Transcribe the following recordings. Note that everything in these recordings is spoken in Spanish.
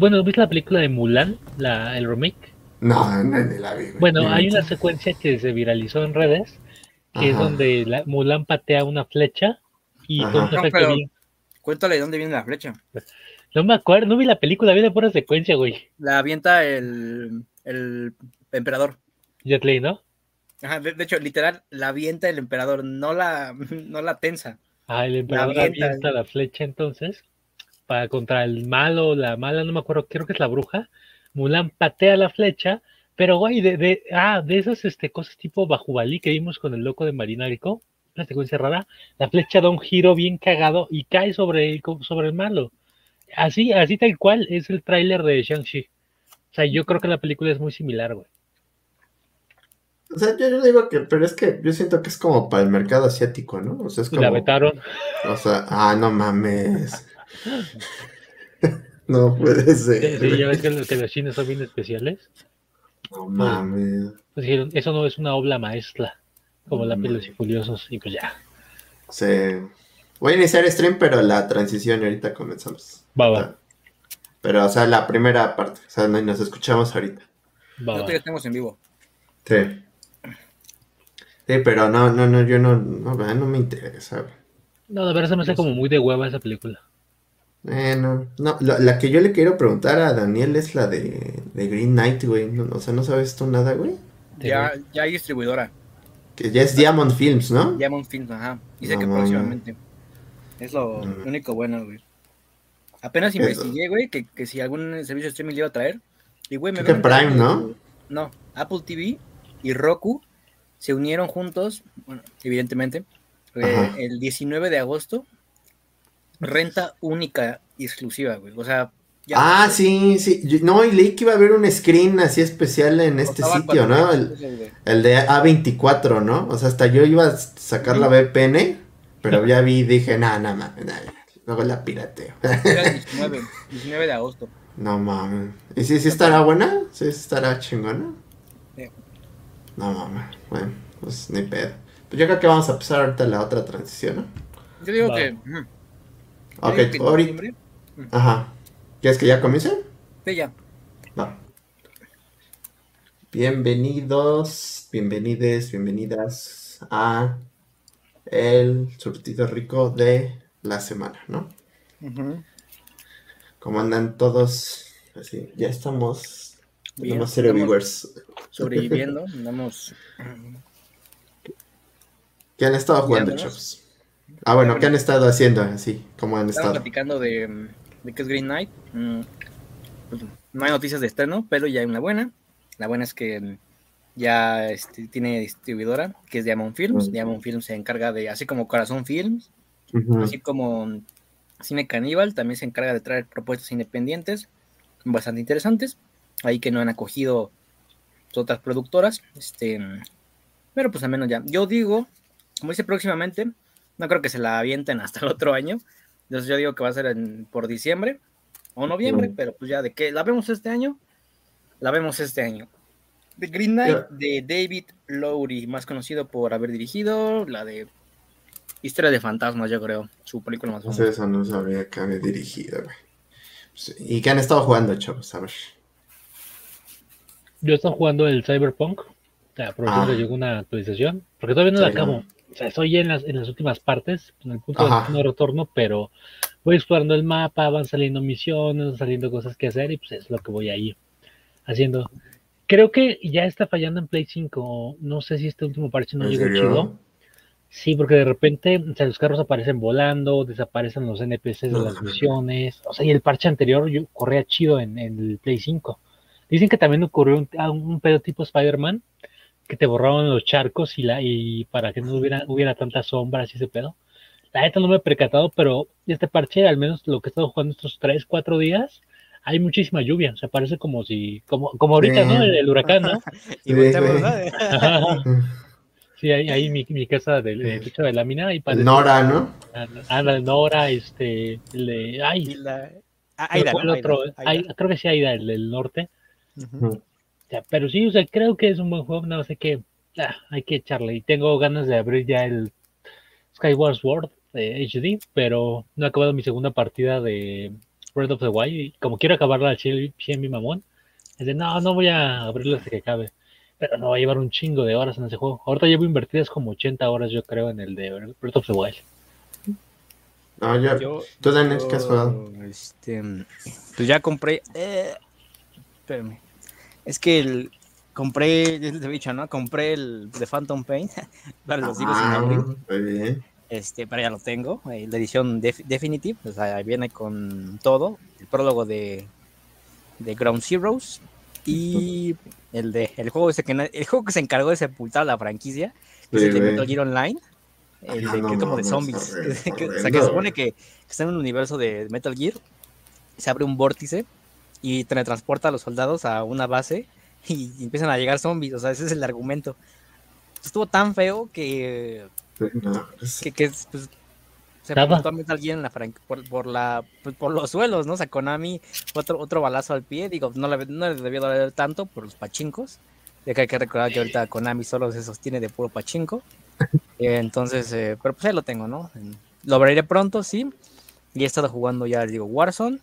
Bueno, ¿viste la película de Mulan? La, el remake. No, no la vi. Bueno, hay una secuencia que se viralizó en redes, que es donde la, Mulan patea una flecha y todo un efecto Cuéntale dónde viene la flecha. No me acuerdo, no vi la película, vi de pura secuencia, güey. La avienta el, el emperador. Jet ¿no? Ajá, de, hecho, literal, la avienta el emperador, no la, no la tensa. Ah, el emperador avienta, la flecha entonces para contra el malo, la mala, no me acuerdo, creo que es la bruja. Mulan patea la flecha, pero güey, de, de, ah, de esas este, cosas tipo Bajubalí que vimos con el loco de Marinarico, una secuencia rara, la flecha da un giro bien cagado y cae sobre, sobre el malo. Así, así tal cual es el tráiler de Shang-Chi. O sea, yo creo que la película es muy similar, güey. O sea, yo, digo que, pero es que yo siento que es como para el mercado asiático, ¿no? O sea, es como. La vetaron. O sea, ah, no mames. no puede ser. Sí, ya ves que los, chinos son bien especiales. No mames. Pues dijeron, eso no es una obra maestra, como la Pelos y Furiosos, y pues ya. Sí. Voy a iniciar stream, pero la transición ahorita comenzamos. Va, va. Pero, o sea, la primera parte. O sea, nos escuchamos ahorita. Va, Nosotros ya estamos en vivo. Sí. Sí, pero no, no, no, yo no, no, no me interesa. No, de verdad se me hace como muy de hueva esa película. Eh, no, no, la, que yo le quiero preguntar a Daniel es la de, de Green Knight, güey. o sea, ¿no sabes tú nada, güey? Ya, ya hay distribuidora. Que ya es Diamond Films, ¿no? Diamond Films, ajá. Dice que próximamente. Es lo, mm. único bueno, güey. Apenas investigué, güey, que, que, si algún servicio de streaming le iba a traer. Y, güey, me que Prime, ¿no? No, Apple TV y Roku se unieron juntos, bueno, evidentemente, eh, el 19 de agosto, renta única y exclusiva, güey. O sea, ah, sí, sí. No, y leí que iba a haber un screen así especial en este sitio, ¿no? El, de A24, ¿no? O sea, hasta yo iba a sacar la VPN, pero ya vi y dije, nada, nada, nada, luego la pirateo. el 19, 19 de agosto. No mames. ¿Y si sí, estará buena? ¿Sí estará chingona? No mames. Bueno, pues ni pedo. Pues yo creo que vamos a empezar ahorita la otra transición, ¿no? Yo digo que. Ok, ahorita. Ajá. ¿Quieres que ya comience? Sí, ya. Va. Bienvenidos, bienvenides, bienvenidas a el surtido rico de la semana, ¿no? Uh ¿Cómo andan todos? Así, ya estamos Bien, viewers. Sobreviviendo, andamos. ¿Qué han estado jugando, chavos? Ah, bueno, ¿qué han estado haciendo así? ¿Cómo han estado? platicando de, de qué es Green Knight. Mm, pues, no hay noticias de estreno, pero ya hay una buena. La buena es que ya este, tiene distribuidora, que es Diamond Films. Diamond Films se encarga de, así como Corazón Films, así como Cine Caníbal, también se encarga de traer propuestas independientes bastante interesantes ahí que no han acogido otras productoras. Este, pero pues al menos ya. Yo digo, como dice próximamente, no creo que se la avienten hasta el otro año. Entonces yo digo que va a ser por diciembre o noviembre, pero pues ya de que la vemos este año, la vemos este año. The Green Knight de David Lowry, más conocido por haber dirigido la de Historia de Fantasmas, yo creo, su película más famosa. Eso no sabía que había dirigido, ¿Y qué han estado jugando, chavos? A ver. Yo estoy jugando el Cyberpunk. O sea, aprovechando ah. llegó una actualización. Porque todavía no la acabo. O sea, estoy en las, en las últimas partes, en el punto de retorno, pero voy explorando el mapa, van saliendo misiones, van saliendo cosas que hacer y pues es lo que voy ahí haciendo. Creo que ya está fallando en Play 5. No sé si este último parche no llegó chido. Sí, porque de repente o sea, los carros aparecen volando, desaparecen los NPCs de las misiones. O sea, y el parche anterior yo corría chido en, en el Play 5. Dicen que también ocurrió un, un pedo tipo Spider-Man, que te borraban los charcos y, la, y para que no hubiera, hubiera tantas sombras y ese pedo. La neta no me he percatado, pero este parche, al menos lo que he estado jugando estos 3, 4 días, hay muchísima lluvia. O sea, parece como si, como, como ahorita, ¿no? El, huracán, ¿no? y Sí, ahí, ahí mi, mi, casa de, de techo de lámina. Y parece, Nora, ¿no? Anda, Nora, este, el de, ay, la, Aida, ¿no? otro, Aida, creo que sí, Aida, el del norte pero sí, o sea, creo que es un buen juego, no sé qué, ah, hay que echarle. Y tengo ganas de abrir ya el Skyward Sword de HD, pero no he acabado mi segunda partida de Breath of the Wild y como quiero acabarla al 100 mi mamón, es de no, no voy a abrirlo hasta que cabe. Pero no va a llevar un chingo de horas en ese juego. Ahorita llevo invertidas como 80 horas, yo creo, en el de Breath of the Wild. Ah, ya. Yo, ¿Tú, Daniel, qué has jugado? Este, pues ya compré. Eh, espérame. Es que el, compré, de dicho, ¿no? Compré el de Phantom Pain. para los ah, abrir. Este, pero ya lo tengo. Eh, la edición Definitive. O sea, viene con todo. El prólogo de, de Ground Zeroes. Y el de el juego ese que el juego que se encargó de sepultar la franquicia, que es el de Metal Gear Online el de, que es como de zombies. o sea, que se supone que, está en un universo de Metal Gear, se abre un vórtice y transporta a los soldados a una base y, empiezan a llegar zombies. O sea, ese es el argumento. Estuvo tan feo que. que, que pues, se preguntó a Gear en la por, la, pues, por los suelos, ¿no? O sea, Konami, otro, otro balazo al pie. Digo, no le, no le debió doler tanto por los pachincos. Ya que hay que recordar que ahorita Konami solo se sostiene de puro pachinko. Entonces, eh, pero pues ahí lo tengo, ¿no? Lo abriré pronto, sí. Y he estado jugando ya, digo, Warzone.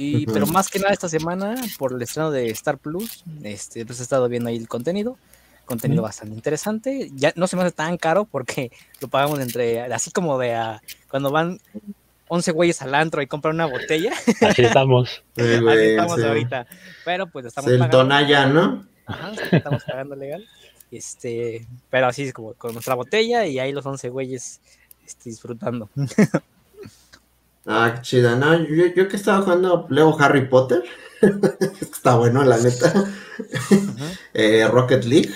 Y, Pero más que nada esta semana, por el estreno de Star Plus, este, pues he estado viendo ahí el contenido. Contenido bastante interesante. Ya no se me hace tan caro porque lo pagamos entre, así como de a, cuando van 11 güeyes al antro y compran una botella. Así estamos. así estamos ahorita. Pero pues estamos el Tonaya, ¿no? Ajá, estamos pagando legal. Este, pero así es como con nuestra botella y ahí los 11 güeyes este, disfrutando. Ah, chida. No, yo, que estaba jugando Lego Harry Potter. Está bueno, la neta. Eh, Rocket League.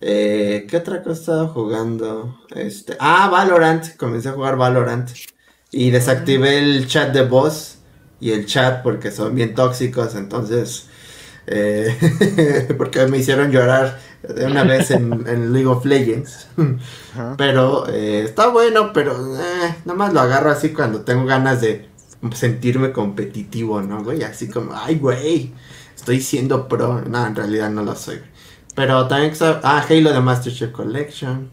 Eh, ¿Qué otra cosa estaba jugando? Este, ah, Valorant. Comencé a jugar Valorant. Y desactivé el chat de voz y el chat porque son bien tóxicos. Entonces, eh, porque me hicieron llorar de una vez en, League of Legends. Pero eh, está bueno, pero eh, nada más lo agarro así cuando tengo ganas de sentirme competitivo, ¿no, güey? Así como, ay, güey, estoy siendo pro. No, en realidad no lo soy. Pero también, ah, Halo de Master Chief Collection.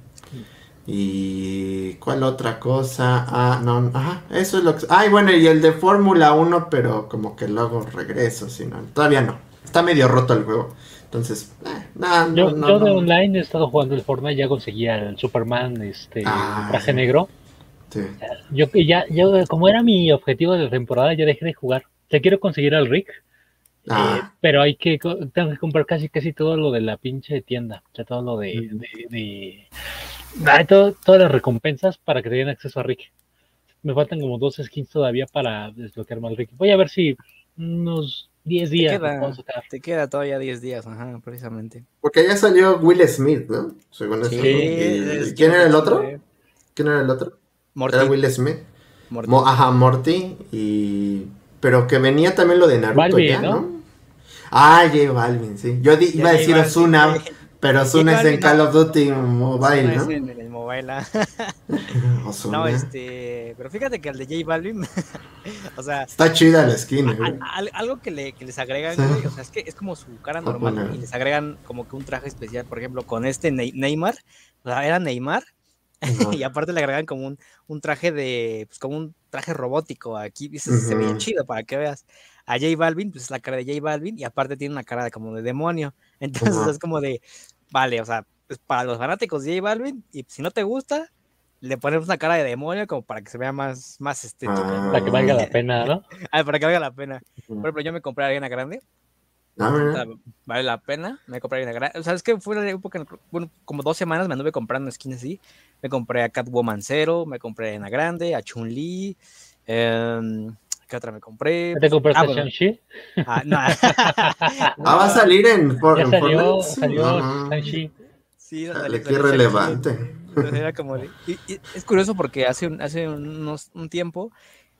Y cuál otra cosa, ah, no, ajá, eso es lo que... Ay, bueno, y el de Fórmula 1, pero como que luego regreso, si no, todavía no. Está medio roto el juego. Entonces, eh, no, yo, yo de online he estado jugando el Fortnite, ya conseguía el Superman, este, ah, traje negro. Sí. Yo, ya, yo, como era mi objetivo de la temporada, ya dejé de jugar. Ya quiero conseguir al Rick, ah. eh, pero hay que, tengo que comprar casi casi todo lo de la pinche tienda, o sea, todo lo de, de, todas las recompensas para que te den acceso a Rick. Me faltan como dos skins todavía para desbloquear más Rick. Voy a ver si unos 10 días. Te queda, todavía 10 días, ajá, precisamente. Porque ya salió Will Smith, ¿no? Según sí, ¿Quién era el otro? ¿Quién era el otro? Morty. Era Will Smith. ajá, Morty. Y... Pero que venía también lo de Naruto ya, ¿no? Ah, J Balvin, sí. Yo iba a decir Osuna, pero Osuna es en Call of Duty Mobile, ¿no? en el mobile. ¿ah? no, este, pero fíjate que el de J Balvin, o sea, está chida la skin. algo que, le, que les agregan, güey, o sea, es que es como su cara normal y les agregan como que un traje especial, por ejemplo, con este Neymar, o sea, era Neymar. y aparte le agregan como un, un, traje de, pues como un traje robótico aquí, se, se ve chido para que veas a J Balvin, pues es la cara de J Balvin y aparte tiene una cara de, como de demonio. Entonces es como de, vale, o sea, pues para los fanáticos de J Balvin, y si no te gusta, le ponemos una cara de demonio como para que se vea más, más estético. Para que valga la pena, ¿no? ah, para que valga la pena. Por ejemplo, yo me compré a Arena Grande. Ah, vale la pena, me compré Arena Grande. O sea, es que fue una época, bueno, como dos semanas me anduve comprando skins así. Me compré a Catwoman Zero, me compré a Arena Grande, a Chun-Li. Eh, ¿Qué otra me compré? ¿Te compraste ah, Shang-Chi? Ah, no. ah, va a salir en, por, ya salió, salió Shang-Chi. Sí, dale, qué relevante. Era como y, es curioso porque hace un, hace unos, un tiempo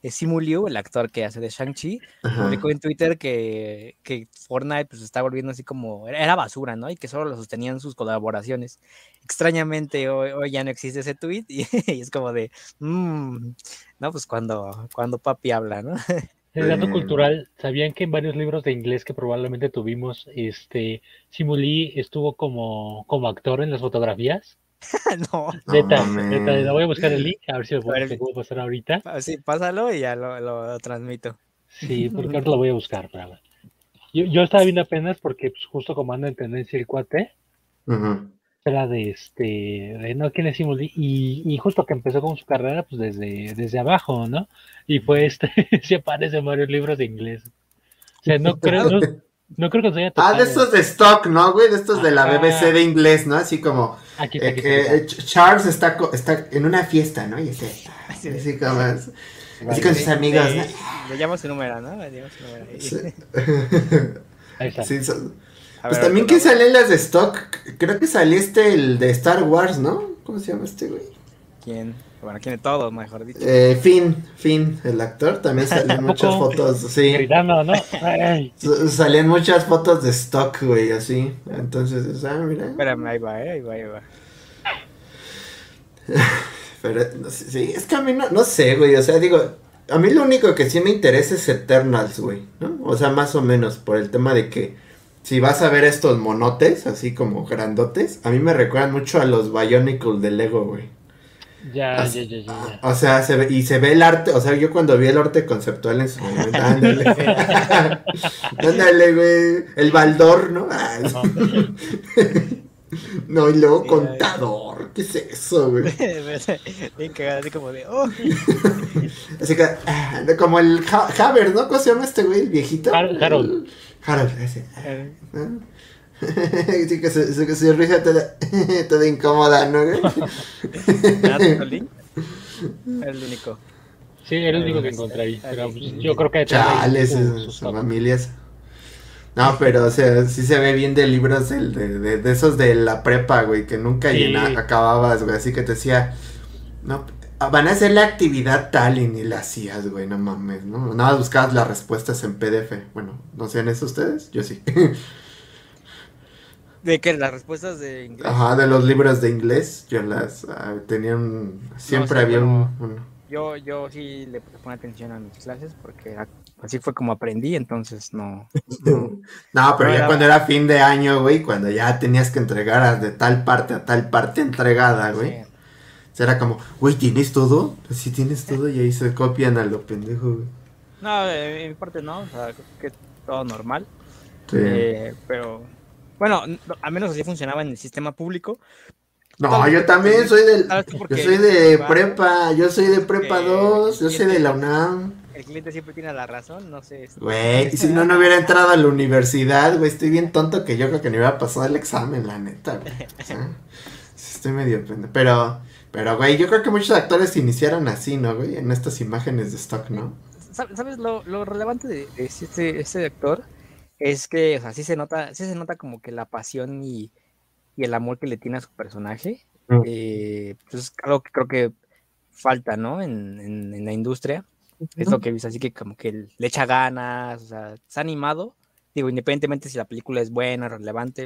Simu Liu, el actor que hace de Shang-Chi, publicó en Twitter que, que Fortnite pues está volviendo así como, era basura, ¿no? Y que solo lo sostenían sus colaboraciones. Extrañamente hoy, ya no existe ese tweet y, es como de, mmm, no, pues cuando, cuando papi habla, ¿no? El dato cultural, ¿sabían que en varios libros de inglés que probablemente tuvimos, este, Simu estuvo como, como actor en las fotografías? no. Neta, neta, voy a buscar el link, a ver si lo puedo, puedo pasar ahorita. Ah, sí, pásalo y ya lo, lo, transmito. Sí, porque ahora lo voy a buscar, para yo, yo estaba viendo apenas porque pues, justo como anda en tendencia el cuate, era de este, de, no, ¿quién decimos? Y, y justo que empezó con su carrera, pues desde, desde abajo, ¿no? Y fue este, se aparece en varios libros de inglés. O sea, no creo, no, no creo que se haya tocado. Ah, de estos de stock, ¿no, güey? De estos de la BBC de inglés, ¿no? Así como. Aquí está, aquí eh, Charles está, está en una fiesta, ¿no? Y así, así como. Así con sus amigos, ¿no? Le llamo su número, ¿no? Le llamo su número. Ahí está. Sí, pues también que salen las de stock. Creo que salió este, el de Star Wars, ¿no? ¿Cómo se llama este, güey? ¿Quién? Bueno, ¿quién de todos, mejor dicho? Eh, Finn, Finn, el actor, también salían muchas fotos, sí. Gritando, ¿no? Salían muchas fotos de stock, güey, así. Entonces, ah, mira. Espérame, ahí va, eh, ahí va, ahí va. Pero, sí, es que a mí no, no sé, güey, o sea, digo, a mí lo único que sí me interesa es Eternals, güey, ¿no? O sea, más o menos, por el tema de que si vas a ver estos monotes, así como grandotes, a mí me recuerdan mucho a los Bionicle de Lego, güey. Ya, ya, ya, ya, O sea, se ve, y se ve el arte, o sea, yo cuando vi el arte conceptual en su momento, ándale, ándale, güey, el baldor, ¿no? no, y luego contador, ¿qué es eso, güey? Bien cagado, así como de, oh. así que, ah, como el Haber, ¿no? ¿Cómo se llama este güey, el viejito? Harold. Harold, ese. sí, que su, su, risa toda, toda incómoda, ¿no? el único. Sí, era el único que encontré ahí. Pero pues, yo creo que. Chales, sus, familias. No, pero, o sea, sí se ve bien de libros de, de, de esos de la prepa, güey, que nunca acababas, güey. Así que te decía, no, van a hacer la actividad tal y ni la hacías, güey, no mames, ¿no? Nada más buscabas las respuestas en PDF. Bueno, ¿no sean eso ustedes? Yo sí. ¿De qué? ¿Las respuestas de inglés? Ajá, de los libros de inglés. Yo las uh, tenía un... Siempre había un, Yo, yo sí le pongo atención a mis clases porque así fue como aprendí, entonces no... No, pero ya cuando era fin de año, güey, cuando ya tenías que entregar de tal parte a tal parte entregada, güey. Era como, güey, ¿tienes todo? Sí, tienes todo y ahí se copian a lo pendejo, güey. No, en mi parte no, o sea, que todo normal. Sí. Eh, pero bueno, al menos así funcionaba en el sistema público. No, yo también soy del. Yo soy de prepa, yo soy de prepa 2, yo soy de la UNAM. El cliente siempre tiene la razón, no sé. Güey, si no, no hubiera entrado a la universidad, güey, estoy bien tonto que yo creo que no hubiera pasado el examen, la neta, güey. estoy medio pendejo. Pero, pero, güey, yo creo que muchos actores iniciaron así, ¿no, güey? En estas imágenes de stock, ¿no? ¿Sabes lo, lo relevante de este, este actor? Es que, o sea, sí se nota, sí se nota como que la pasión y, el amor que le tiene a su personaje. Eh, pues es algo que creo que falta, ¿no? En, la industria. Es lo que visto, así que como que le echa ganas, o sea, se ha animado. Digo, independientemente si la película es buena, relevante,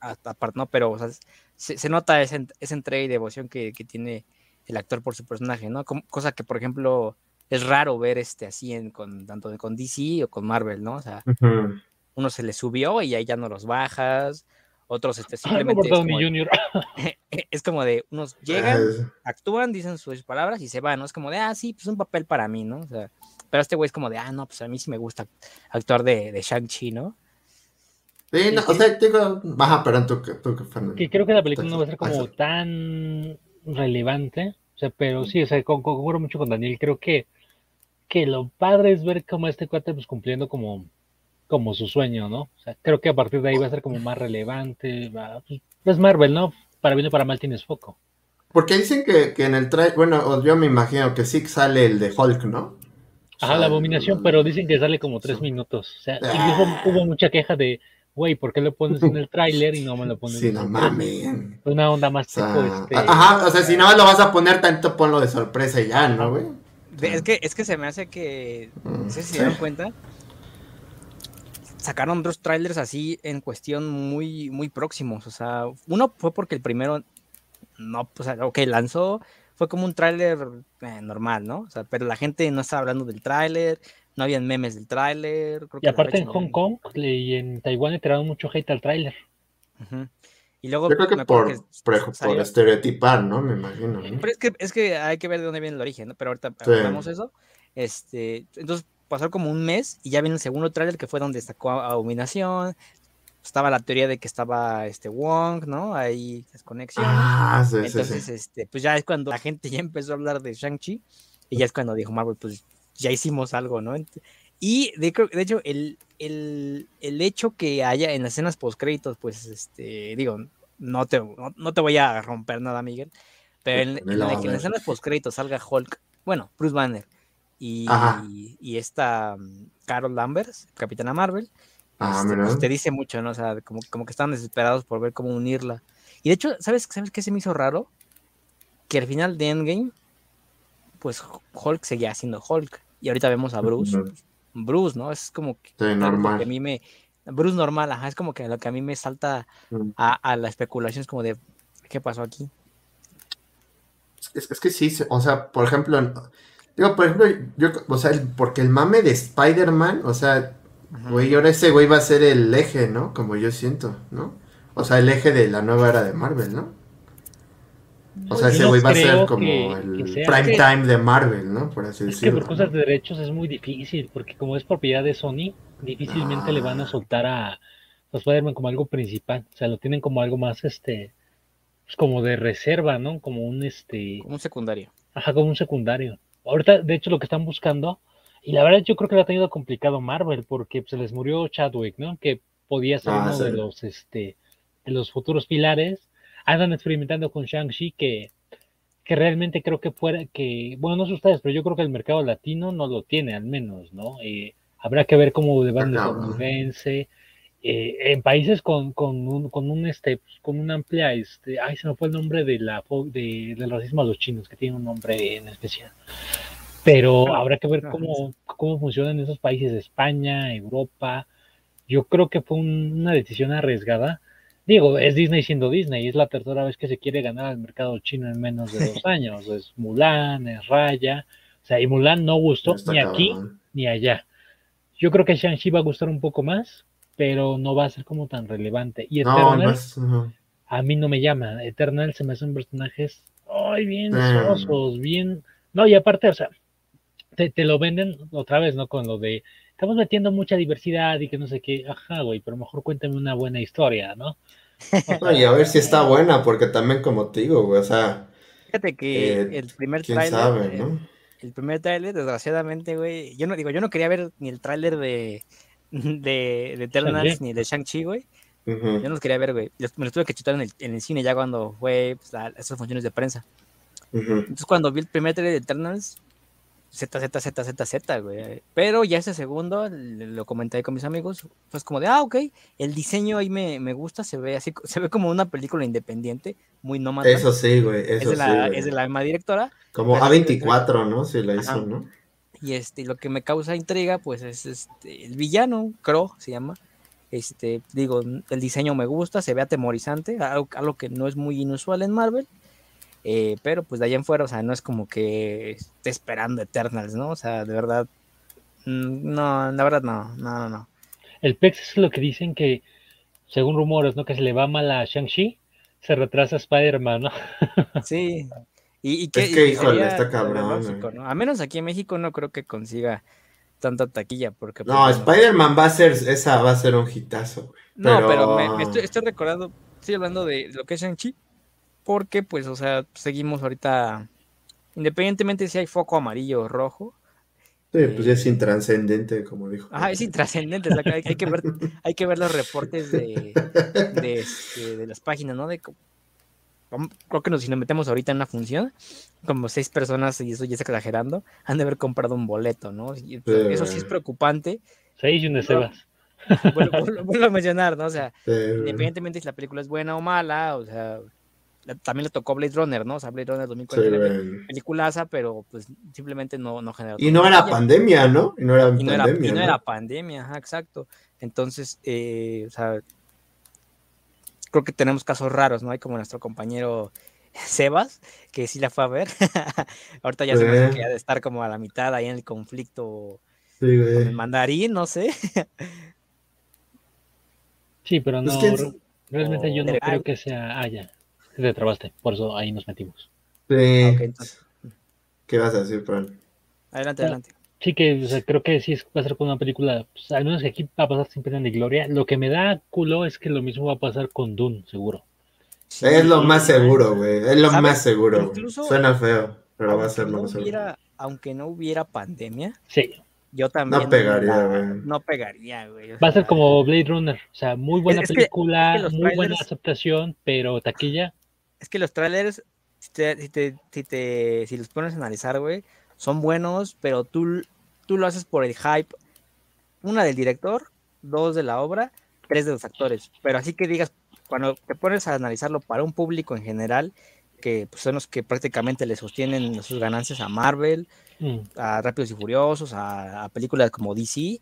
aparte, ¿no? Pero, o sea, se, nota esa, entrega y devoción que, tiene el actor por su personaje, ¿no? cosa que, por ejemplo, es raro ver este así en, con tanto con DC o con Marvel, ¿no? O sea, uno se le subió y ahí ya no los bajas, otros este, simplemente es, como, es como de, unos llegan, actúan, dicen sus palabras y se van, ¿no? Es como de, ah, sí, pues un papel para mí, ¿no? O sea, pero este güey es como de, ah, no, pues a mí sí me gusta actuar de, de Shang-Chi, ¿no? Sí, no, o sea, digo, baja, pero en tu, Que creo que la película no va a ser como tan relevante, o sea, pero sí, o sea, concuerdo mucho con Daniel, creo que, que lo padre es ver cómo este cuate pues cumpliendo como como su sueño, ¿no? O sea, creo que a partir de ahí va a ser como más relevante. Va, pues, es Marvel, ¿no? Para bien o para mal tienes foco. Porque dicen que, en el trailer, bueno, yo me imagino que sí sale el de Hulk, ¿no? Ajá, la abominación, pero dicen que sale como tres minutos. O sea, ah. hubo, mucha queja de, güey, ¿por qué lo pones en el tráiler y no me lo pones sí, no mames. Una onda más tipo, este... Ajá, o sea, si más lo vas a poner tanto, ponlo de sorpresa y ya, ¿no, güey? Es que, es que se me hace que, no sé si se dan cuenta, sacaron dos trailers así en cuestión muy, muy próximos. O sea, uno fue porque el primero no, pues, ok, lanzó, fue como un tráiler eh, normal, ¿no? O sea, pero la gente no estaba hablando del tráiler, no habían memes del tráiler. Y aparte en Hong Kong y en Taiwán le tiraron mucho hate al tráiler. Y luego, Yo creo que por, por, estereotipar, ¿no? Me imagino. Pero es que, es que hay que ver de dónde viene el origen, ¿no? Pero ahorita sí. eso. Este, entonces pasó como un mes y ya viene el segundo tráiler que fue donde destacó Abominación. Estaba la teoría de que estaba este Wong, ¿no? Ahí las conexiones. Ah, sí, Entonces, este, pues ya es cuando la gente ya empezó a hablar de Shang-Chi y ya es cuando dijo Marvel, pues ya hicimos algo, ¿no? Y de, de hecho, el, el, el, hecho que haya en las escenas post créditos, pues, este, digo, no te, no, te voy a romper nada, Miguel, pero en, en, en las escenas post créditos salga Hulk, bueno, Bruce Banner, y, y, esta mm, Carol Lambers, Capitana Marvel, ah, este, pues, te dice mucho, ¿no? O sea, como, como que están desesperados por ver cómo unirla. Y de hecho, ¿sabes, ¿sabes qué se me hizo raro? Que al final de Endgame, pues Hulk seguía siendo Hulk. Y ahorita vemos a Bruce. Bruce, ¿no? Es como que, normal. a mí me. Bruce normal, ajá, es como que lo que a mí me salta mm. a, a la especulación es como de, ¿qué pasó aquí? Es, es que sí, o sea, por ejemplo, Digo, por ejemplo, yo, o sea, porque el mame de Spider-Man, o sea, güey, ahora ese güey va a ser el eje, ¿no? Como yo siento, ¿no? O sea, el eje de la nueva era de Marvel, ¿no? O sea, ese güey va a ser como el prime time de Marvel, ¿no? Por así decirlo. Es que por cosas de derechos es muy difícil, porque como es propiedad de Sony, difícilmente le van a ah. soltar a, Spider-Man como algo principal. O sea, lo tienen como algo más, este, pues como de reserva, ¿no? Como un, este... Como un secundario. Ajá, como un secundario. Ahorita, de hecho, lo que están buscando, y la verdad yo creo que lo ha tenido complicado Marvel, porque se les murió Chadwick, ¿no? Que podía ser ah, uno de los, este, de los futuros pilares. Andan experimentando con Shang-Chi, que, que realmente creo que fuera, que, bueno, no sé ustedes, pero yo creo que el mercado latino no lo tiene, al menos, ¿no? Eh, habrá que ver cómo de banda estadounidense. Eh, en países con, con, un, con un este pues, con una amplia este ay se me fue el nombre de la de, del racismo a los chinos que tiene un nombre en especial. Pero habrá que ver cómo, cómo funcionan esos países España Europa. Yo creo que fue una decisión arriesgada. Digo es Disney siendo Disney es la tercera vez que se quiere ganar al mercado chino en menos de dos años. Es Mulan es Raya. O sea y Mulan no gustó ni aquí ni allá. Yo creo que Shang-Chi va a gustar un poco más pero no va a ser como tan relevante. Y Eternals, a mí no me llama. Eternal se me hacen personajes, ay, bien sosos, bien. No, y aparte, o sea, te, lo venden otra vez, ¿no? Con lo de, estamos metiendo mucha diversidad y que no sé qué, ajá, güey, pero mejor cuéntame una buena historia, ¿no? y a ver si está buena, porque también, como te digo, güey, o sea. Fíjate que eh, el primer tráiler. Eh, el primer tráiler, desgraciadamente, güey, yo no digo, yo no quería ver ni el tráiler de de, de Eternals ni de Shang-Chi, güey. Yo no los quería ver, güey. Me los tuve que chutar en el, en el cine ya cuando fue pues, esas funciones de prensa. Entonces, cuando vi el primer trailer de Eternals, Z, Z, Z, Z, Z, güey. Pero ya ese segundo, lo comenté con mis amigos, pues como de, ah, ok, el diseño ahí me, me gusta, se ve así, se ve como una película independiente, muy nómada. Eso sí, güey, eso es de la, Es de la misma directora. Como A24, ¿no? Si la hizo, ¿no? Y este, lo que me causa intriga, pues es este, el villano, Crow se llama. Este, digo, el diseño me gusta, se ve atemorizante, algo, que no es muy inusual en Marvel. Eh, pero pues de allá en fuera, o sea, no es como que esté esperando Eternals, ¿no? O sea, de verdad, mm, no, la verdad no, no, no, no. El PEX es lo que dicen que, según rumores, ¿no? Que se le va mal a Shang-Chi, se retrasa Spider-Man, ¿no? Sí, y, que, es que, híjole, está cabrón. A menos aquí en México no creo que consiga tanta taquilla. porque No, pues, Spider-Man va a ser, esa va a ser un hitazo, No, pero, me, estoy, recordando, estoy hablando de lo que es Shang-Chi, porque pues, o sea, seguimos ahorita, independientemente si hay foco amarillo o rojo. Sí, pues es eh, intrascendente, como dijo. Ajá, es intrascendente, hay, que ver, hay que ver los reportes de, de, este, de las páginas, ¿no? De creo que nos, si nos metemos ahorita en una función, como seis personas, y eso ya está exagerando, han de haber comprado un boleto, ¿no? eso sí es preocupante. Seis y un de Sebas. Vuelvo, a mencionar, ¿no? O sea, independientemente si la película es buena o mala, o sea, también le tocó Blade Runner, ¿no? O sea, Blade Runner 2040, peliculaza, pero pues simplemente no, no generó. Y no era pandemia, ¿no? Y no era pandemia. y no era pandemia, ajá, exacto. Entonces, eh, o sea, creo que tenemos casos raros, ¿no? Hay como nuestro compañero Sebas, que sí la fue a ver. Ahorita ya se me hace que ya de estar como a la mitad ahí en el conflicto con el mandarín, no sé. sí, pero no. Realmente yo no creo que sea. Ah, ya. Te trabaste, por eso ahí nos metimos. Sí. ¿Qué vas a decir, Fran? Adelante, adelante. Sí, que creo que sí va a ser con una película, pues, al menos que aquí va a pasar sin pena ni gloria. Lo que me da culo es que lo mismo va a pasar con Dune, seguro. es lo más seguro, güey. Es lo más seguro. Suena feo, pero va a ser lo más seguro. Aunque no hubiera pandemia, sí. yo también. No pegaría, güey. No pegaría, güey. va a ser como Blade Runner. O sea, muy buena película, muy buena aceptación, pero taquilla. Es que los trailers, si, te, si, te, si los pones a analizar, güey son buenos, pero tú, tú lo haces por el hype, una del director, dos de la obra, tres de los actores. Pero así que digas, cuando te pones a analizarlo para un público en general, que pues, son los que prácticamente le sostienen sus ganancias a Marvel, mm. a Rápidos y Furiosos, a películas como DC,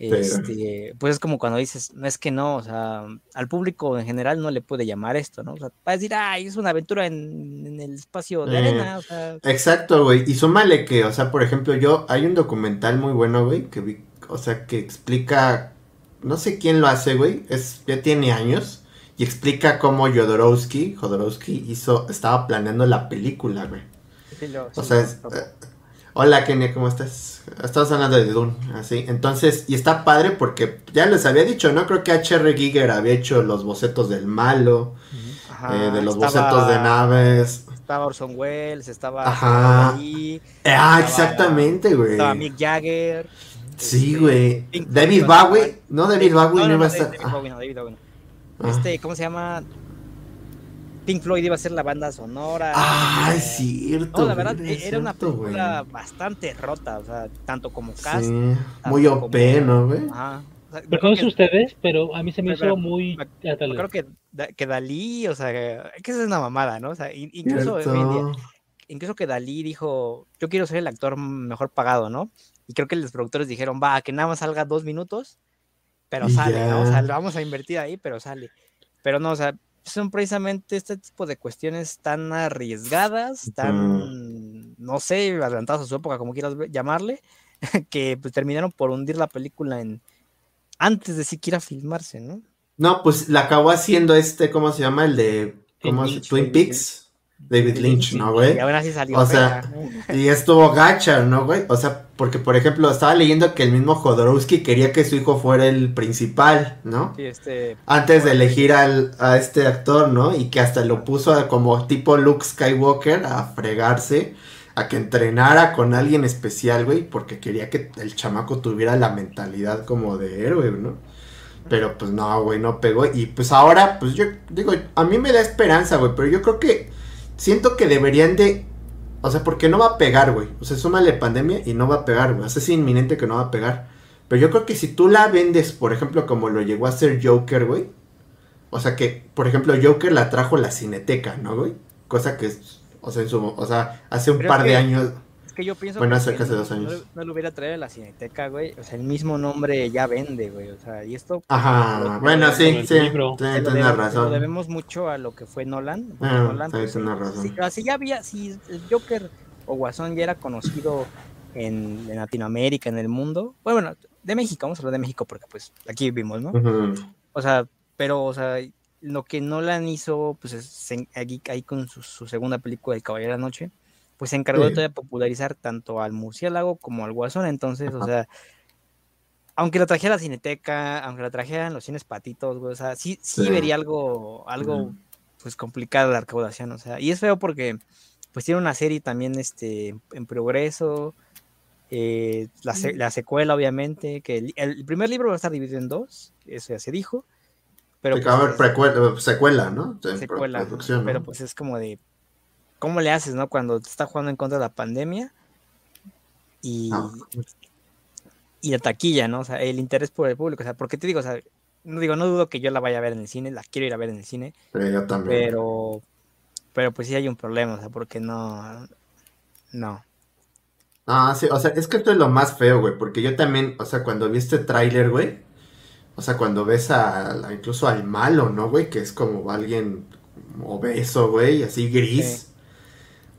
este, pues es como cuando dices, no es que no, o sea, al público en general no le puede llamar esto, ¿no? O sea, va a decir, ay, es una aventura en, el espacio de arena, o sea. Exacto, güey. Y súmale que, o sea, por ejemplo, yo, hay un documental muy bueno, güey, que vi, o sea, que explica, no sé quién lo hace, güey, es, ya tiene años, y explica cómo Jodorowsky, Jodorowsky hizo, estaba planeando la película, güey. o sea, es, Hola Kenia, ¿cómo estás? Estamos hablando de Dune, así. Entonces, y está padre porque ya les había dicho, ¿no? Creo que H.R. Giger había hecho los bocetos del malo, eh, de los bocetos de naves. Estaba Orson Welles, estaba. Ajá. ah, exactamente, güey. Estaba Mick Jagger. Sí, este, güey. David Bowie. No, David Bowie no, iba a estar. David Bowie, no, David Bowie. Ah. Este, ¿cómo se llama? Pink Floyd iba a ser la banda sonora. Ah, es cierto. No, la verdad, era una película bastante rota, o sea, tanto como cast. Sí, muy OP, ¿no, güey? Ajá. O sea, ustedes, pero a mí se me hizo muy. creo que, que Dalí, o sea, que esa es una mamada, ¿no? O sea, incluso, incluso que Dalí dijo: Yo quiero ser el actor mejor pagado, ¿no? Y creo que los productores dijeron: Va, que nada más salga dos minutos, pero sale, ¿no? O sea, lo vamos a invertir ahí, pero sale. Pero no, o sea, son precisamente este tipo de cuestiones tan arriesgadas, tan, no sé, adelantadas a su época, como quieras llamarle, que pues terminaron por hundir la película en antes de siquiera filmarse, ¿no? No, pues la acabó haciendo este, ¿cómo se llama? El de ¿cómo Twin Peaks. David Lynch, ¿no, güey? Y salió. O sea, y estuvo gacha, ¿no, güey? O sea, porque, por ejemplo, estaba leyendo que el mismo Jodorowsky quería que su hijo fuera el principal, ¿no? Sí, este... Antes de elegir al, a este actor, ¿no? Y que hasta lo puso como tipo Luke Skywalker a fregarse, a que entrenara con alguien especial, güey, porque quería que el chamaco tuviera la mentalidad como de héroe, ¿no? Pero pues no, güey, no pegó. Y pues ahora, pues yo digo, a mí me da esperanza, güey, pero yo creo que siento que deberían de. O sea, porque no va a pegar, güey. O sea, súmale pandemia y no va a pegar, güey. O sea, es inminente que no va a pegar. Pero yo creo que si tú la vendes, por ejemplo, como lo llegó a hacer Joker, güey. O sea, que, por ejemplo, Joker la trajo la cineteca, ¿no, güey? Cosa que, o sea, en su, o sea hace un par de años yo pienso bueno, que hace casi dos años. No, lo hubiera traído a la Cineteca, güey. O sea, el mismo nombre ya vende, güey. O sea, y esto. Ajá, bueno, sí, sí. Tienes razón. Lo debemos mucho a lo que fue Nolan. Ah, Nolan pues, razón. Si, ya había, si el Joker o Guasón ya era conocido en, Latinoamérica, en el mundo. Bueno, de México, vamos a hablar de México porque pues aquí vivimos, ¿no? O sea, pero, o sea, lo que Nolan hizo, pues es, aquí, ahí con su, su segunda película, El Caballero de la Noche pues se encargó de popularizar tanto al murciélago como al guasón. Entonces, o sea, aunque lo trajera la cineteca, aunque lo trajeran los cines patitos, o sea, sí, sí, vería algo, algo, pues complicado la recaudación, o sea, y es feo porque, pues tiene una serie también, este, en progreso, eh, la, secuela, obviamente, que el, primer libro va a estar dividido en dos, eso ya se dijo. Pero pues, secuela, ¿no? secuela, pero pues es como de, ¿cómo le haces, no? Cuando te está jugando en contra de la pandemia y, y la taquilla, ¿no? O sea, el interés por el público. O sea, porque te digo, o sea, no digo, no dudo que yo la vaya a ver en el cine, la quiero ir a ver en el cine. Pero yo también. Pero, pero pues sí hay un problema, o sea, porque no, no. Ah, sí, o sea, es que esto es lo más feo, güey, porque yo también, o sea, cuando vi este tráiler, güey, o sea, cuando ves a, incluso al malo, ¿no, güey? Que es como alguien obeso, güey, así gris.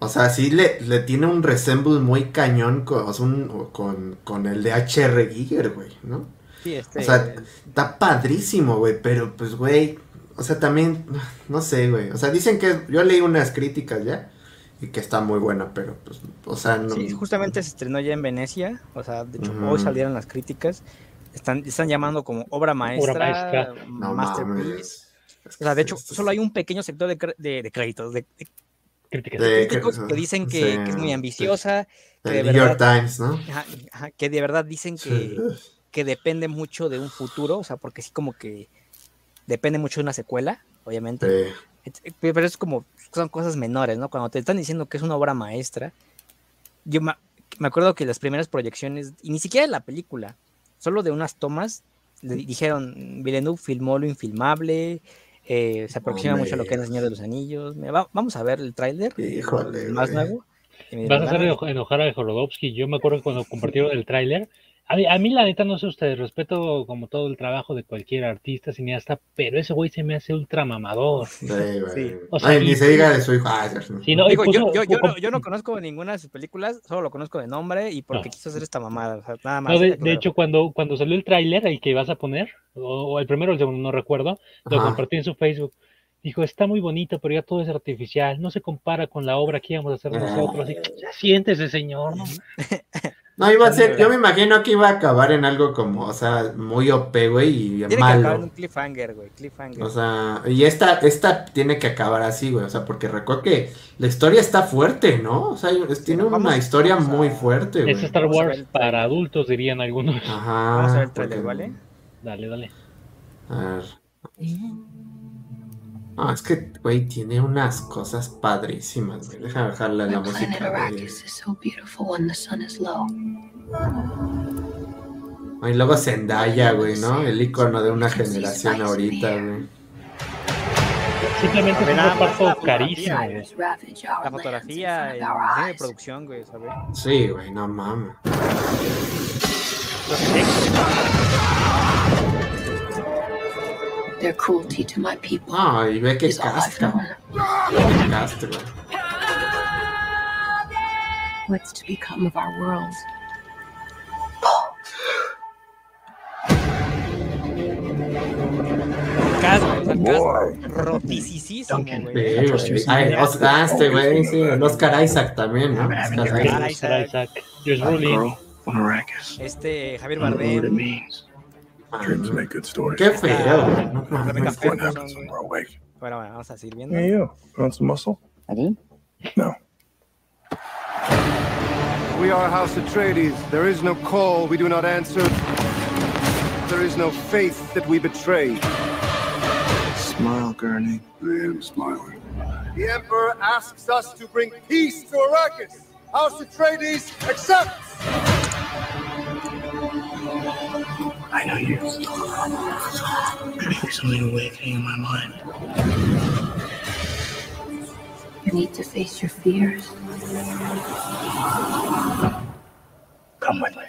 O sea, sí le, le tiene un resemble muy cañón con, con, el de HR Giger, güey, ¿no? Sí, este... O sea, está padrísimo, güey, pero pues, güey, o sea, también, no sé, güey. O sea, dicen que yo leí unas críticas ya y que está muy buena, pero pues, o sea, no. Sí, justamente se estrenó ya en Venecia, o sea, de hecho, hoy salieron las críticas. Están, están llamando como obra maestra, obra maestra. masterpiece. o sea, de hecho, solo hay un pequeño sector de, de, créditos, de, críticos que dicen que, es muy ambiciosa. Que de New York Times, ¿no? que de verdad dicen que, que depende mucho de un futuro, o sea, porque sí como que depende mucho de una secuela, obviamente. Pero es como, son cosas menores, ¿no? Cuando te están diciendo que es una obra maestra, yo me, acuerdo que las primeras proyecciones, y ni siquiera de la película, solo de unas tomas, le dijeron, Villeneuve filmó lo infilmable, eh, se aproxima mucho a lo que es el Señor de los Anillos. vamos a ver el tráiler, más nuevo. Vas a hacer enojar a Jorodowski. Yo me acuerdo que cuando compartieron el tráiler, a mí, la neta, no sé ustedes, respeto como todo el trabajo de cualquier artista, cineasta, pero ese güey se me hace ultra mamador. Sí, güey. O sea, Ay, ni se diga de su hijo. no, yo, yo, no, yo, no, conozco ninguna de sus películas, solo lo conozco de nombre y porque quiso hacer esta mamada. O sea, nada más. de, hecho, cuando, cuando salió el tráiler, el que vas a poner, o, el primero o el segundo, no recuerdo, lo compartí en su Facebook. Dijo, está muy bonito, pero ya todo es artificial, no se compara con la obra que íbamos a hacer nosotros. Y, ya siéntese, señor. ¿no? Iba a ser, yo me imagino que iba a acabar en algo como, o sea, muy OP, güey, y tiene malo. que acabar en un cliffhanger, güey, cliffhanger. O sea, y esta, esta tiene que acabar así, güey, o sea, porque recuerdo que la historia está fuerte, ¿no? O sea, tiene una historia muy fuerte, güey. Es Star Wars para adultos, dirían algunos. Ajá. Vamos a ver el trailer, ¿vale? Dale, dale. A ver. No, es que, güey, tiene unas cosas padrísimas, güey. Deja bajarle la música. Y luego Zendaya, güey, ¿no? El icono de una generación ahorita, güey. Simplemente es un reparto carísimo. La fotografía, el diseño de producción, güey, ¿sabes? Sí, güey, no mames. Their cruelty to my people. Ah, y ve que casca. Casca. What's to become of our world? rotísimo, güey. Ay, Oscar, este güey, sí, el Oscar Isaac también, ¿no? Oscar Isaac. Just ruling. Este, Javier Bardem. Dreams make good stories. Qué feo. No, no, no, what happens when we're awake? Bueno, bueno, vamos a seguir viendo. Hey, you. Want some muscle? I did? No. We are House Atreides. There is no call we do not answer. There is no faith that we betray. Smile, Gurney. I am smiling. The Emperor asks us to bring peace to Arrakis. House Atreides accepts! I know you. There's something awakening in my mind. You need to face your fears. Come with me.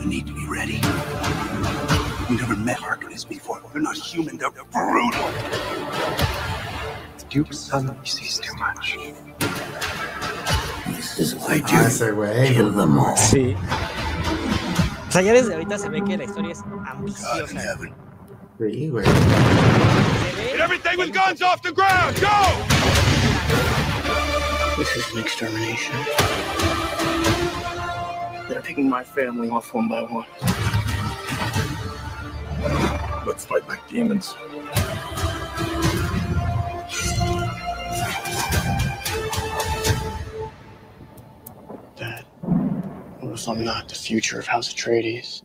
You need to be ready. You never met Harkonnens before. They're not human, they're brutal. The Duke's son sees too much. Ah, ese güey. Sí. O sea, ya desde ahorita se ve que la historia es ambiciosa. Sí, güey. Get everything with guns off the ground! Go! This is an extermination. They're picking my family off one by one. Let's fight like demons. If I'm not the future of House Atreides?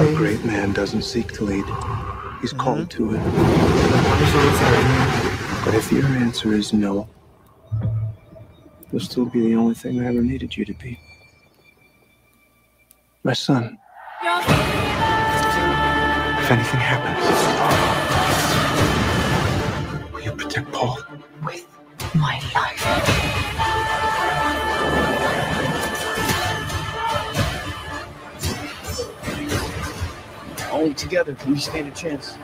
A great man doesn't seek to lead. He's called to it. But if your answer is no, you'll still be the only thing I ever needed you to be. My son. If anything happens, will you protect Paul? With my life. Only together can we stand a chance.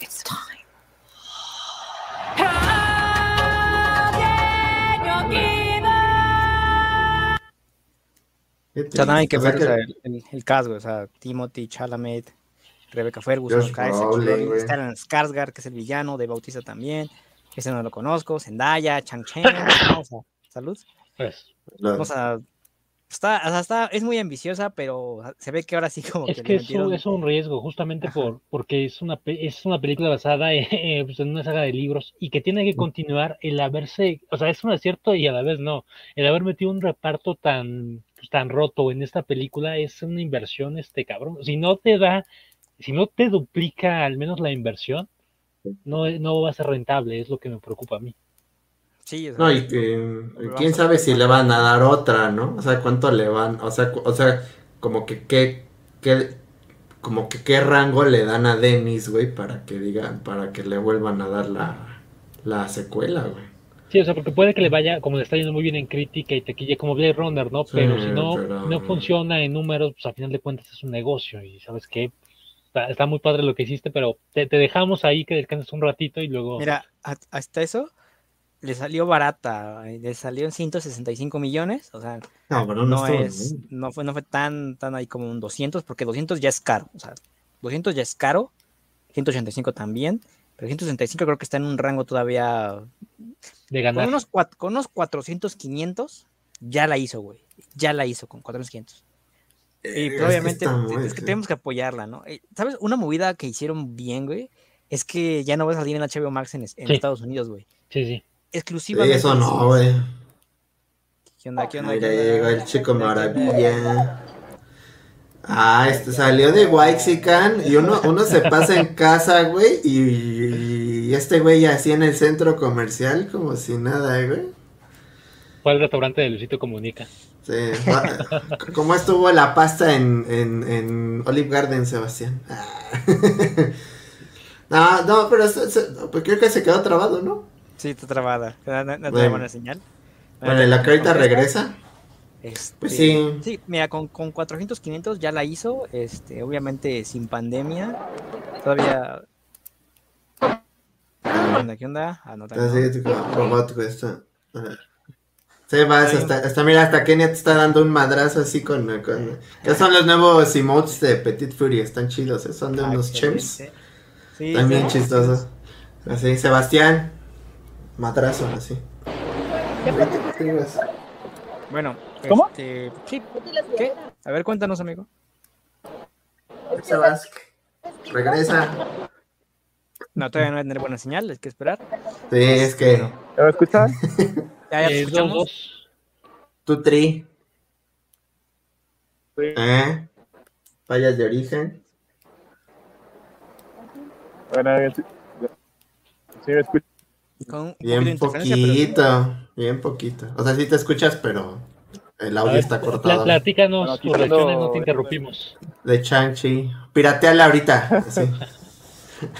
It's time. O nada hay que ver que... El, el, el caso, o sea, Timothy, Chalamet, Rebecca Ferguson, Stylen Skarsgård, que es el villano, de Bautista también. Ese no lo conozco. Zendaya, Chang Chen. salud. Pues, Vamos a Está, o sea, está, es muy ambiciosa, pero se ve que ahora sí como es que, es, un riesgo, justamente por, porque es una, es una película basada pues, en, una saga de libros y que tiene que continuar el haberse, o sea, es un acierto y a la vez no, el haber metido un reparto tan, pues, tan roto en esta película es una inversión, este cabrón, si no te da, si no te duplica al menos la inversión, no, no va a ser rentable, es lo que me preocupa a mí. Sí, no, y que, quién sabe si le van a dar otra, ¿no? O sea, cuánto le van, o sea, o sea, como que qué, qué, como que qué rango le dan a Dennis, güey, para que digan, para que le vuelvan a dar la, la secuela, güey. Sí, o sea, porque puede que le vaya, como le está yendo muy bien en crítica y tequilla como Blade Runner, ¿no? pero si no, no funciona en números, pues al final de cuentas es un negocio y sabes qué, está, está, muy padre lo que hiciste, pero te, te, dejamos ahí que descanses un ratito y luego... Mira, hasta eso, le salió barata, le salió en 165 millones, o sea, no, no, es, no fue, no fue tan, tan ahí como un 200, porque 200 ya es caro, o sea, 200 ya es caro, 185 también, pero 165 creo que está en un rango todavía de ganar. Con unos, con unos 400, 500, ya la hizo, güey, ya la hizo con 400, 500. Y pues, obviamente es que tenemos que apoyarla, ¿no? Eh, ¿Sabes? Una movida que hicieron bien, güey, es que ya no va a salir en HBO Max en, en Estados Unidos, güey. Sí, sí exclusivamente. eso no, güey. ¿Qué onda? ¿Qué onda? Mira, llegó el chico maravilla. Ah, este salió de Waxican y uno, uno se pasa en casa, güey, y, este güey así en el centro comercial como si nada, güey. Fue al restaurante de Luisito Comunica. Sí. ¿Cómo estuvo la pasta en, en, en Olive Garden, Sebastián? no, no, pero pues creo que se quedó trabado, ¿no? Sí, está trabada. No, no bueno. buena señal. Bueno, ¿la carita regresa? Este, pues sí. Sí, mira, con, con 400, 500 ya la hizo. Este, obviamente sin pandemia. Todavía. ¿Qué onda? ¿Qué onda? Ah, no. Sí, vas, hasta, hasta, mira, hasta Kenia te está dando un madrazo así con, con ¿Qué son los nuevos emotes de Petit Fury? Están chidos, ¿eh? Son de ah, unos chimps. Sí, También chistosos. Así, Sebastián, madrazo, así. Bueno, ¿cómo? Este, sí. ¿Qué? A ver, cuéntanos, amigo. Sebas, regresa. No, todavía no va a tener buena señal, hay que esperar. Sí, es que. ¿Me escuchas? ya, ya eh, dos, Tu tri. Sí. ¿Eh? Fallas de origen. Bueno, sí, sí me escucho bien poquito, bien poquito. O sea, sí te escuchas, pero el audio está cortado. Platícanos tus reacciones, no te interrumpimos. De Chang-Chi. Pirateala ahorita. Sí.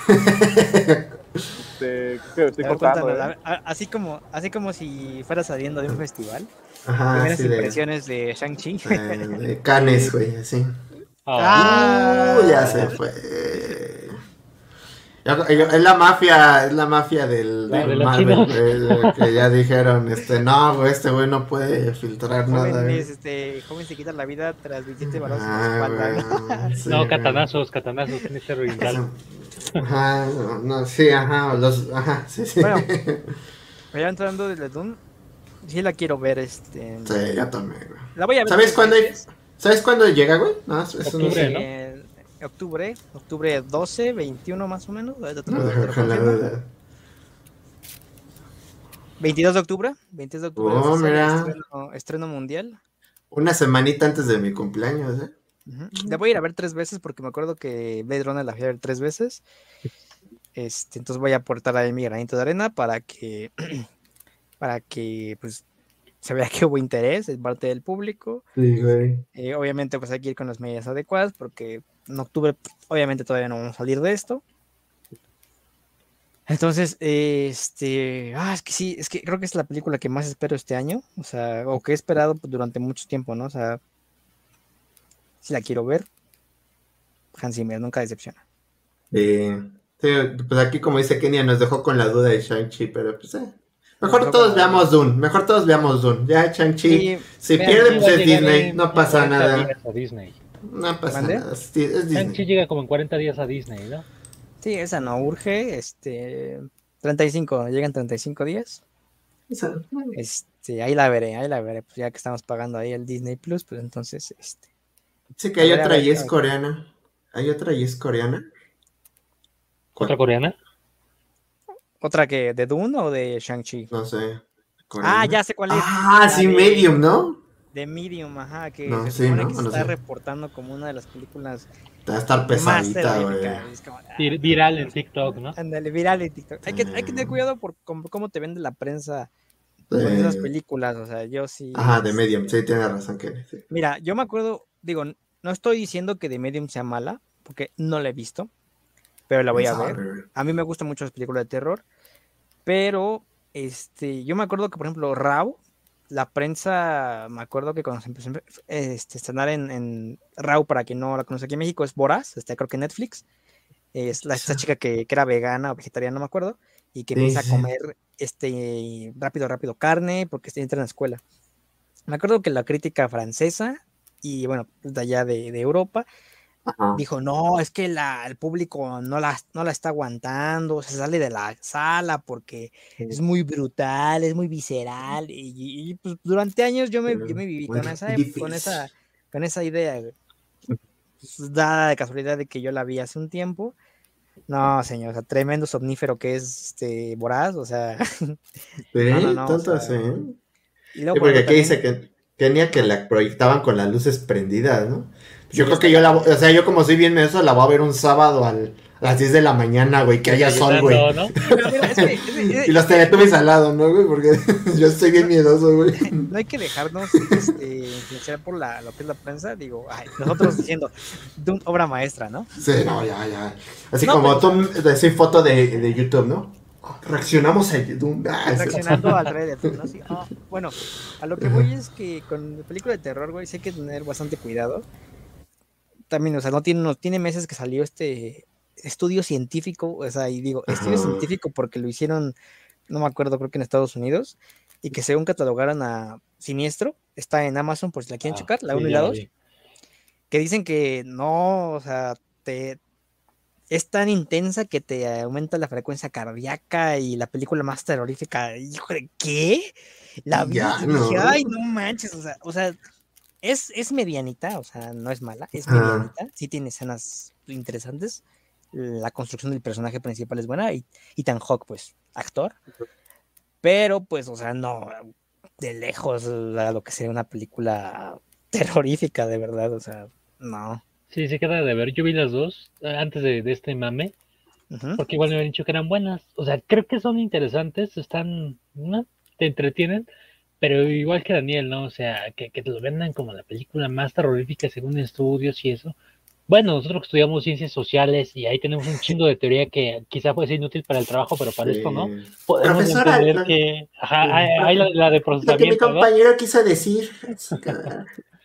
estoy cortando, ¿eh? así como así como si fuera saliendo de un festival. Ajá, Primeras impresiones de, Shang-Chi. de Canes, güey, así. Ah, uh, ya se fue. Es la mafia, es la mafia del, Marvel, que ya dijeron, este, no, este güey no puede filtrar nada. este, joven se quita la vida tras 27 balazos ah, No, catanazos, catanazos en este oriental. Ajá, no, sí, ajá, los, ajá, sí, sí. Bueno, ya entrando de Doom, sí la quiero ver, este. Sí, ya también, güey. La voy a ver. ¿Sabes cuándo, ¿sabes cuándo llega, güey? No, eso Octubre, no sé. ¿no? Octubre, octubre 12, 21 más o menos. 22 de octubre, 22 de octubre. Oh, mira. Estreno, mundial. Una semanita antes de mi cumpleaños, ¿eh? La voy a ir a ver tres veces porque me acuerdo que Runner la fui a ver tres veces. Este, entonces voy a aportar ahí mi granito de arena para que para que pues se vea que hubo interés en parte del público. Sí, güey. Eh, obviamente pues hay que ir con las medidas adecuadas porque en octubre obviamente todavía no vamos a salir de esto. Entonces, este, ah, es que sí, es que creo que es la película que más espero este año, o sea, o que he esperado durante mucho tiempo, ¿no? O sea, si la quiero ver, Hans Zimmer nunca decepciona. sí, pues aquí como dice Kenia nos dejó con la duda de Shang-Chi, pero pues eh, Mejor todos veamos Dune, mejor todos veamos Dune. Ya, Chang-Chi, si pierde, pues es Disney, no pasa nada. Disney. No pasa nada, es Disney. llega como en 40 días a Disney, ¿no? Sí, esa no urge, este... 35, llegan 35 días. Este, ahí la veré, ahí la veré, pues ya que estamos pagando ahí el Disney Plus, pues entonces, este... Sí, que hay otra y es coreana. ¿Hay otra y es coreana? ¿Otra coreana? ¿Otra que de Dune o de Shang-Chi? No sé. Ah, ya sé cuál es. Ah, sí, Medium, ¿no? De Medium, ajá, que se supone que se está reportando como una de las películas. Va a estar pesadita, güey. Ah, viral en TikTok, ¿no? Ándale, viral en TikTok. Hay que, hay que tener cuidado por cómo, te vende la prensa con esas películas, o sea, yo sí. Ajá, de Medium, sí, tiene razón que. Mira, yo me acuerdo, digo, no estoy diciendo que de Medium sea mala, porque no la he visto pero la voy a ver. A mí me gustan mucho las películas de terror, pero este, yo me acuerdo que, por ejemplo, Raw, la prensa, me acuerdo que cuando se empezó a este, estrenar en, en Raw, para quien no la conoce aquí en México, es Boraz, está creo que Netflix, es la, esta chica que, que, era vegana o vegetariana, no me acuerdo, y que empieza a comer este, rápido, rápido carne porque entra en la escuela. Me acuerdo que la crítica francesa y bueno, de allá de, de Europa, dijo, no, es que el público no la, no la está aguantando, se sale de la sala porque es muy brutal, es muy visceral. Y, pues, durante años yo me, viví con esa, con esa, con esa idea, pues, dada de casualidad de que yo la vi hace un tiempo. No, señor, o sea, tremendo somnífero que es este Voraz, o sea. Sí, tanto así. Y luego, porque aquí dice que tenía que la proyectaban con las luces prendidas, ¿no? Yo creo que yo la, o sea, yo como soy bien eso, la voy a ver un sábado al, a las 10 de la mañana, güey, que haya sol, güey. y los teletubbies al lado, ¿no, güey? Porque yo estoy bien miedoso, güey. No hay que dejarnos este, influenciar por la, lo que es la prensa, digo, ay, nosotros diciendo, de una obra maestra, ¿no? Sí, no, ya, ya. Así como pues, tú decís foto de, de YouTube, ¿no? reaccionamos a YouTube. Ah, Reaccionando al rey de ¿no? Ah, bueno, a lo que voy es que con película de terror, güey, sí hay que tener bastante cuidado también, o sea, no tiene, no tiene meses que salió este estudio científico, o sea, y digo, estudio científico porque lo hicieron, no me acuerdo, creo que en Estados Unidos, y que según catalogaron a Siniestro, está en Amazon por si la quieren ah, checar, la 1 y la 2, que dicen que no, o sea, te, es tan intensa que te aumenta la frecuencia cardíaca y la película más terrorífica, hijo de qué? La vi dije, ay, no manches, o sea, o sea, es, es medianita, o sea, no es mala, es medianita, sí tiene escenas interesantes. La construcción del personaje principal es buena y Ethan Hawk, pues, actor. Pero, pues, o sea, no, de lejos lo que sería una película terrorífica, de verdad, o sea, no. Sí, se queda de ver. Yo vi las dos eh, antes de, este mame, porque igual me habían dicho que eran buenas. O sea, creo que son interesantes, están, ¿no? Te entretienen, pero igual que Daniel, ¿no? O sea, que, que te lo vendan como la película más terrorífica según estudios y eso. Bueno, nosotros estudiamos ciencias sociales y ahí tenemos un chingo de teoría que quizá puede ser inútil para el trabajo, pero para esto no. Podemos entender que ajá, hay, la, de procesamiento. Lo que mi compañero quiso decir.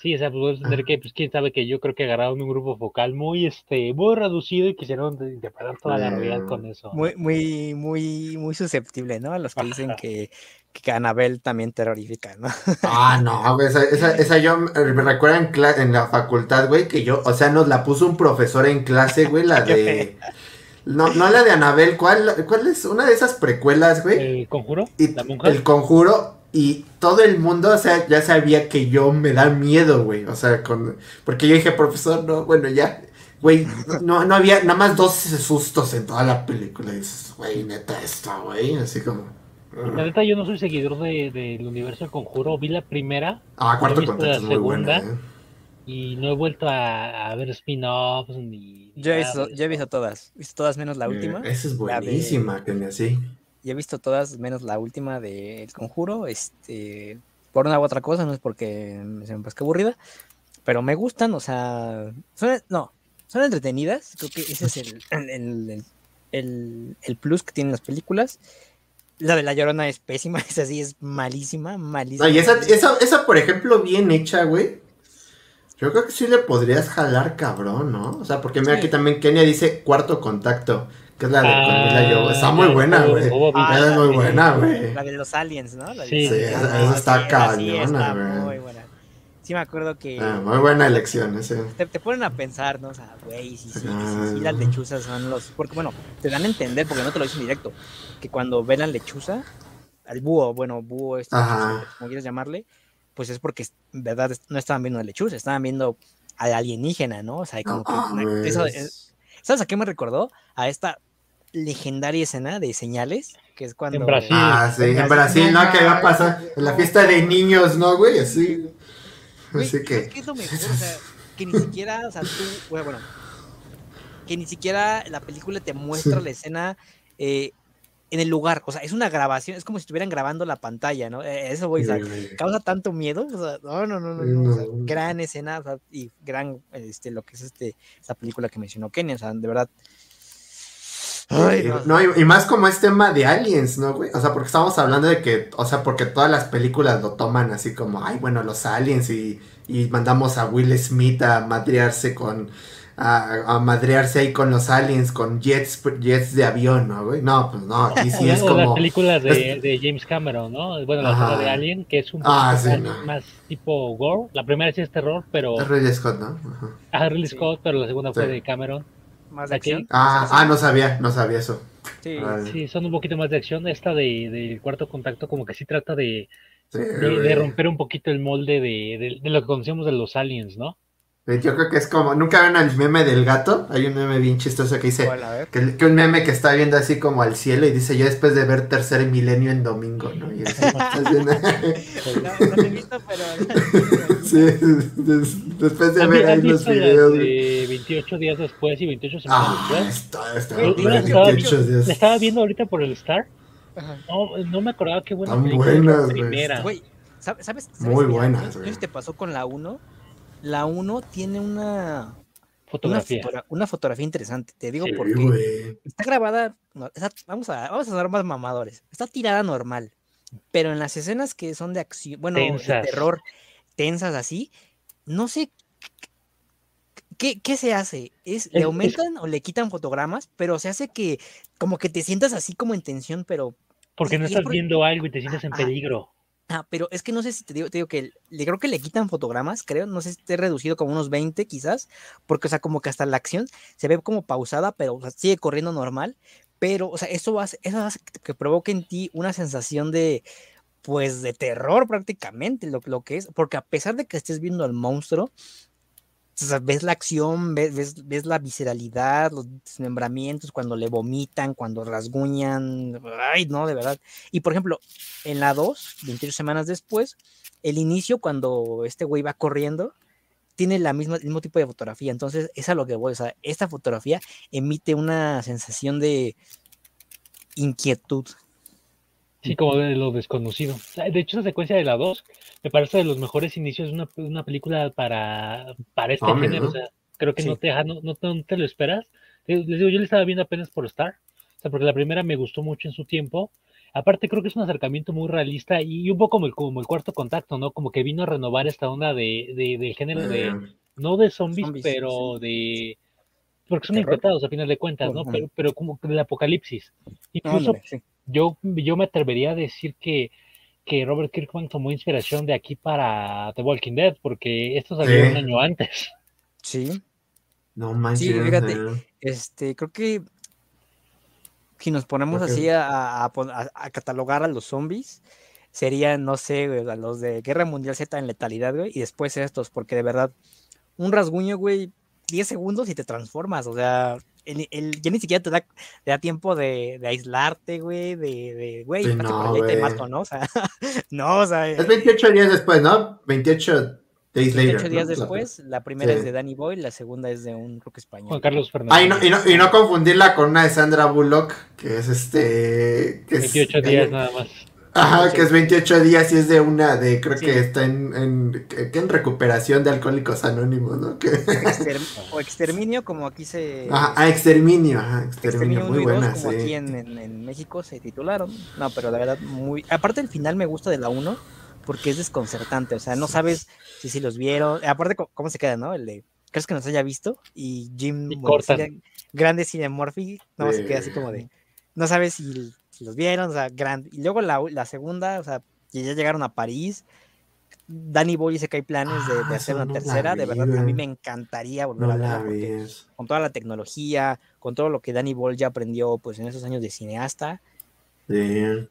Sí, o sea, pues entender que, pues quién sabe que yo creo que agarraron un grupo focal muy, este, muy reducido y quisieron interpretar toda la realidad con eso. Muy, muy, muy, muy susceptible, ¿no? A los que dicen que, que Anabel también terrorífica, ¿no? Ah, no, esa, esa, esa yo me recuerdo en, en la facultad, güey, que yo, o sea, nos la puso un profesor en clase, güey, la de... No, no la de Anabel, ¿cuál, ¿cuál es una de esas precuelas, güey? ¿El conjuro? Y, El conjuro y todo el mundo, o sea, ya sabía que yo me da miedo, güey. O sea, con. Porque yo dije, profesor, no, bueno, ya. Güey, no, no había nada más dos sustos en toda la película. Y dices, güey, neta, esto, güey. Así como. La neta, yo no soy seguidor del de, universo del conjuro. Vi la primera. Ah, cuarto contacto es muy buena, ¿eh? Y no he vuelto a, ver spin-offs ni. Yo he, visto, yo he visto todas. He visto todas menos la última. esa es buenísima, que me así he visto todas menos la última de El Conjuro, este, por una u otra cosa, no es porque se me parezca aburrida, pero me gustan, o sea, son, no, son entretenidas, creo que ese es el, el, plus que tienen las películas. La de La Llorona es pésima, esa sí es malísima, malísima. y esa, esa, por ejemplo, bien hecha, güey. Yo creo que sí le podrías jalar cabrón, ¿no? O sea, porque mira aquí también Kenia dice cuarto contacto Que es la de con Mila Jovovich. Está muy buena, güey. Ah, Es la muy de- buena, güey. La de los aliens, ¿no? La de- Sí, Sí, esa- esa Ah, está sí, cañona, güey. muy buena. Sí me acuerdo que Ah, muy buena elección ese. te, te ponen a pensar, ¿no? O sea, güey, sí, sí, sí, Ah. sí, las lechuzas son los... Porque, bueno, te dan a entender, porque no te lo dicen directo, que cuando ven la lechuza, al búho, bueno, búho, este, Ajá. como quieras llamarle, pues es porque, en verdad, no estaban viendo a lechuza, estaban viendo al alienígena, ¿no? O sea, como que... Eso, ¿Sabes a qué me recordó? A esta legendaria escena de señales, que es cuando... En Brasil. Ah, sí, en En Brasil, ¿no? Que va a pasar en la fiesta de niños, ¿no, güey? Así. Güey, Así ¿sabes que. es lo mejor? O sea, que ni siquiera, o sea, tú, bueno, bueno, que ni siquiera la película te muestra Sí. la escena eh, en el lugar. O sea, es una grabación, es como si estuvieran grabando la pantalla, ¿no? Eh, Eso, güey, o sea, causa tanto miedo. O sea, no, no, no, no, no, o sea, No. gran escena o sea, y gran, este, lo que es este, esta película que mencionó Kenny, o sea, de verdad. Ay, Sí, no, no, y, y más como es tema de aliens, ¿no, güey? O sea, porque estamos hablando de que, o sea, porque todas las películas lo toman así como, ay, bueno, los aliens y, y mandamos a Will Smith a madrearse con, a, a madrearse ahí con los aliens, con jets, jets de avión, ¿no, güey? No, pues no, aquí sí es o las como, películas de, es- de James Cameron, ¿no? Bueno, la Ajá. de Alien, que es un Ah, sí, más, no. más tipo gore. La primera sí es terror, pero. es Ridley Scott, ¿no? Ajá. Ah, Ridley Sí. Scott, pero la segunda fue de Cameron. Más de aquí. acción. Ah, ah, no sabía, no sabía eso. Sí. Vale. Sí, son un poquito más de acción. Esta de, del cuarto contacto, como que sí trata de, Sí, de, de romper un poquito el molde de, de- de lo que conocemos de los aliens, ¿no? Yo creo que es como, ¿nunca ven el meme del gato? Hay un meme bien chistoso que dice, que, que un meme que está viendo así como al cielo y dice, yo después de ver Tercer Milenio en domingo, ¿no? Y así, estás viendo- No, no lo he visto, pero. sí, des- después de ¿Has, ver ahí los videos. de 28 días después y 28 semanas Ah, después? está, está, estaba, 28 viendo, días. la estaba viendo ahorita por el Star. Ajá. No, no me acordaba qué buena película es buenas, la primera. Güey, ¿sabes? ¿sabes? Muy buenas, si te pasó con la 1. La 1 tiene una, una, Fotografía. fotogra- una fotografía interesante. Te digo Sí, porque está grabada. no, está- vamos, a, vamos a sonar más mamadores. Está tirada normal. Pero en las escenas que son de acción, bueno, de terror, tensas así, no sé. ¿Qué, qué se hace? ¿Es, Es- ¿Le es- aumentan o le quitan fotogramas? Pero se hace que como que te sientas así como en tensión, pero Porque no estás por- viendo algo y te sientes en Ah, peligro. Ah, pero es que no sé si te digo, que le creo que le quitan fotogramas, creo, no sé si esté reducido como unos 20 quizás, porque o sea, como que hasta la acción se ve como pausada, pero sigue corriendo normal, pero o sea, eso hace, eso hace que, que provoque en ti una sensación de pues de terror prácticamente lo, lo que es, porque a pesar de que estés viendo al monstruo, o sea, ves la acción, ves, ves, ves la visceralidad, los desmembramientos, cuando le vomitan, cuando rasguñan, ay, no, de verdad. Y por ejemplo, en la 2, 28 semanas después, el inicio cuando este güey va corriendo, tiene la misma, el mismo tipo de fotografía. Entonces, es a lo que voy. O sea, esta fotografía emite una sensación de inquietud. Sí, como de lo desconocido. De hecho, esa secuencia de la 2 me parece de los mejores inicios de una, una película para, para este Hombre, género. ¿no? O sea, creo que no, Sí. te, deja- no, no, te- no te lo esperas. Les digo, yo le estaba viendo apenas por Star. O sea, porque la primera me gustó mucho en su tiempo. Aparte, creo que es un acercamiento muy realista y un poco como el, como el cuarto contacto, ¿no? Como que vino a renovar esta onda de, de, del género de, Eh, no de zombies, Zombies, pero de. Porque son infectados a final de cuentas, ¿no? Pero, pero como que del apocalipsis. Incluso Ándale, sí. Yo, yo me atrevería a decir que, que Robert Kirkman tomó inspiración de aquí para The Walking Dead, porque esto salió Sí. un año antes. Sí, no manches. fíjate. eh. este, creo que si nos ponemos así a, a pon- a- a catalogar a los zombies, serían, no sé, güey, a los de Guerra Mundial Z en letalidad, güey, y después estos, porque de verdad, un rasguño, güey, 10 segundos y te transformas, o sea, el, el- ya ni siquiera te da, te da tiempo de, de aislarte, güey, de, de, güey, Sí, pásate por no, allá y te güey. mato, ¿no? O sea, no, o sea, Es 28 días después, ¿no? 28 days later. 28 días ¿no? Después, la primera Sí. es de Danny Boy, la segunda es de un, que español. Juan Carlos Fernández. Ah, y no, y, no, y no confundirla con una de Sandra Bullock, que es este... Que es- 28 días nada más. Ajá, que es 28 días y es de una de, creo Sí. que está en, en, que- en recuperación de alcohólicos anónimos, ¿no? Que, Exter- o exterminio, como aquí se... ajá, ah, exterminio, ajá, exterminio, Exterminio muy 1 y 2, buena, como sí. aquí en, en- en México se titularon. No, pero la verdad, muy. Aparte, el final me gusta de la 1 porque es desconcertante. O sea, no sabes si si los vieron. Aparte, cómo se queda, ¿no? El de crees que nos haya visto y Jim, Y bueno, grande Cillian Murphy, no se queda así Sí. como de, no sabes si, si los vieron, o sea, grande. Y luego la, la segunda, o sea, que ya llegaron a París. Danny Boy dice que hay planes de, de Ah, hacer una no tercera, de verdad, a mí me encantaría volver No a porque ves. con toda la tecnología, con todo lo que Danny Boyle ya aprendió pues en esos años de cineasta. Sí.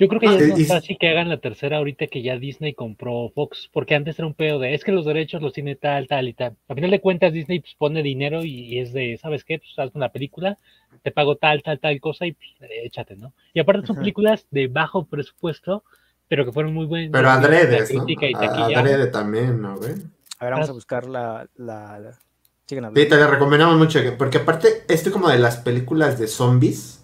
Yo creo que ya Ah, es más fácil que hagan la tercera ahorita que ya Disney compró Fox, porque antes era un pedo de, es que los derechos los tiene tal, tal y tal. A final de cuentas Disney pues, pone dinero y, y es de, ¿sabes qué? Pues haz una película, te pago tal, tal, tal cosa y pues, échate, ¿no? Y aparte son películas de bajo presupuesto, pero que fueron muy buenas. Pero adredes, ¿no? crítica y. Adrede también, ¿no, güey? A ver, vamos a buscar la... la, la- Sí, te la recomendamos mucho, que- porque aparte, esto como de las películas de zombies,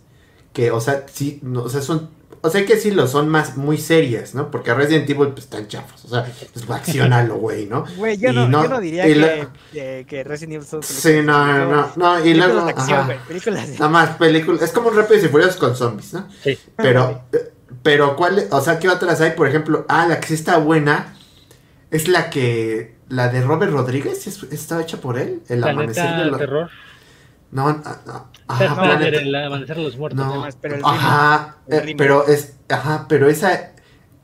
que, o sea, sí, no, o sea, son, o sea, que sí lo son más, muy serias, ¿no? Porque Resident Evil, pues, están chafos, o sea, pues, accionalo, güey, ¿no? Güey, yo y no, no- yo no diría y que, la- que, que Resident Evil son Sí, no, no, no, no, y películas luego, de acción, ajá, güey, películas de... nada más películas, es como un Rápidos y Furiosos con zombies, ¿no? Sí. Pero, pero, ¿cuál, o sea, qué otras hay? Por ejemplo, ah, la que sí está buena es la que, la de Robert Rodríguez, ¿es- ¿está hecha por él? El amanecer Planeta de los... Terror. No, no, no, O sea, ajá, no, Planeta- el amanecer de los muertos. No, además, pero el ajá, el eh, pero es, ajá, pero esa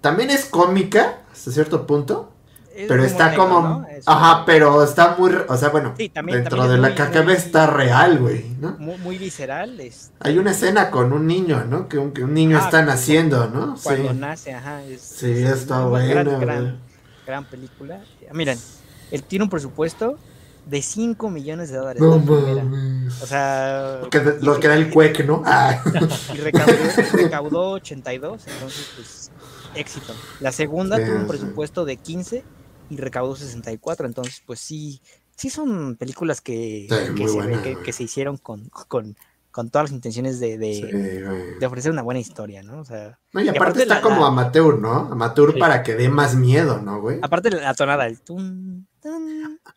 también es cómica hasta cierto punto, es pero está negro, como, ¿no? Es ajá, humor pero está muy, o sea, bueno, Sí, también- dentro también de la caca muy- está real, güey, ¿no? Muy, muy visceral, es Hay una escena con un niño, ¿no? Que un, que un niño Ah, está cuando- naciendo, ¿no? Sí, cuando nace, ajá. Es, sí, es está una gran, gran, güey. gran película. Ah, Miren, él tiene un presupuesto de 5 millones de dólares. No mames. O sea, Lo que, lo que da el cuec, ¿no? Ah. y recaudó, recaudó 82, entonces pues éxito. La segunda Sí, tuvo un sí. presupuesto de 15 y recaudó 64, entonces pues sí, sí son películas que, Sí, que se, ve buenas, que, güey. que se hicieron con, con, con todas las intenciones de, de, Sí, güey. de ofrecer una buena historia, ¿no? O sea, No, y y aparte está la- como amateur, ¿no? Amateur Sí. para que dé más miedo, ¿no, güey? aparte la tonada, el tun, tun,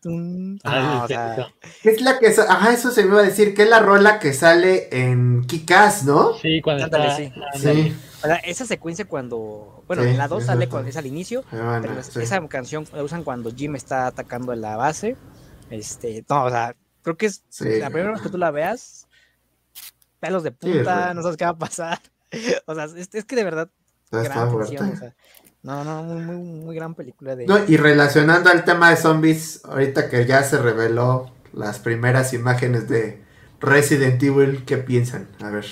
tun, Ah, ah, o sea, sí, ¿Qué es la que Ajá, eso se me iba a decir, que es la rola que sale en Kikas, ¿no? Sí, cuando Ándale, está. sí. ándale. Sí. o sea, esa secuencia cuando, bueno, Sí, en la 2 esa sale cuando es al inicio, Pero sí. esa canción la usan cuando Jim está atacando en la base. Este, no, o sea, creo que es Sí, la primera vez que tú la veas, pelos de punta, verdad. no sabes qué va a pasar. O sea, es, es que de verdad, gran tensión, o sea, no, no, muy, muy, muy gran película de. No, y relacionando al tema de zombies, ahorita que ya se reveló las primeras imágenes de Resident Evil, ¿qué piensan? A ver.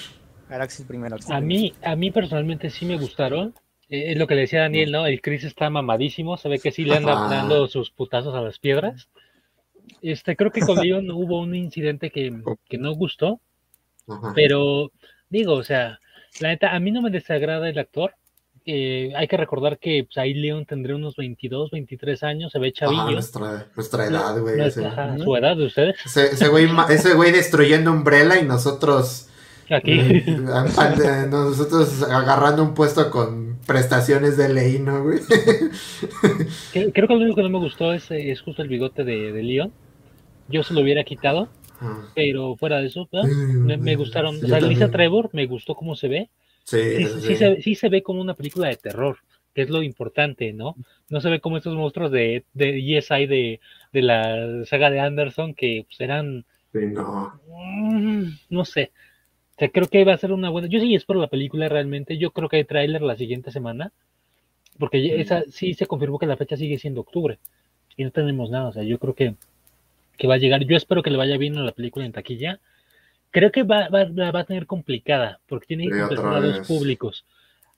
Araxis primero. Araxis A primero. mí, a mí personalmente sí me gustaron. Eh, es lo que le decía Daniel, ¿no? El Chris está mamadísimo, se ve que sí le anda Ajá. dando sus putazos a las piedras. Este, creo que con Leon hubo un incidente que, que no gustó, Ajá. pero digo, o sea, la neta, a mí no me desagrada el actor. Eh, hay que recordar que pues, ahí Leon tendría unos 22, 23 años, se ve Ajá, chavillo. nuestra, nuestra edad, güey. No, su edad de ustedes. Ese, ese güey, ese güey destruyendo Umbrella y nosotros Aquí. eh, an- nosotros agarrando un puesto con prestaciones de ley, ¿no, güey? Creo que lo único que no me gustó es, eh, es justo el bigote de, de Leon. Yo se lo hubiera quitado, Ah, pero fuera de eso, ¿no? Mm, me, me gustaron. O sea, Lisa. Trevor me gustó cómo se ve. Sí, Sí, se, sí se ve como una película de terror, que es lo importante, ¿no? No se ve como estos monstruos de, de ESI de, de la saga de Anderson que pues, eran, no. mm, no sé. O sea, creo que va a ser una buena. Yo sí espero la película realmente. Yo creo que hay tráiler la siguiente semana, porque esa sí se confirmó que la fecha sigue siendo octubre y no tenemos nada. O sea, yo creo que, que va a llegar. Yo espero que le vaya bien a la película en taquilla. Creo que va, va, la va a tener complicada porque tiene que a vez. públicos.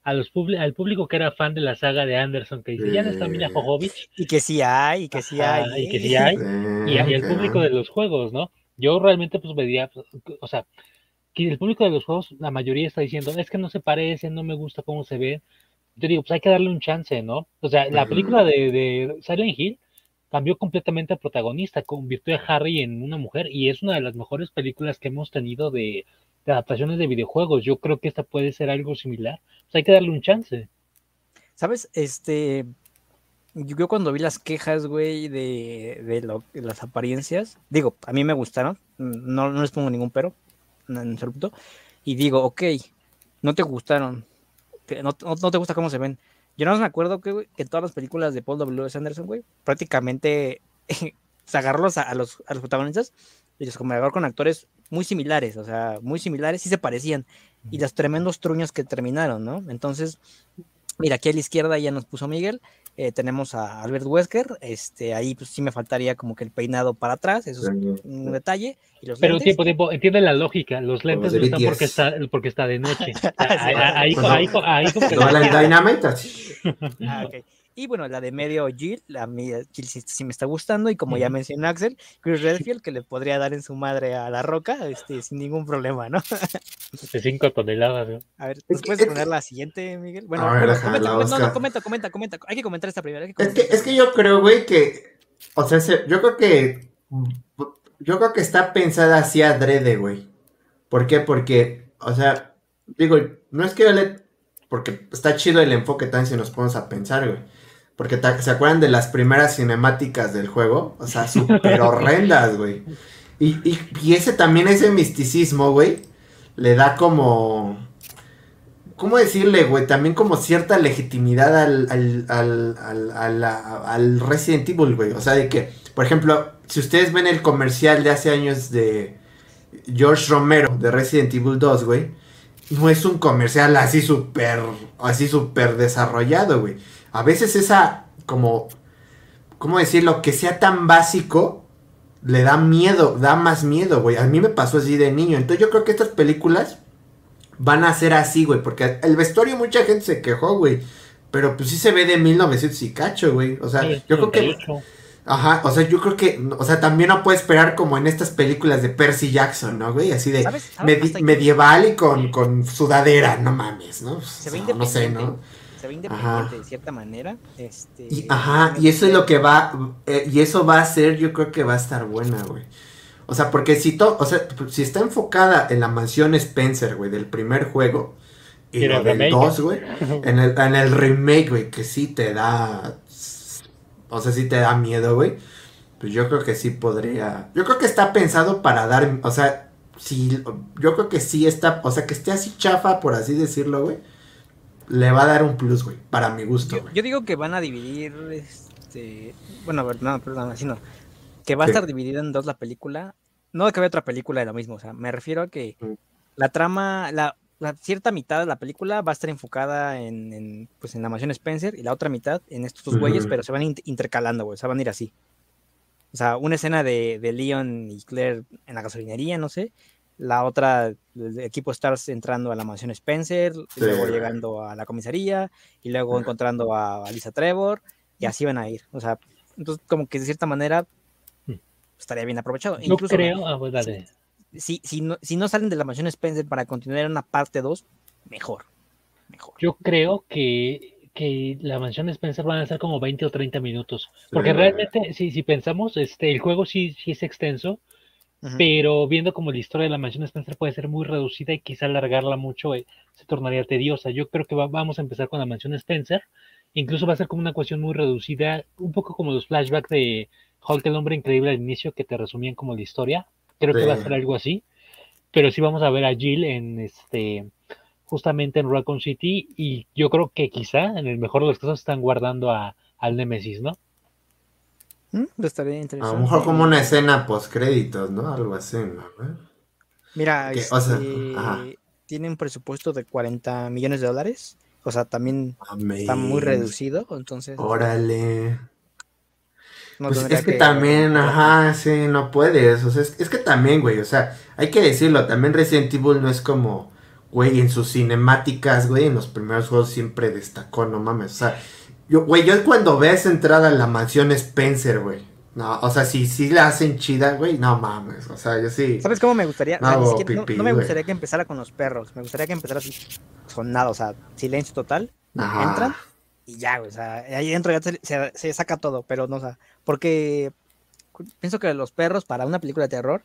A los publi- al público que era fan de la saga de Anderson, que dice, ya no está Mila Sí. Jovovich, Y que sí hay, y que sí Ajá, hay. y que sí hay, Sí, y, y el ok. público de los juegos, ¿no? Yo realmente pues veía, pues, o sea, que el público de los juegos, la mayoría está diciendo, es que no se parece, no me gusta cómo se ve. Yo digo, pues hay que darle un chance, ¿no? O sea, la película de, de Silent Hill cambió completamente al protagonista, convirtió a Harry en una mujer y es una de las mejores películas que hemos tenido de, adaptaciones de videojuegos. Yo creo que esta puede ser algo similar. Pues hay que darle un chance. ¿Sabes? Este. Yo cuando vi las quejas, güey, de, de, las apariencias, digo, a mí me gustaron, no, no les pongo ningún pero, en absoluto, y digo, ok, no te gustaron, no, no- no te gusta cómo se ven. Yo no me acuerdo que, güey, que todas las películas de Paul W. Anderson, güey, prácticamente sea, agarrarlos a, los, a los protagonistas y los agarró con actores muy similares, o sea, muy similares, sí se parecían, y los tremendos truños que terminaron, ¿no? Entonces, mira, aquí a la izquierda ya nos puso Miguel, eh, tenemos a Albert Wesker, este, ahí pues sí me faltaría como que el peinado para atrás, eso es un detalle. Pero tiempo, tiempo, entiende la lógica, los lentes no están porque está, porque está de noche. ahí, la Dynamite, ah, okay. Y bueno, la de medio Jill, la Jill sí, me está gustando. Y como ya mencionó Axel, Chris Redfield, que le podría dar en su madre a la roca, este, sin ningún problema, ¿no? De 5 toneladas, ¿no? A ver, ¿nos puedes poner la siguiente, Miguel? Bueno, comenta, comenta, comenta, comenta, Hay que comentar esta primera. es, que, es que yo creo, güey, que. O sea, yo creo que. Yo creo que está pensada así adrede, güey. ¿Por qué? Porque, o sea, digo, no es que yo le. Porque está chido el enfoque también si nos ponemos a pensar, güey. Porque se acuerdan de las primeras cinemáticas del juego. O sea, súper horrendas, güey. Y, y, ese también, ese misticismo, güey, le da como. ¿Cómo decirle, güey? También como cierta legitimidad al, al, al, al, al Resident Evil, güey. O sea, de que, por ejemplo, si ustedes ven el comercial de hace años de George Romero de Resident Evil 2, güey, no es un comercial así súper, así súper desarrollado, güey a veces esa, como, ¿cómo decirlo? Que sea tan básico, le da miedo, da más miedo, güey. A mí me pasó así de niño. Entonces yo creo que estas películas van a ser así, güey. Porque el vestuario mucha gente se quejó, güey. Pero pues sí se ve de 1900 y cacho, güey. O sea, yo creo que... Ajá, o sea, yo creo que, o sea, también no puede esperar como en estas películas de Percy Jackson, ¿no, güey? Así de medieval y con, con sudadera, no mames, ¿no? Se ve no sé, ¿no? Se ve independiente de cierta manera. Este, y, ajá, y eso es lo que va, eh, y eso va a ser, yo creo que va a estar buena, güey. O sea, porque si, to, o sea, si está enfocada en la mansión Spencer, güey, del primer juego, y lo del 2, güey, en el, en el remake, güey, que sí te da, o sea, sí te da miedo, güey, pues yo creo que sí podría, yo creo que está pensado para dar, o sea, sí, yo creo que sí está, o sea, que esté así chafa, por así decirlo, güey le va a dar un plus, güey, para mi gusto, güey. Yo, digo que van a dividir, este, bueno, a ver, no, perdón, así no, que va a estar dividida en dos la película, no que haya otra película de lo mismo, o sea, me refiero a que mm. la trama, la, cierta mitad de la película va a estar enfocada en, pues, en la mansión Spencer y la otra mitad en estos dos güeyes, pero se van intercalando, güey, o sea, van a ir así. O sea, una escena de, de Leon y Claire en la gasolinería, no sé, la otra, el equipo Stars entrando a la mansión Spencer, luego llegando a la comisaría, y luego encontrando a, Lisa Trevor, y así van a ir. O sea, entonces como que de cierta manera hmm. estaría bien aprovechado. No creo, ah, pues Si, si, no, si no salen de la mansión Spencer para continuar en una parte 2, mejor, mejor. Yo creo que, que la mansión Spencer van a ser como 20 o 30 minutos. Porque realmente, si, si pensamos, este, el juego sí, sí es extenso, pero viendo como la historia de la mansión Spencer puede ser muy reducida y quizá alargarla mucho eh, se tornaría tediosa. Yo creo que vamos a empezar con la mansión Spencer, incluso va a ser como una cuestión muy reducida, un poco como los flashbacks de Hulk el hombre increíble al inicio que te resumían como la historia. Creo que va a ser algo así, pero sí vamos a ver a Jill en este justamente en Raccoon City y yo creo que quizá en el mejor de los casos están guardando a, al Nemesis, ¿no? Mm, estaría interesante. A lo mejor como una escena post créditos, ¿no? Algo así, ¿no? Mira, este, tiene un presupuesto de 40 millones de dólares. O sea, también está muy reducido, entonces. Órale. Pues es que, también, ajá, sí, no puedes. O sea, es, es, que también, güey, o sea, hay que decirlo, también Resident Evil no es como, güey, en sus cinemáticas, güey, en los primeros juegos siempre destacó, no mames. O sea, yo, güey, yo cuando ves entrada en la mansión Spencer, güey. No, o sea, si, si la hacen chida, güey, no mames. O sea, yo sí. ¿Sabes cómo me gustaría? No, me gustaría que empezara con los perros. Me gustaría que empezara así, con nada, o sea, silencio total. Entran y ya, güey. O sea, ahí dentro ya se, saca todo, pero no, o sea, porque pienso que los perros para una película de terror,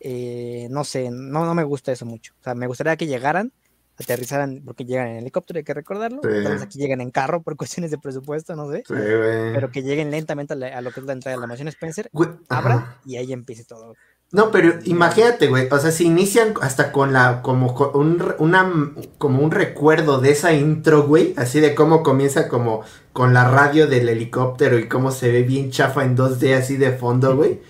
eh, no sé, no, no me gusta eso mucho. O sea, me gustaría que llegaran aterrizaran porque llegan en helicóptero, hay que recordarlo. Tal aquí llegan en carro por cuestiones de presupuesto, no sé. pero que lleguen lentamente a, lo que es la entrada de la mansión Spencer, abran y ahí empiece todo. No, pero imagínate, güey, o sea, si inician hasta con la, como un, una, como un recuerdo de esa intro, güey, así de cómo comienza como con la radio del helicóptero y cómo se ve bien chafa en 2D así de fondo, güey.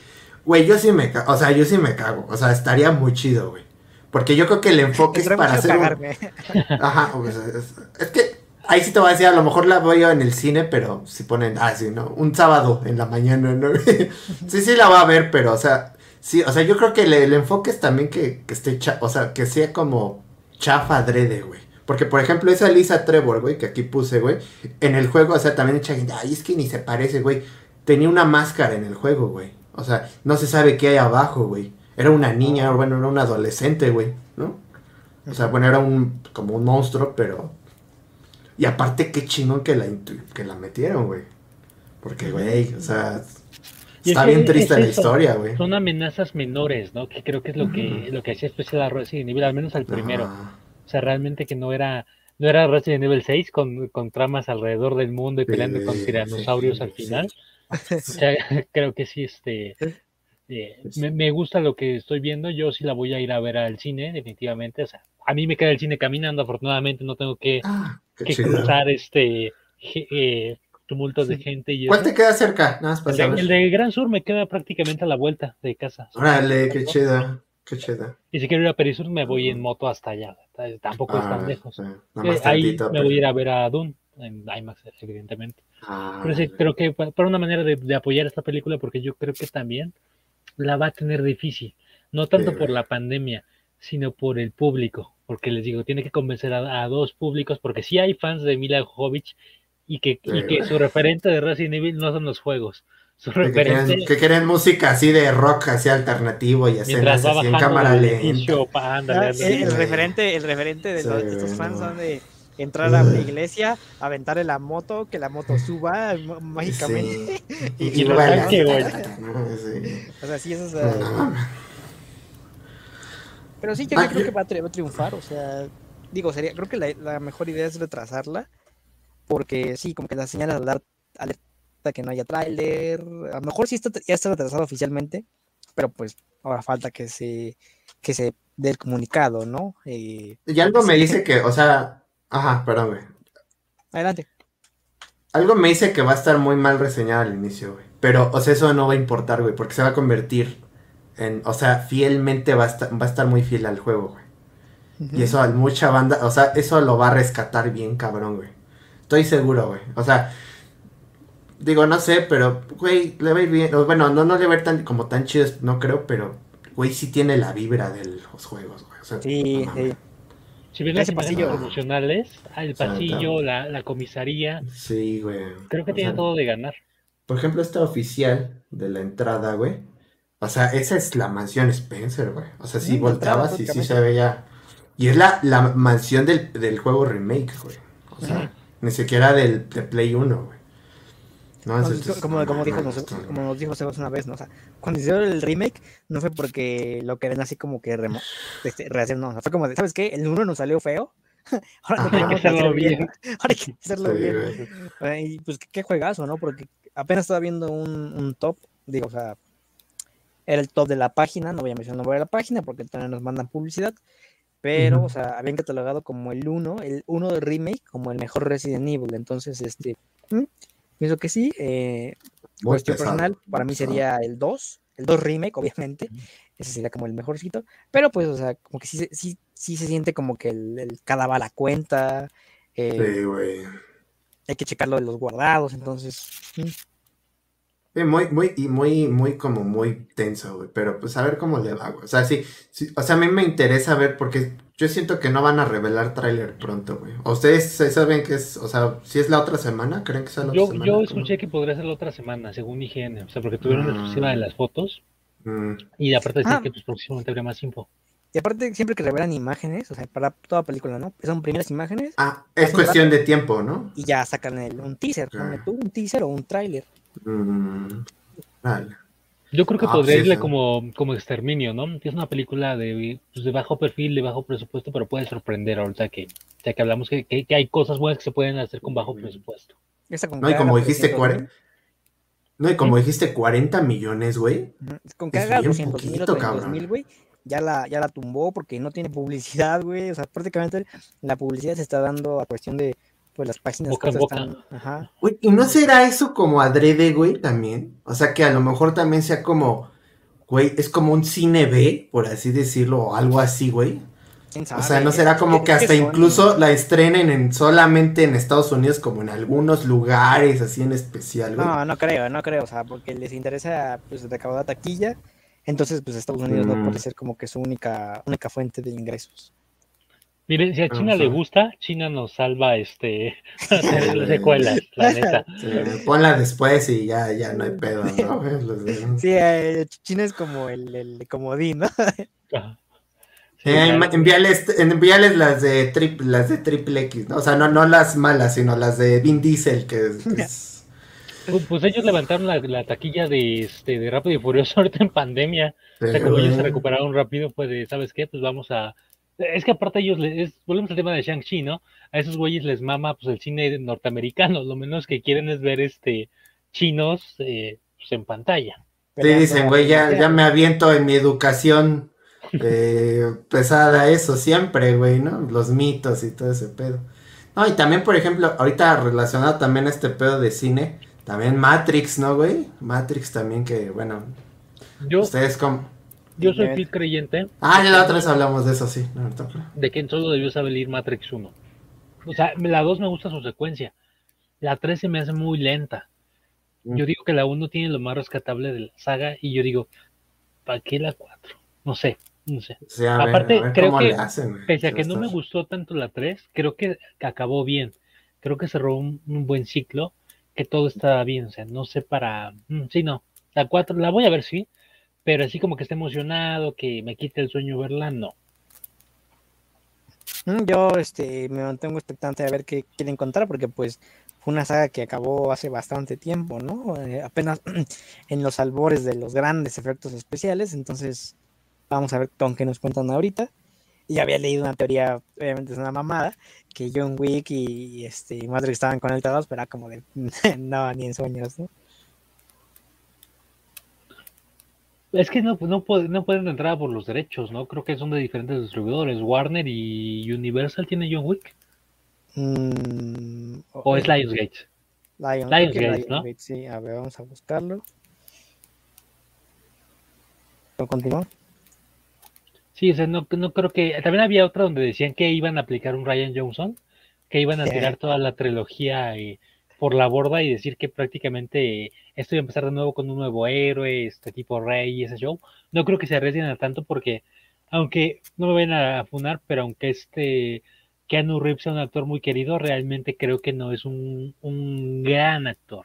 Güey, yo sí me cago, o sea, yo sí me cago, o sea, estaría muy chido, güey. Porque yo creo que el enfoque es para hacer Ajá, es, es que ahí sí te voy a decir, a lo mejor la voy en el cine, pero si ponen, ah, sí, ¿no? Un sábado en la mañana, ¿no? sí, sí la va a ver, pero, o sea, sí, o sea, yo creo que el, enfoque es también que, que esté, cha o sea, que sea como chafa adrede, güey. Porque, por ejemplo, esa Lisa Trevor, güey, que aquí puse, güey, en el juego, o sea, también echa gente, ay, es que ni se parece, güey. Tenía una máscara en el juego, güey. O sea, no se sabe qué hay abajo, güey. Era una niña, bueno, era un adolescente, güey, ¿no? O sea, bueno, era un, como un monstruo, pero y aparte, qué chingón que la, que la metieron, güey. Porque, güey, o sea, está bien triste la historia, güey. Son amenazas menores, ¿no? Que creo que es lo que, lo que hacía especial a Resident Evil, al menos al primero. O sea, realmente que no era, no era Resident Evil 6 con, con tramas alrededor del mundo y peleando con tiranosaurios al final. O sea, creo que sí, este. Eh, me, me, gusta lo que estoy viendo. Yo sí la voy a ir a ver al cine, definitivamente. O sea, a mí me queda el cine caminando, afortunadamente no tengo que, ah, que cruzar este eh, tumultos de gente. Y ¿Cuál te queda cerca? Nada más el, el, de Gran Sur me queda prácticamente a la vuelta de casa. Órale, qué chido. Y si quiero ir a Perisur, me voy en moto hasta allá. Tampoco es tan ah, lejos. Eh, ahí me voy a ir a ver a Dune en IMAX, evidentemente. Ah, pero sí, creo que para una manera de, de, apoyar esta película, porque yo creo que también la va a tener difícil. No tanto por la pandemia, sino por el público, porque les digo, tiene que convencer a, dos públicos, porque sí hay fans de Mila Jovovich y que, y que su referente de Resident Evil no son los juegos. Su referente, que, quieren, música así de rock, así alternativo y así en cámara lenta. Ah, el, referente, el referente de, los, estos fans son de entrar a la iglesia, aventarle la moto, que la moto suba mágicamente. y, y, y O sea, sí, eso es... Pero sí, yo ah, creo que va a, triunfar, o sea, digo, sería, creo que la, mejor idea es retrasarla, porque sí, como que la señal alerta, alerta que no haya tráiler, a lo mejor sí está, ya está retrasado oficialmente, pero pues ahora falta que se, que se dé el comunicado, ¿no? Eh, y algo me dice que, o sea, ajá, perdón, güey. Adelante. Algo me dice que va a estar muy mal reseñado al inicio, güey. Pero, o sea, eso no va a importar, güey, porque se va a convertir o sea, fielmente va a estar, va a estar muy fiel al juego, güey. Y eso, mucha banda, o sea, eso lo va a rescatar bien cabrón, güey. Estoy seguro, güey. O sea, digo, no sé, pero, güey, le va a ir bien. Bueno, no, no le va a ir tan, como tan chido, no creo, pero, güey, sí tiene la vibra de los juegos, güey. O sea, sí, sí. Si ves ese pasillo emocionales, el pasillo, la, la, comisaría. Sí, güey. Creo que tiene todo de ganar. Por ejemplo, esta oficial de la entrada, güey o sea, esa es la mansión Spencer, güey. O sea, si volteabas y sí se veía. Y es la, la mansión del, del, juego remake, güey. O sea, ni siquiera del de Play 1, güey. No, como, como, dijo, nos, como nos dijo Sebas una vez, ¿no? O sea, cuando hicieron el remake, no fue porque lo querían así como que remo, este, rehacer, no. Fue como de, ¿sabes qué? El 1 nos salió feo. Ahora hay que hacerlo bien. bien. Ahora hay que hacerlo bien. Y pues qué, juegazo, ¿no? Porque apenas estaba viendo un, un top, digo, o sea, era el top de la página, no voy a mencionar el nombre de la página porque también nos mandan publicidad, pero, o sea, habían catalogado como el 1, el 1 de remake, como el mejor Resident Evil, entonces, este, pienso que sí, eh, cuestión personal, para mí sería el 2, el 2 remake, obviamente, ese sería como el mejorcito, pero pues, o sea, como que sí, sí, sí se siente como que el, el cada bala cuenta, eh, sí, güey. Hay que checarlo de los guardados, entonces muy, muy, y muy, muy, como muy tenso, güey. Pero pues a ver cómo le va, güey. O sea, sí, o sea, a mí me interesa ver porque yo siento que no van a revelar tráiler pronto, güey. ¿Ustedes saben que es, o sea, si es la otra semana? ¿Creen que es la yo, otra semana? Yo escuché que podría ser la otra semana, según IGN. O sea, porque tuvieron una exclusiva de las fotos. Mm. Y aparte decir ah. que pues próximamente habría más info. Y aparte, siempre que revelan imágenes, o sea, para toda película, ¿no? Son primeras imágenes. Ah, es cuestión de tiempo, ¿no? Y ya sacan el, un teaser, tú, un teaser o un tráiler. Mm, Yo creo que ah, podría irle como, como exterminio, ¿no? Es una película de, pues, de bajo perfil, de bajo presupuesto, pero puede sorprender ahorita que, ya que hablamos que, hay cosas buenas que se pueden hacer con bajo presupuesto. no, y como dijiste, No, y como dijiste, 40 millones, güey. Con que haga bien 200 mil o poquito, 300 cabrón. mil, güey, ya la, ya la tumbó porque no tiene publicidad, güey. O sea, prácticamente la publicidad se está dando a cuestión de pues las páginas Boca boca. están. Ajá. ¿y no será eso como adrede, güey, también? O sea, que a lo mejor también sea como, güey, es como un cine B, por así decirlo, o algo así, güey. ¿Quién O sea, ¿no será como que- hasta incluso la estrenen en solamente en Estados Unidos, como en algunos lugares así en especial, güey? No, no creo, no creo, o sea, porque les interesa pues recaudar taquilla, entonces pues Estados Unidos no Mm. puede ser como que su única, única fuente de ingresos. Miren, si a China le gusta, China nos salva este las secuelas, la neta. Sí, ponla después y ya, ya no hay pedo, ¿no? Sí, eh, China es como el, el comodín, ¿no? Sí, Eh, envíales, envíales las de triple, las de triple X, ¿no? O sea, no, no las malas, sino las de Vin Diesel, que es, que es- Pues, pues ellos levantaron la, la taquilla de este de Rápido y Furioso ahorita en pandemia. O sea, como ellos se recuperaron rápido, pues de, ¿sabes qué? Pues vamos a... Es que aparte ellos, les, es- volvemos al tema de Shang-Chi, ¿no? A esos güeyes les mama pues el cine norteamericano, lo menos que quieren es ver este chinos eh, pues, en pantalla. Sí, dicen, güey, ya, me aviento en mi educación eh, pesada eso siempre, güey, ¿no? Los mitos y todo ese pedo. No, y también, por ejemplo, ahorita relacionado también a este pedo de cine, también Matrix, ¿no, güey? Matrix también que, bueno, Yo, ustedes como... yo soy fiel creyente Ah, ya la otra vez hablamos de eso, sí. No, de que solo debió salir Matrix 1. O sea, la 2 me gusta su secuencia. La 3 se me hace muy lenta. Mm. Yo digo que la 1 tiene lo más rescatable de la saga y yo digo, ¿para qué la 4? No sé, no sé. O sea, a ver- Aparte, a ver creo que, hacen. Pese a que no me gustó tanto la 3, creo que acabó bien. Creo que cerró un, un buen ciclo, que todo estaba bien. O sea, no sé para... mm, sí, no. La 4 la voy a ver, sí. Pero así como que esté emocionado, que me quite el sueño verla, no. Mm, Yo este, me mantengo expectante a ver qué quieren contar, porque pues fue una saga que acabó hace bastante tiempo, ¿no? Eh, apenas en los albores de los grandes efectos especiales, entonces vamos a ver con qué nos cuentan ahorita. Y había leído una teoría, obviamente es una mamada, que John Wick y este, Matrix estaban conectados, pero era como de, no, ni en sueños, ¿no? Es que no, no, no pueden entrar por los derechos, ¿no? Creo que son de diferentes distribuidores. Warner y Universal tiene John Wick. Mm, O es Lionsgate. Lion- Lionsgate, que ¿no? Lionsgate, Sí, a ver, vamos a buscarlo. Continúa. Sí, o sea, no, no creo que. También había otra donde decían que iban a aplicar un Ryan Johnson, que iban a Sí. tirar toda la trilogía eh, por la borda y decir que prácticamente esto iba a empezar de nuevo con un nuevo héroe, este tipo Rey y ese show. No creo que se arriesguen a tanto porque, aunque no me vayan a funar, pero aunque este Keanu Reeves sea un actor muy querido, realmente creo que no es un, un gran actor.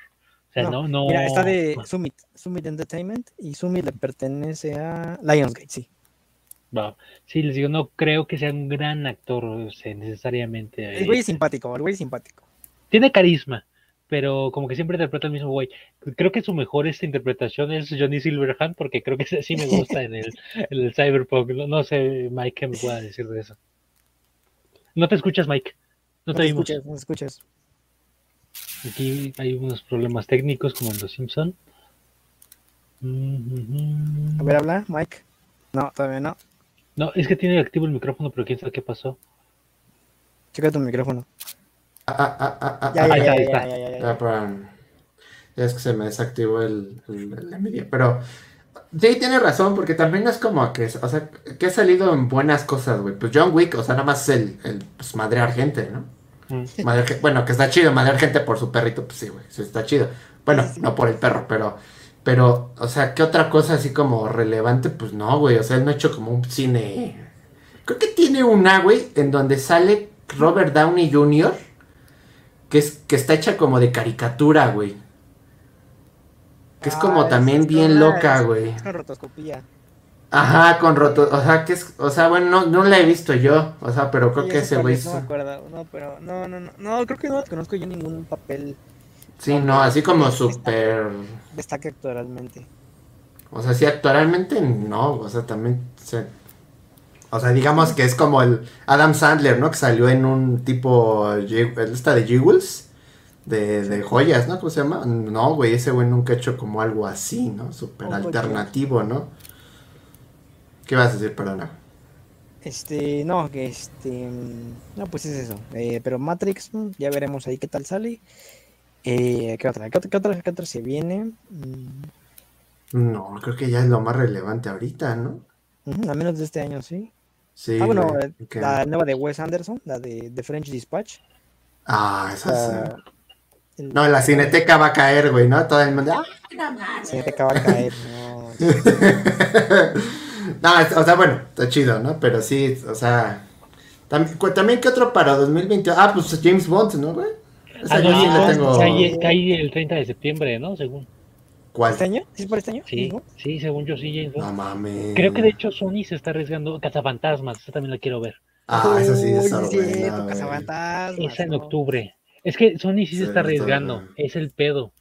O sea, no, no. Mira, está de Summit, Summit Entertainment y Summit le pertenece a Lionsgate, sí. Sí, les digo, no creo que sea un gran actor o sea, necesariamente. El güey es simpático, el güey es simpático. tiene carisma, pero como que siempre interpreta el mismo güey. Creo que su mejor esta interpretación es Johnny Silverhand, porque creo que ese sí me gusta en el, en el Cyberpunk. No, no sé, Mike, ¿qué me pueda decir de eso? No te escuchas, Mike. No No te te oímos. escuchas, no te escuchas. Aquí hay unos problemas técnicos como en Los Simpson. A ver, habla, Mike. No, todavía no. No, es que tiene activo el micrófono, pero quién sabe qué pasó. Checa tu micrófono. Ah, ah, ah, ah, ah, Ya, ah, ya, ahí ya, está, ahí ya, está. ya, ya, ya. Para- es que se me desactivó el, el, el Nvidia, pero sí, tiene razón, porque también es como que, o sea, que ha salido en buenas cosas, güey. Pues John Wick, o sea, nada más el, el pues, madrear gente, ¿no? Mm. Madrear bueno, que está chido, madrear gente por su perrito, pues sí, güey, sí está chido. Bueno, no por el perro, pero, pero, o sea, ¿qué otra cosa así como relevante? Pues no, güey, o sea, él no ha hecho como un cine. Creo que tiene una, güey, en donde sale Robert Downey Jr., que, es, que está hecha como de caricatura, güey. Que es como Ah, también es bien una- loca, güey. Con rotoscopía. Ajá, con roto, o sea, que es, o sea, bueno, no, no la he visto yo, o sea, pero creo Sí, que ese güey, No me acuerdo, no, pero no, no, no, no, creo que no conozco yo ningún papel sí, no, así como súper, destaque actualmente. o sea, sí, actualmente no, o sea, también, se- o sea, digamos que es como el Adam Sandler, ¿no? Que salió en un tipo, esta de Jiggles, de, de joyas, ¿no? ¿Cómo se llama? No, güey, ese güey nunca ha hecho como algo así, ¿no? Súper alternativo, ¿no? ¿Qué vas a decir, perdona? Este, no, que este, no, pues es eso. Eh, pero Matrix, mm, ya veremos ahí qué tal sale. Eh, ¿qué, otra? ¿Qué, otra, qué, otra, ¿Qué otra se viene? Mm, No, creo que ya es lo más relevante ahorita, ¿no? ujú, al menos de este año, sí. Sí. ah, bueno, eh, que- la nueva de Wes Anderson, la de The French Dispatch. Ah, esa la- sí. el- No, la cineteca va a caer, güey, ¿no? Todo el mundo. ¡ah! se te acaba de caer. No, no, o sea, bueno, está chido, ¿no? Pero sí, o sea. También, también ¿qué otro para 2021? Ah, pues James Bond, ¿no, güey? Esa Ah, yo no, sí le tengo. cae, cae el 30 de septiembre, ¿no? Según. ¿Cuál? ¿Este año? ¿Sí es para este año? Sí, ¿no? sí, según yo sí, James Bond. No mames. Creo que de hecho Sony se está arriesgando. Cazafantasmas, esa también la quiero ver. Ah, esa sí Uy, está es buena, cierto, güey. Cazafantasmas, Esa en ¿no? octubre. Es que Sony sí Sí, se está está arriesgando. Es el pedo.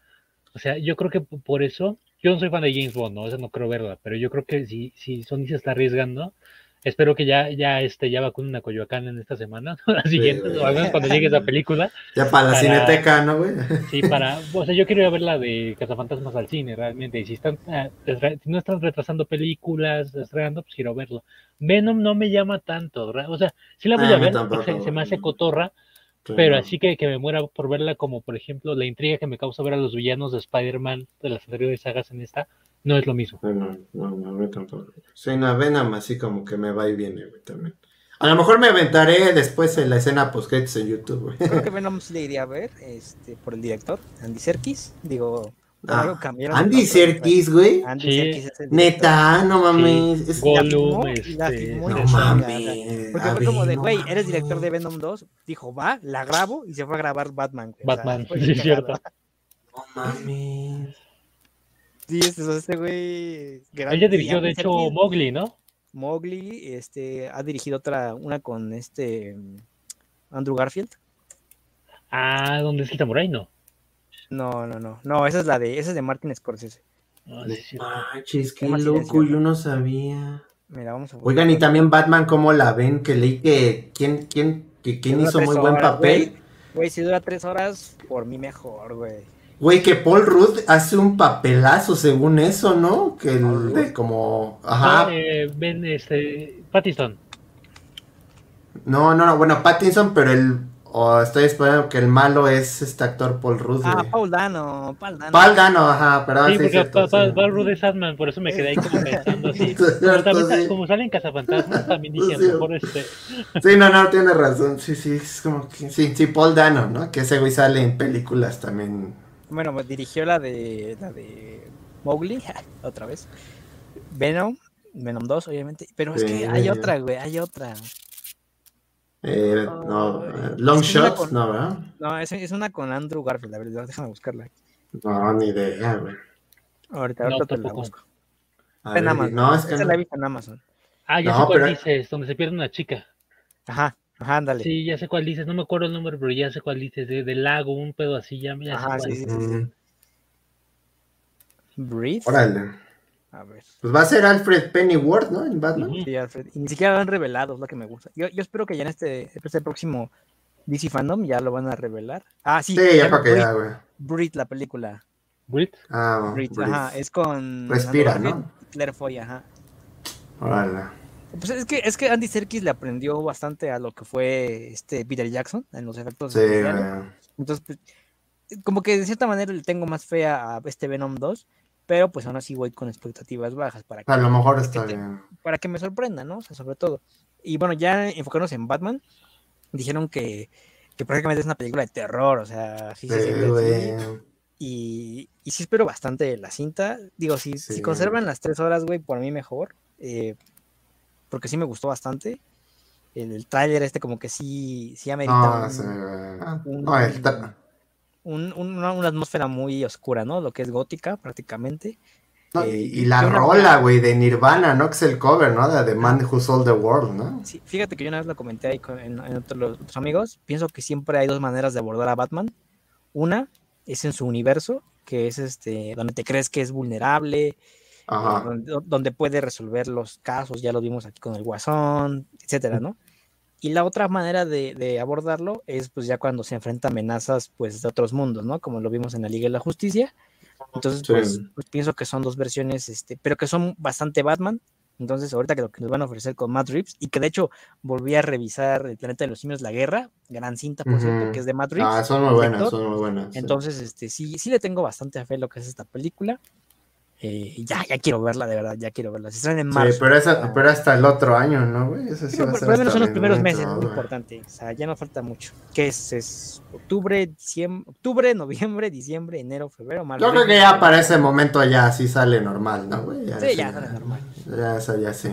O sea, yo creo que por eso. Yo no soy fan de James Bond, ¿no? Esa no creo verla. Pero yo creo que si, si Sony se está arriesgando. Espero que ya, ya, este, ya vacunen a Coyoacán en esta semana, la siguiente, güey. o cuando llegue esa película. Ya para la Para- cineteca, ¿no, güey? Sí, para, o sea, yo quiero ir a ver la de Cazafantasmas al cine, realmente. Y si están, ah, si no están retrasando películas, estrenando, pues quiero verlo. Venom no me llama tanto, ¿verdad? o sea, sí la voy Ah, a a mí ver, tampoco, se, se me hace güey. Pero así que, que me muera por verla como, por ejemplo, la intriga que me causa ver a los villanos de Spider-Man de las anteriores sagas en esta, no es lo mismo. No, no, no, no, tampoco. Sí, no, Venom así como que me va y viene, güey, también. A lo mejor me aventaré después en la escena post en YouTube, güey. Creo que Venom le iría a ver, este, por el director, Andy Serkis. Digo, Ah, cambiaron. Andy Serkis, güey. Andy Sí. Serkis es el director. Neta, no mames. Sí, Es- Gollum, la este, no la mames. Porque fue como de, güey, eres director de Venom 2. Dijo, va, la grabo y se fue a grabar Batman. güey. O sea, Batman, sí, es cierto. No mames. Sí, este, este güey. gran- Ella dirigió, de hecho, Serkis, Mowgli, ¿no? Mowgli, este, ha dirigido otra, una con este Andrew Garfield. Ah, ¿dónde es el Samurai? No. No, no, no. No, esa es la de, esa es de Martin Scorsese. Ah. Manches, qué loco, yo no sabía. Mira, vamos a Oigan, y también Batman, ¿cómo la ven? Que leí que quién, quién, que quién hizo muy buen papel. Güey, si dura tres horas, por mí mejor, güey. Güey, que Paul Rudd hace un papelazo según eso, ¿no? Que el de como. Ah, Ajá. eh, ven, este, Pattinson. No, no, no, bueno, Pattinson, pero el. O estoy esperando que el malo es este actor Paul Rudd. Ah. Paul Dano, Paul Dano. Paul Dano, ajá, perdón, Sí, sí, porque cierto, pa, pa, sí. Paul Rudd es Ant-Man, por eso me quedé ahí como pensando así. Cierto, también, sí. como salen cazafantasmas, también dije, Sí. mejor este. Sí, no, no, tiene razón. Sí, sí, es como que. Sí, sí, Paul Dano, ¿no? Que ese güey sale en películas también. Bueno, pues dirigió la de la de Mowgli, otra vez. Venom, Venom 2, obviamente. Pero es que hay otra, güey, hay otra. Eh, no, Ay, eh, Long Shots, con- no, ¿verdad? No, es, es una con Andrew Garfield, a ver, déjame buscarla. No, ni idea, güey. Ahorita, No, ahorita te la busco. A Está en ver, Amazon. no, es que Esa no. la he visto en Amazon. Ah, ya No, sé cuál pero- dices, donde se pierde una chica. Ajá, ajá, ándale. Sí, ya sé cuál dices, no me acuerdo el número, pero ya sé cuál dices, de, del lago, un pedo así, ya, ya sé Ajá, cuál sí, sí, sí. Mm, Breathe. Órale. A ver. Pues va a ser Alfred Pennyworth, ¿no? En Batman. Ujú. Sí, Alfred. Y ni siquiera lo han revelado, es lo que me gusta. Yo, yo espero que ya en este, este próximo DC Fandom ya lo van a revelar. Ah, sí. Sí, ya para que ya, güey. Breathe, la película. Brit, Ah, Breathe. ajá, es con Respira, Andrew ¿no? Claire Foy, ajá. Órale. Pues es que, es que Andy Serkis le aprendió bastante a lo que fue este Peter Jackson en los efectos Sí. Entonces, pues, como que de cierta manera le tengo más fe a este Venom 2, pero pues aún así voy con expectativas bajas para que, A lo mejor está te- bien. para que me sorprenda, ¿no? O sea, sobre todo. Y bueno, ya enfocándonos en Batman, dijeron que, que prácticamente es una película de terror, o sea, sí Sí, güey. Y, y sí espero bastante la cinta. Digo, si, si Sí. conservan las tres horas, güey, por mí mejor. eh, porque sí me gustó bastante. El, el tráiler este como que sí, sí amerita No, un- sí, güey. un- No, está- un- un- una, una atmósfera muy oscura, ¿no? Lo que es gótica prácticamente. no, Eh, y, y la y rola, güey, de Nirvana, ¿no? Que es el cover, ¿no? De The Man Who Sold the World, ¿no? Sí, fíjate que yo una vez lo comenté ahí con, en, en otros, los otros amigos. Pienso que siempre hay dos maneras de abordar a Batman. Una es en su universo, que es este, donde te crees que es vulnerable, eh, donde, donde puede resolver los casos, ya lo vimos aquí con el Guasón, etcétera, ¿no? Y la otra manera de, abordarlo es pues ya cuando se enfrenta amenazas pues de otros mundos, ¿no? Como lo vimos en la Liga de la Justicia. Entonces, pues, pues, pienso que son dos versiones, este, pero que son bastante Batman. Entonces, ahorita que lo que nos van a ofrecer con Matt Reeves, y que de hecho volví a revisar El Planeta de los Simios, La Guerra, gran cinta, por cierto, que es de Matt Reeves. Ah, son muy buenas, son muy buenas. Entonces, este, sí, sí le tengo bastante fe a lo que es esta película. Eh, ya, ya quiero verla, de verdad, ya quiero verla. Se salen en marzo. Sí, pero, esa, pero hasta el otro año, ¿no, güey? Eso sí, sí por lo menos son los primeros meses, muy importante. O sea, ya no falta mucho. ¿Qué es? Es octubre, diciembre, octubre, noviembre, diciembre, enero, febrero, marzo. Yo creo que ya para ese momento ya sí sale normal, ¿no, güey? sí, ya sale normal. Ya, eso ya sí.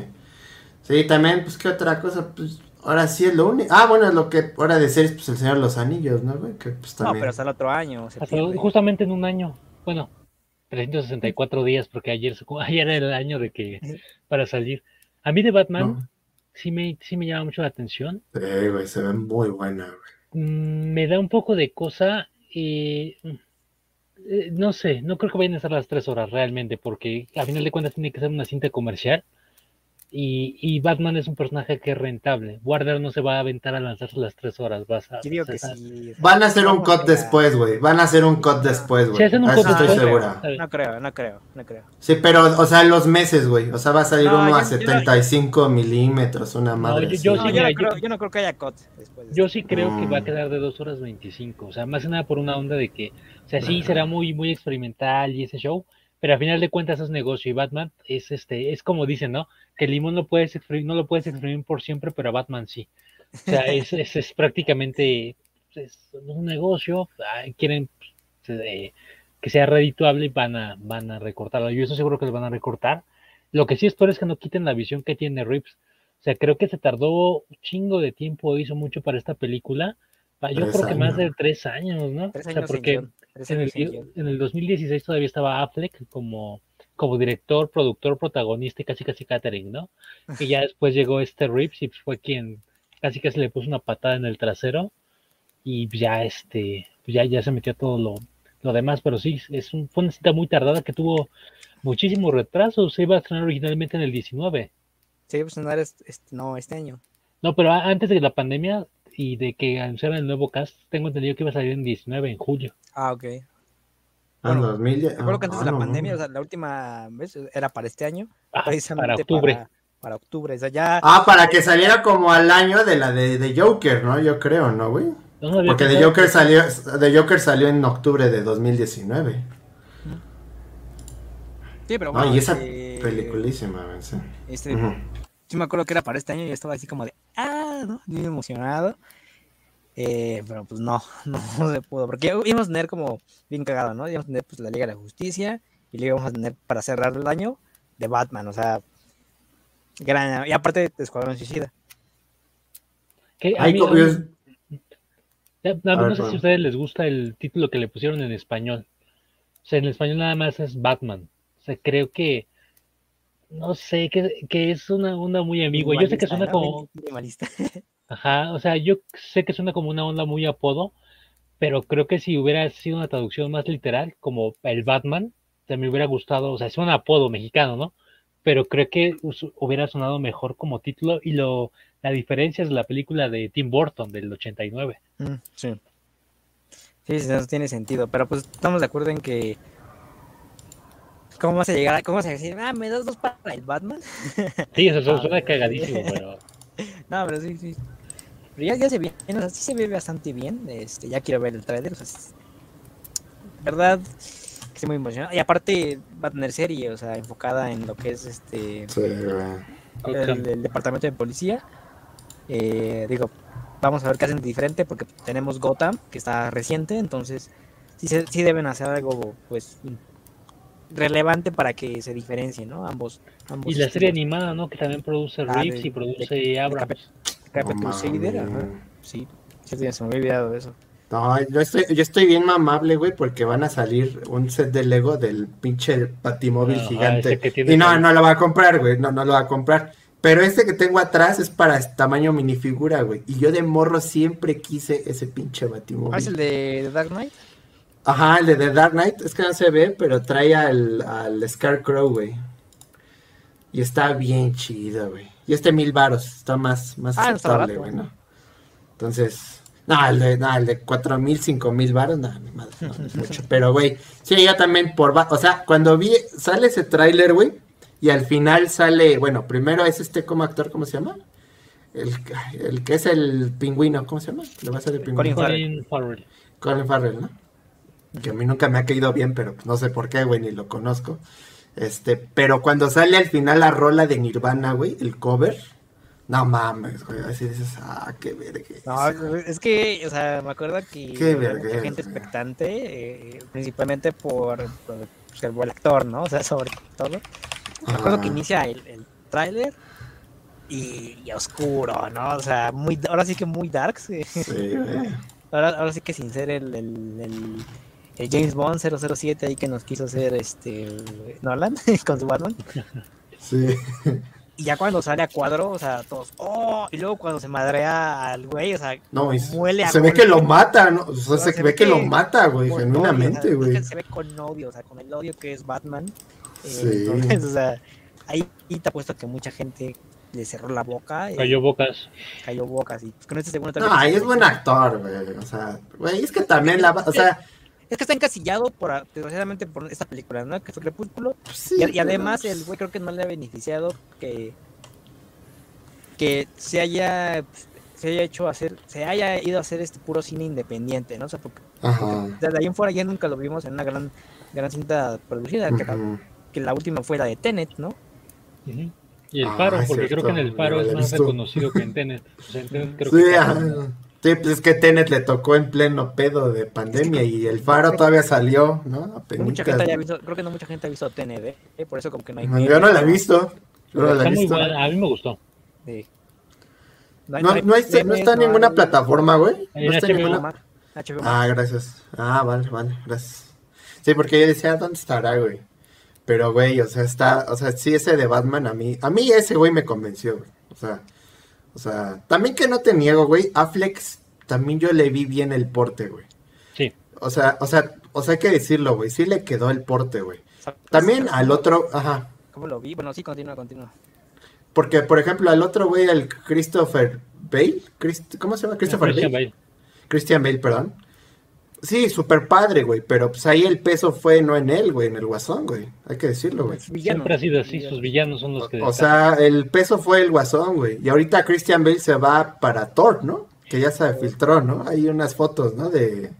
Sí, también, pues, ¿qué otra cosa? Pues, ahora sí es lo único. Ah, bueno, lo que ahora de ser, pues, el Señor de los Anillos, ¿no, güey? Que, pues, también... No, pero hasta el otro año. justamente en un año. Bueno, 364 días, porque ayer, ayer era el año de que para salir. A mí de Batman sí, me, sí me llama mucho la atención. Sí, güey, se ve muy buena, güey. Mm, me da un poco de cosa. Eh, eh, no sé, no creo que vayan a ser las tres horas realmente, porque a final de cuentas tiene que ser una cinta comercial. Y, Batman es un personaje que es rentable. Warner no se va a aventar a lanzarse las tres horas. Vas a, Van a hacer un cut después, güey. Van a hacer un cut después, güey. Sí, estoy segura. No creo, no creo, no creo. Sí, pero, o sea, los meses, güey. O sea, va a salir uno a 75 milímetros, una madre. yo, no, creo, yo, no, creo, que haya cut después. Yo sí creo que va a mm. quedar de dos horas 25. O sea, más que nada por una onda de que, o sea, sí será muy, muy experimental y ese show pero a final de cuentas es negocio y Batman es este, es como dicen, ¿no? Que el limón no puedes exprimir, no lo puedes exprimir por siempre, pero a Batman sí. O sea, es, es, prácticamente es un negocio, quieren pues, eh, que sea redituable y van a, van a recortarlo. Yo estoy seguro que lo van a recortar. Lo que sí espero es que no quiten la visión que tiene Rips. O sea, creo que se tardó un chingo de tiempo, hizo mucho para esta película. Yo creo que más de tres años, ¿no? o sea, porque en el, en el, 2016 todavía estaba Affleck como, como director, productor, protagonista y casi casi catering, ¿no? Y ya después llegó este Rips y fue quien casi casi le puso una patada en el trasero y ya este, ya, ya se metió todo lo, lo demás, pero sí, es un, fue una cita muy tardada que tuvo muchísimos retrasos, se iba a estrenar originalmente en el 19. Sí, pues no, este, no este año. No, pero antes de la pandemia y de que anunciaran el nuevo cast, tengo entendido que iba a salir en 19 en julio. Ah, ok. Ah, bueno, 2000, recuerdo que antes de la pandemia, o sea, la última vez era para este año, ah, para octubre. Para, octubre, o sea, ya... Ah, para que saliera como al año de la de, de Joker, ¿no? Yo creo, ¿no, güey? Porque de Joker salió, de Joker salió en octubre de 2019. Sí, pero bueno. y esa eh, peliculísima, sí. Este, Sí me acuerdo que era para este año y estaba así como de, ah, ¿no? Muy emocionado. Eh, pero pues no, no, se pudo, porque íbamos a tener como bien cagado, ¿no? Íbamos a tener pues la Liga de la Justicia y luego íbamos a tener para cerrar el año de Batman, o sea, gran, y aparte de Escuadrón Suicida. no sé si a ustedes les gusta el título que le pusieron en español. O sea, en español nada más es Batman. O sea, creo que no sé, que, que es una onda muy ambigua. Yo sé que suena como. Ajá, o sea, yo sé que suena como una onda muy apodo, pero creo que si hubiera sido una traducción más literal, como el Batman, te me hubiera gustado, o sea, es un apodo mexicano, ¿no? Pero creo que hubiera sonado mejor como título y lo la diferencia es la película de Tim Burton del 89. Mm, sí. Sí, eso tiene sentido, pero pues estamos de acuerdo en que ¿Cómo vas a llegar? ¿Cómo vas a decir? Ah, ¿me das dos para el Batman? Sí, eso suena cagadísimo, pero... No, pero sí, sí. Pero ya, ya se ve, o sea, sí se ve bastante bien. Este, ya quiero ver el trailer. O sea, es... verdad, estoy muy emocionado. Y aparte va a tener serie, o sea, enfocada en lo que es este el, departamento de policía. Eh, digo, vamos a ver qué hacen diferente porque tenemos Gotham, que está reciente, entonces sí, sí deben hacer algo pues relevante para que se diferencie, ¿no? Ambos. y la serie animada, ¿no? Que también produce ah, Reeves y produce Abrams. Sí, se me había olvidado eso. No, yo estoy, yo estoy bien mamable, güey, porque van a salir un set de Lego del pinche Batimóvil gigante. Y no, no lo va a comprar, güey, no, no lo va a comprar. Pero este que tengo atrás es para tamaño minifigura, güey. Y yo de morro siempre quise ese pinche Batimóvil. ¿Ah, es el de Dark Knight? Ajá, el de The Dark Knight, es que no se ve, pero trae al, al Scarecrow, güey. Y está bien chido, güey. Y este mil varos está más, más Ah, aceptable, güey, ¿no? Entonces, no, el de, no, el de cuatro mil, cinco mil varos, no, mi madre, no, es mucho. Pero, güey, sí, ya también por, va- o sea, cuando vi, sale ese tráiler, güey, y al final sale, bueno, primero es este como actor, ¿cómo se llama? El, el que es el pingüino, ¿cómo se llama? Le va a ser el pingüino. Colin Farrell. Colin Farrell. Colin Farrell, ¿no? Que a mí nunca me ha caído bien, pero no sé por qué, güey, ni lo conozco. Este, pero cuando sale al final la rola de Nirvana, güey, el cover, no mames, güey, así dices, ah, qué verga. No, es que, o sea, me acuerdo que Qué vergüenza. mucha gente expectante, eh, principalmente por, por, pues, el actor, ¿no? O sea, sobre todo. Me acuerdo que inicia el, el tráiler y, y oscuro, ¿no? O sea, muy, ahora sí que muy darks. Sí, güey. Ahora, ahora sí que sin ser el, el, el- el James Bond 007 ahí que nos quiso hacer este Nolan con su Batman. Sí. Y ya cuando sale a cuadro, o sea, todos, ¡oh! Y luego cuando se madrea al güey, o sea, No, y Muele a se ve que lo mata, ¿no? O sea, No, se, se ve ve que lo mata, güey, genuinamente, odio, o sea, güey. es que Se ve con odio, o sea, con el odio que es Batman. eh, Sí. Entonces, o sea, ahí te apuesto que mucha gente le cerró la boca. eh, Cayó bocas. cayó bocas. Y pues, con este segundo No, ahí es buen actor, güey. O sea, güey, es que también la, o sea, Es que está encasillado, por, desgraciadamente, por esta película, ¿no? Que fue Crepúsculo. pues sí, Y, y pero- además, el güey creo que no le ha beneficiado que, que se haya se haya hecho hacer, se haya ido a hacer este puro cine independiente, ¿no? O sea, porque Ajá. desde ahí en fuera ya nunca lo vimos en una gran, gran cinta producida, que, la, Ujú. que la última fue la de Tenet, ¿no? Y el Ah, faro, es porque creo que en el lo es más visto. reconocido que en Tenet. O sea, en Tenet creo Sí, que. Sí, pues es que Tenet le tocó en pleno pedo de pandemia y el faro todavía salió, ¿no? Apenitas, mucha gente haya visto, creo que no mucha gente ha visto Tenet, ¿eh? Por eso como que no hay... Yo no la he visto. Yo no la he visto. buena. A mí me gustó. Sí. No, no, hay- no está en ninguna hay- plataforma, güey. No está en ninguna. HBO Ah, gracias. Ah, vale, vale, gracias. Sí, porque yo decía, ¿dónde estará, güey? Pero, güey, o sea, está, o sea, sí, ese de Batman a mí, a mí ese güey me convenció, güey. O sea, o sea, también que no te niego, güey, Affleck, también yo le vi bien el porte, güey. Sí. O sea, o sea, o sea, hay que decirlo, güey, sí le quedó el porte, güey. También al otro, ajá, ¿Cómo lo vi? Bueno, sí, continúa, continúa. porque, por ejemplo, al otro güey, al Christopher Bale, Christ- ¿cómo se llama? Christopher Christian Bale. Bale. Christian Bale, perdón. Sí, súper padre, güey, pero pues ahí el peso fue no en él, güey, en el guasón, güey. Hay que decirlo, güey. Villano. Siempre ha sido así. Sus villanos son los que. O sea, el peso fue el guasón, güey. Y ahorita Christian Bale se va para Thor, ¿no? Que ya se filtró, ¿no? Hay unas fotos, ¿no? De...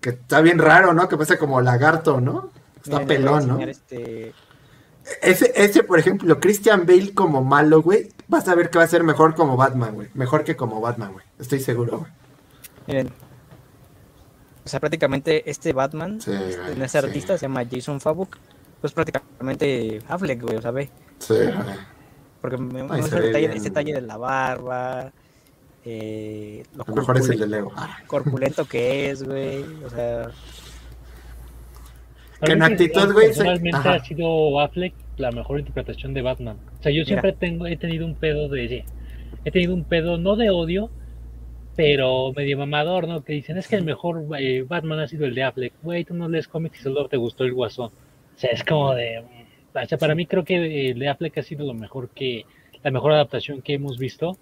Que está bien raro, ¿no? Que parece como lagarto, ¿no? Está a pelón, ¿no? Este... Ese, ese, por ejemplo, Christian Bale como malo, güey, vas a ver que va a ser mejor como Batman, güey. Mejor que como Batman, güey. Estoy seguro, güey. Miren. O sea, prácticamente este Batman, Sí, este, güey, este sí. artista se llama Jason Fabuk, pues prácticamente Affleck, güey, o sea, ve. Sí, güey. Porque me gusta el talle, bien. ese talle de la barba, eh, lo A lo mejor es el de Lego. Ah. corpulento que es, güey, o sea, que en actitud, güey, Personalmente ha sido Affleck la mejor interpretación de Batman. O sea, yo siempre tengo, he tenido un pedo de. He tenido un pedo, no de odio, pero medio mamador, ¿no? Que dicen, es que el mejor eh, Batman ha sido el de Affleck. Güey, tú no lees cómics y solo te gustó el guasón. O sea, es como de. mm, O sea, para mí creo que el de Affleck ha sido lo mejor que. La mejor adaptación que hemos visto.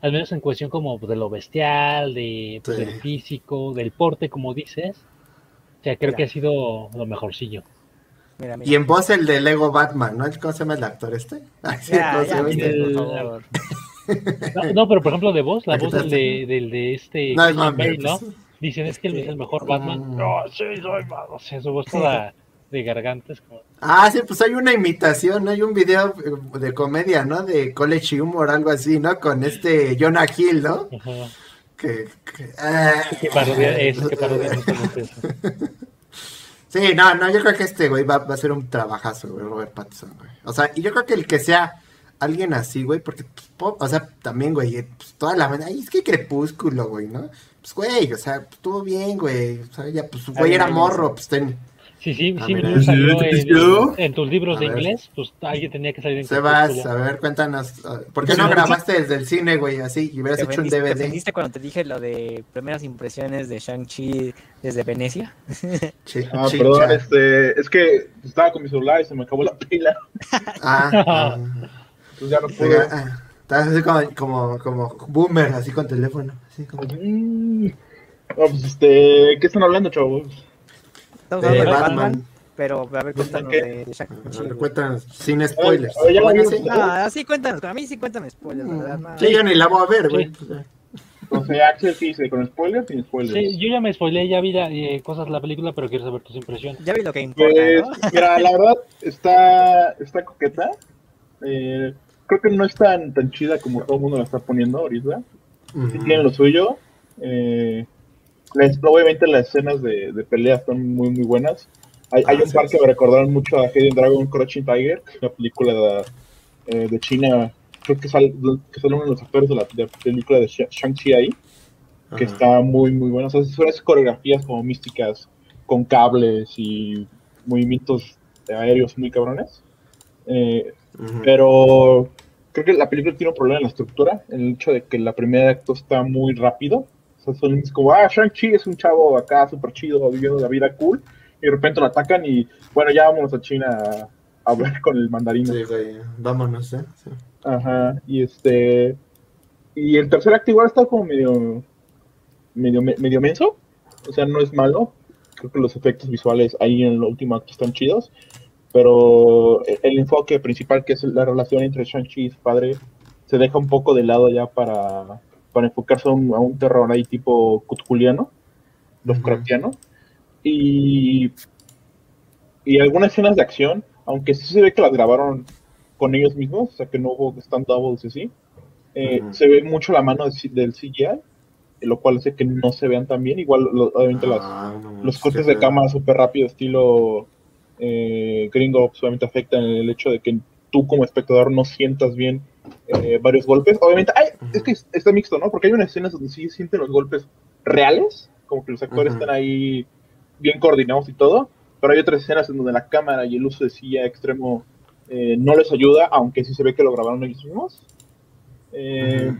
Al menos en cuestión como de lo bestial, de, pues, Sí. del físico, del porte, como dices. O sea, creo que ha sido lo mejorcillo. mira, mira. Y en voz el de Lego Batman, ¿no? ¿Cómo se llama el actor este? Ay, sí, Ya, por favor. No, no, pero por ejemplo de voz, la voz del de, del de este No, Bale, ¿no? Dicen es que él es el mejor Batman. Mm. No, sí, soy Batman. O sea, su voz toda de garganta es como... Ah, sí, pues hay una imitación, hay un video eh, de comedia, ¿no? De College Humor, algo así, ¿no? Con este Jonah Hill, ¿no? ajá. Que, que- ah. Que parodia eso, que parodia justamente eso. Sí, no, no, yo creo que este güey va, va a ser un trabajazo, güey, Robert Pattinson, güey. O sea, y yo creo que el que sea alguien así, güey, porque, pues, o sea, también, güey, pues, toda la ay, es que crepúsculo, güey, ¿no? Pues, güey, o sea, pues, estuvo bien, güey, o sea, ya, pues, güey, era morro, pues, ten, Sí, sí, sí, me salió ¿Te en, tus libros A de ver. inglés, pues alguien tenía que salir en Sebas, a ver, cuéntanos, ¿por qué no grabaste desde el cine, güey, así, y hubieras ¿Te hecho un ofendiste- te DVD? ofendiste cuando te dije lo de primeras impresiones de Shang-Chi desde Venecia? Chi- Ah, chicha. perdón, este, es que estaba con mi celular y se me acabó la pila. Ah, ah, Entonces ya no pude. ah. Estás así como, como, como boomer, así con teléfono. Así como... Mm. pues este, ¿qué están hablando, chavos? Estamos hablando de Batman. Batman, pero a ver, cuéntanos ¿Qué? de Shang-Chi. güey. Cuéntanos, sin spoilers. La Oye, vieron. sí. Ah, sí, cuéntanos. A mí sí cuéntame spoilers, ¿verdad? No. Sí, yo ni la voy a ver, güey. O sea, Axel, ¿qué dice? ¿Con spoilers sin spoilers? Sí, yo ya me spoileé, ya vi la- eh, cosas de la película, pero quiero saber tus impresiones. Ya vi lo que importa, Pues, ¿no? mira, la verdad está, está coqueta. Eh, creo que no es tan, tan chida como todo el mundo la está poniendo ahorita. Sí tiene lo suyo. Eh, obviamente las escenas de, de pelea están muy, muy buenas. Hay, hay Ah, un sí, par sí. que me recordaron mucho a Hidden Dragon Crouching Tiger, que es una película de, eh, de China. Creo que sale, que sale uno de los actores de la de la película de Sha- Shang-Chi ahí, que está muy, muy buena. O sea, son esas coreografías como místicas, con cables y movimientos aéreos muy cabrones. Eh, Pero creo que la película tiene un problema en la estructura, en el hecho de que la primera acto está muy rápido. O sea, son como, ah, Shang-Chi es un chavo acá súper chido, viviendo la vida cool, y de repente lo atacan y, bueno, ya vámonos a China a, hablar con el mandarino. Sí, güey, vámonos, ¿eh? Sí. Ajá, y este... Y el tercer acto igual está como medio, medio, medio menso, o sea, no es malo. Creo que los efectos visuales ahí en el último acto están chidos, pero el, enfoque principal, que es la relación entre Shang-Chi y su padre, se deja un poco de lado ya para, para enfocarse a un, a un terror ahí tipo cutculiano, Lovecraftiano. Y, y algunas escenas de acción, aunque sí se ve que las grabaron con ellos mismos, o sea que no hubo stand doubles y así, eh, se ve mucho la mano de del CGI, lo cual hace que no se vean tan bien. Igual, lo- obviamente, las, Ah, no los cortes de cámara súper rápido, estilo eh, gringo, obviamente afectan en el hecho de que tú como espectador no sientas bien eh, varios golpes. Obviamente, ay, es que está mixto, ¿no? Porque hay unas escenas donde sí sienten los golpes reales, como que los actores están ahí bien coordinados y todo, pero hay otras escenas en donde la cámara y el uso de silla extremo eh, no les ayuda, aunque sí se ve que lo grabaron ellos mismos. Eh.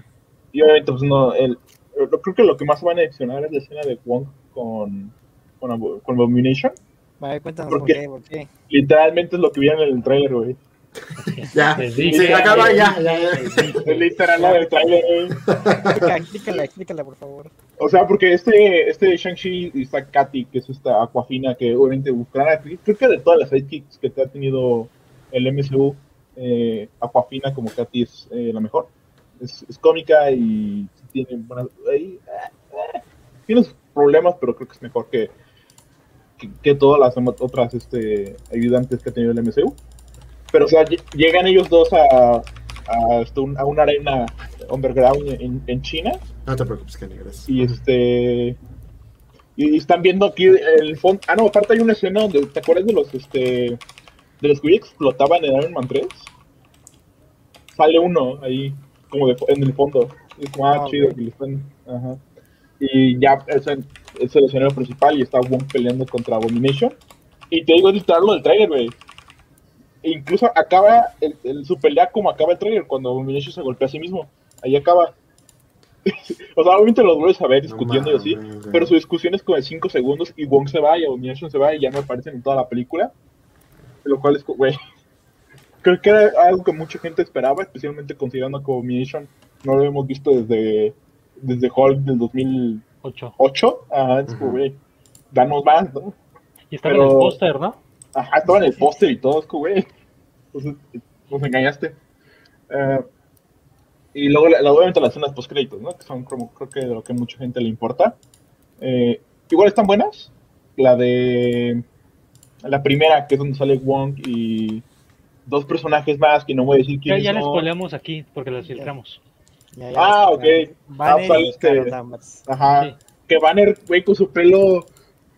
Y obviamente, pues no, el, yo creo que lo que más van a adicionar es la escena de Wong con, con, con Abomination. Vale, cuéntanos ¿Por qué? por qué. Literalmente es lo que vieron en el trailer, güey. Ya, sí, dije, acaba les ya, dije. Es literal la del trailer, güey. Explica- Explícala, explícala, por favor. O sea, porque este, este Shang-Chi y está Katy, que es esta Aquafina, que obviamente buscará, creo que de todas las sidekicks que te ha tenido el MCU, eh, Aquafina como Katy es eh, la mejor. Es, es cómica y tiene buenas... eh, eh, tiene sus problemas, pero creo que es mejor que, que, que todas las otras este, ayudantes que ha tenido el MCU. Pero, o sea, lle- llegan ellos dos a, a, este, un- a una arena underground en, en China No te preocupes, Kenny, gracias. y este y están viendo aquí el fondo ah no aparte hay una escena donde te acuerdas de los este de los que explotaban en Iron Man 3 sale uno ahí como de, en el fondo y es como ah, Ah, chido que le están ajá. Y ya es, el- es el escenario principal y está Wong peleando contra Abomination. Y te digo es literal lo del trailer güey. E incluso acaba el, el- su pelea como acaba el trailer cuando Abomination se golpea a sí mismo. Ahí acaba. O sea obviamente los vuelves a ver discutiendo y así pero su discusión es como de 5 segundos y Wong se va y Abomination se va y ya no aparecen en toda la película. Lo cual es, güey. Creo que era algo que mucha gente esperaba, especialmente considerando que Abomination no lo hemos visto desde, desde Hulk del 2008. Ocho. Ajá, es como, Ujú. güey, danos más, ¿no? Y estaba Pero- en el póster, ¿no? Ajá, estaba en el póster y todo, es como, güey. Entonces, nos engañaste. Eh, y luego, la, obviamente, las escenas post-créditos, ¿no? Que son, como, creo que de lo que a mucha gente le importa. Eh, igual están buenas. La de. La primera, que es donde sale Wong y dos personajes más que no voy a decir Ya, quiénes ya les son. spoileamos aquí porque las filtramos. Ya, Ah, ya, ya. ok. Banner Ah, pues, y este- Carol Danvers. Ajá. Sí. Que Banner, güey, con su pelo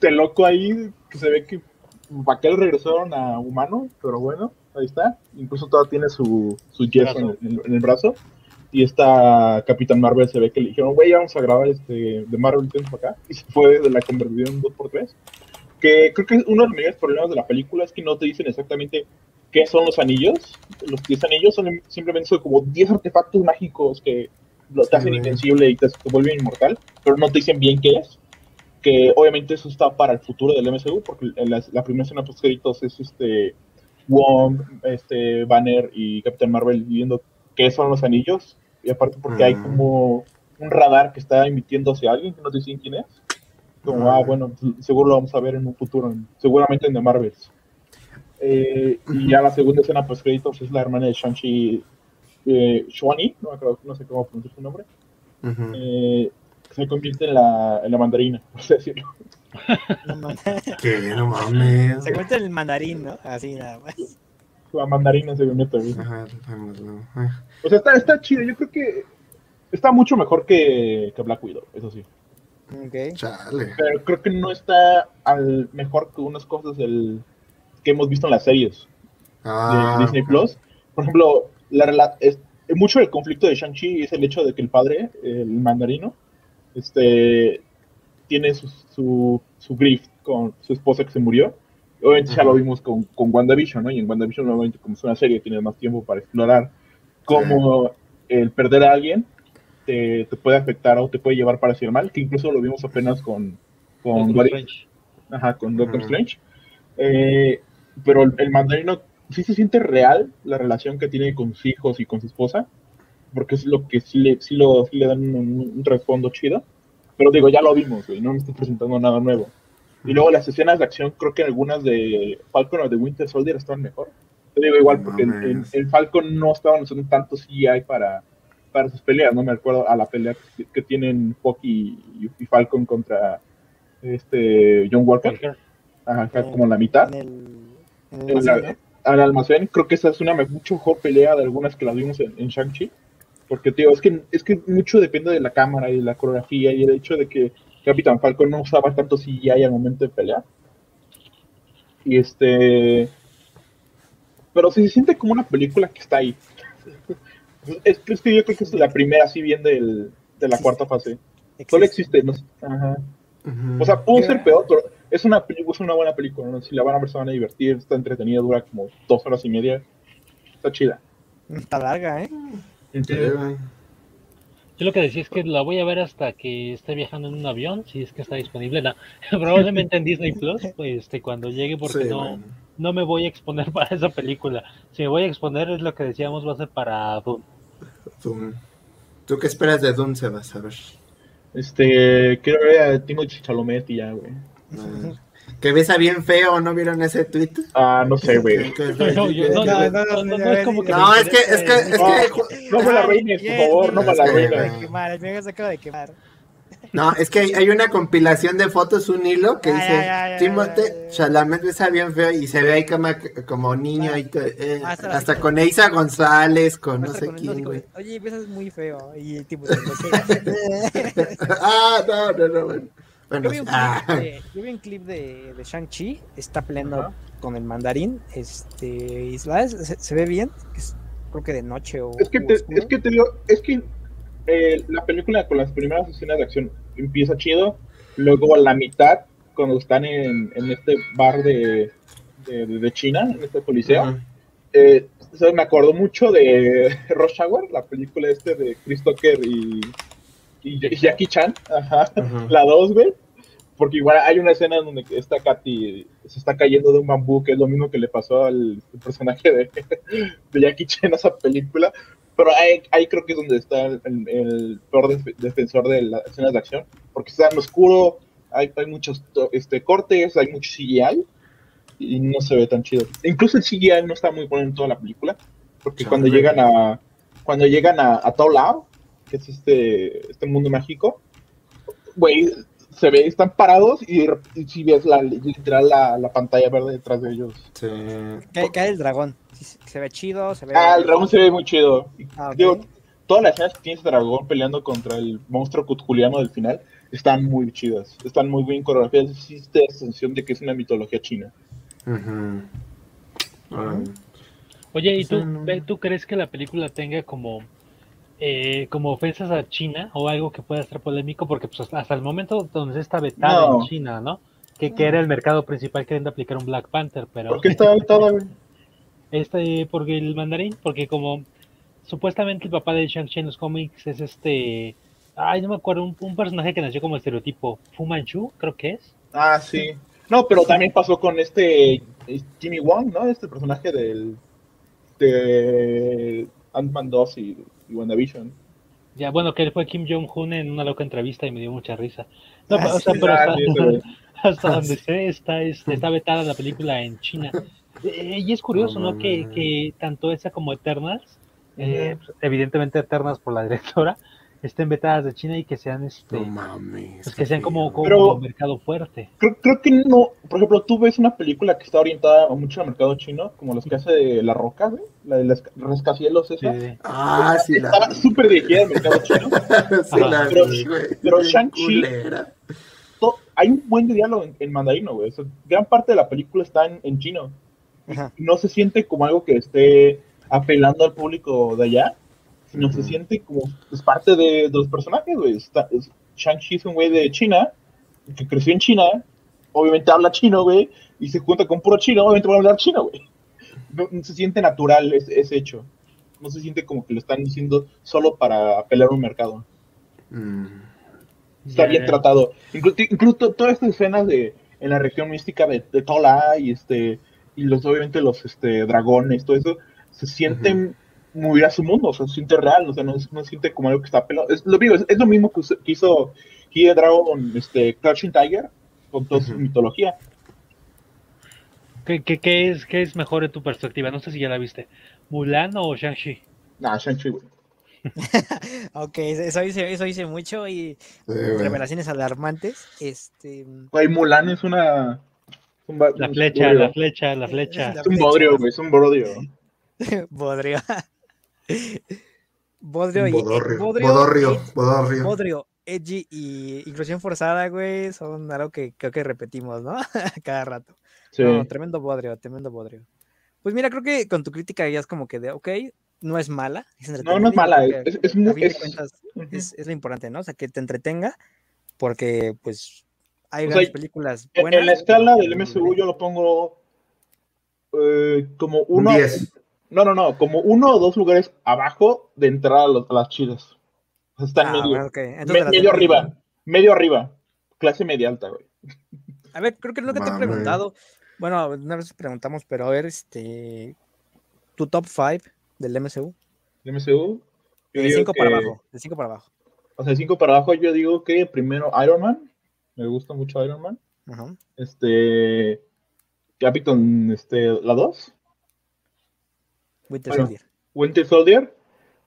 de loco ahí, que se ve que para qué le regresaron a humano, pero bueno, ahí está. Incluso todavía tiene su, su yeso en, el- en el brazo. Y esta Capitán Marvel se ve que le dijeron, güey, vamos a grabar este de Marvel Tiempo acá. Y se fue de la conversión 2x3. Que creo que uno de los mayores problemas de la película es que no te dicen exactamente qué son los anillos. Los 10 anillos son simplemente son como 10 artefactos mágicos que lo, te hacen invencible y te, te vuelven inmortal, pero no te dicen bien qué es. Que obviamente eso está para el futuro del MCU, porque en la, la primera escena post créditos es este Wong, este Banner y Capitán Marvel viendo qué son los anillos Y aparte porque hay como un radar que está emitiendo hacia alguien que no sé quién es. Como, ah, bueno, seguro lo vamos a ver en un futuro, seguramente en The Marvels. Eh, y ya la segunda escena post créditos es la hermana de Shang-Chi, eh, Shuani, no, no, sé cómo pronunciar su nombre, eh, se convierte en la, en la mandarina, por así decirlo. que no mames. Se convierte en el mandarín, ¿no? Así nada más. La mandarina se convierte. O sea, está, está chido. Yo creo que está mucho mejor que, que Black Widow, eso sí. Okay. Chale. Pero creo que no está al mejor que unas cosas del, que hemos visto en las series ah, de Disney Plus. Por ejemplo, la, es, mucho del conflicto de Shang-Chi es el hecho de que el padre, el mandarino, este, tiene su, su, su grief con su esposa que se murió. Obviamente ya lo vimos con, con WandaVision, ¿no? Y en WandaVision, obviamente, como es una serie, tienes más tiempo para explorar cómo el perder a alguien te, te, puede afectar o te puede llevar para hacer mal, que incluso lo vimos apenas con, con Doctor Strange. Ajá, con Doctor Strange. Eh, pero el, mandarino sí se siente real la relación que tiene con sus hijos y con su esposa, porque es lo que sí le, sí lo, sí le dan un, un trasfondo chido. Pero digo, ya lo vimos, güey, no me estoy presentando nada nuevo. Y luego las escenas de acción, creo que algunas de Falcon o de Winter Soldier estaban mejor. Te digo igual, porque en, el Falcon no estaban usando tanto CGI para, para sus peleas, no me acuerdo a la pelea que, tienen Bucky y, Falcon contra este John Walker. Ajá, como la mitad. Al almacén, creo que esa es una mucho mejor pelea de algunas que las vimos en, Shang-Chi. Porque, tío, es que, es que mucho depende de la cámara y de la coreografía y el hecho de que Capitán Falcon no usaba tanto CGI al momento de pelear. Y este. Pero se siente como una película que está ahí. Es, que yo creo que es la primera, así bien del, de la cuarta fase. Solo existe, no Ajá. O sea, pudo ser peor, pero es una, es una buena película. Si la van a ver, se van a divertir. Está entretenida, dura como dos horas y media. Está chida. Está larga, ¿eh? Yo lo que decía es que la voy a ver hasta que esté viajando en un avión, si es que está disponible. probablemente en Disney Plus, pues este, cuando llegue, porque no, no me voy a exponer para esa película. Si me voy a exponer, es lo que decíamos, va a ser para Dune. ¿Tú qué esperas de Dune, Sebas? A ver. Este, quiero ver a Chalamet y ya, güey. ¿Que besa bien feo? ¿No vieron ese tweet? Ah, no sé, güey. No, es que, es que, es que. No me la reines, por favor, no me la reines. Me acaba de quemar. No, es que hay una compilación de fotos, un hilo que dice Timote Chalamet besa bien feo y se ve ahí como, como niño ahí, eh, hasta, con Eisa González, con no sé quién, güey. Oye, besas muy feo y el tipo Ah, no, no, no, bueno. Bueno, yo, vi un ah. clip de, yo vi un clip de, de Shang-Chi, está peleando con el mandarín, este, se, se, ve bien, es, creo que de noche o... Es que, te, es que te digo, es que eh, la película con las primeras escenas de acción empieza chido, luego a la mitad, cuando están en, en este bar de, de, de, China, en este coliseo, eh, me acordó mucho de Rush Hour, la película este de Chris Tucker y y, Jackie Chan, ajá, la 2, güey. Porque igual hay una escena en donde esta Katy se está cayendo de un bambú, que es lo mismo que le pasó al personaje de, de Jackie Chan en esa película. Pero ahí, ahí creo que es donde está el, peor defensor de las escenas de acción, porque está en oscuro, hay, hay muchos este, cortes, hay mucho CGI y no se ve tan chido. Incluso el CGI no está muy bueno en toda la película, porque cuando llegan a cuando llegan a, a lado que es este, este mundo mágico, güey, se ve, están parados y, si ves la, literal la, la, pantalla verde detrás de ellos. Sí. Cae, el dragón. Se ve chido, se ve... Ah, el dragón se ve muy chido. Ah, Digo, todas las escenas que tiene ese dragón peleando contra el monstruo cutjuliano del final están muy chidas. Están muy bien coreografiadas. Existe la sensación de que es una mitología china. Oye, ¿y tú, tú crees que la película tenga como eh, como ofensas a China o algo que pueda ser polémico, porque pues, hasta el momento donde se está vetada en China, ¿no? Que, que, era el mercado principal queriendo aplicar un Black Panther, pero... ¿Por qué está vetada, Este, porque el mandarín, porque como supuestamente el papá de Shang-Chi en los cómics es este... Ay, no me acuerdo, un, personaje que nació como estereotipo, Fu Manchu, creo que es. Ah, sí. No, pero también pasó con este Jimmy Wong, ¿no? Este personaje del... de Ant-Man 2 y y WandaVision. Ya, bueno, que él fue Kim Jong-un en una loca entrevista y me dio mucha risa. No, Ah, o sea, sí. pero Ah, hasta, hasta Ah, donde sí. sé, está, es- está vetada la película en China. Eh, y es curioso, No ¿no? Que, que tanto esa como Eternals, eh, pues, evidentemente Eternals por la directora, estén vetadas de China y que sean este, No mames. pues, que sean como, como Pero- mercado fuerte. Creo, creo que no. Por ejemplo, tú ves una película que está orientada mucho al mercado chino, como las que hace La Roca, güey. La de las rascacielos, esa. Sí. Ah, sí, la. Estaba súper dirigida al mercado chino. sí, la Pero- vi, güey. pero Shang-Chi- Hay un buen de diálogo en, en mandarino, güey. O sea, gran parte de la película está en, en chino. Ajá. no se siente como algo que esté apelando al público de allá, sino se siente como es parte de, de los personajes, güey. Shang-Chi es un güey de China, que creció en China, obviamente habla chino, güey, y se junta con puro chino, obviamente va a hablar chino, güey. No, no se siente natural ese, ese hecho. No se siente como que lo están diciendo solo para apelar a un mercado. Mm. Está bien tratado. Inclu- Incluso to- todas estas escenas de en la región mística de, de Tola y este y los obviamente los este dragones, todo eso, se sienten muy a su mundo, o sea, se siente real, o sea, no, no se siente como algo que está pelado. Es lo digo, es, es lo mismo que, que hizo Hideo Dragon, este Crouching Tiger, con toda su mitología. ¿Qué, qué, qué es, ¿Qué es mejor en tu perspectiva? No sé si ya la viste. ¿Mulan o Shang-Chi? Nah, Shang-Chi, güey. Ok, eso hice, eso hice mucho y Sí, revelaciones alarmantes. Este. Güey, Mulan es una... un La flecha, la flecha, la flecha. La Es un bodrio, güey, es un bodrio. Bodrio. Bodrio y. Bodorrio. Bodrio, Bodorrio. Bodrio, Edgy y inclusión forzada, güey, son algo que creo que repetimos, ¿no? Cada rato. Sí. No, tremendo bodrio, tremendo bodrio. Pues mira, creo que con tu crítica ya es como que de, ok, no es mala. Es No, no es mala, es, es a muy... fin de es- cuentas es, es lo importante, ¿no? O sea, que te entretenga, porque pues hay O sea, películas En, buenas. en la escala del MCU yo lo pongo eh, como Un uno. 10. No, no, no, como uno o dos lugares abajo de entrar a, los- a las chidas. O sea, está en Ah, medio, bueno, ok. Entonces, me- medio arriba, medio arriba. Clase media alta, güey. A ver, creo que nunca te he preguntado. Bueno, una vez preguntamos, pero a ver, este. Tu top 5 del MCU. El MCU. yo De digo 5 para que- abajo. De 5 para abajo. O sea, de 5 para abajo, yo digo que primero Iron Man. Me gusta mucho Iron Man. Ajá. Este. Capitán, este, la 2. Winter Bueno. Soldier. Winter Soldier,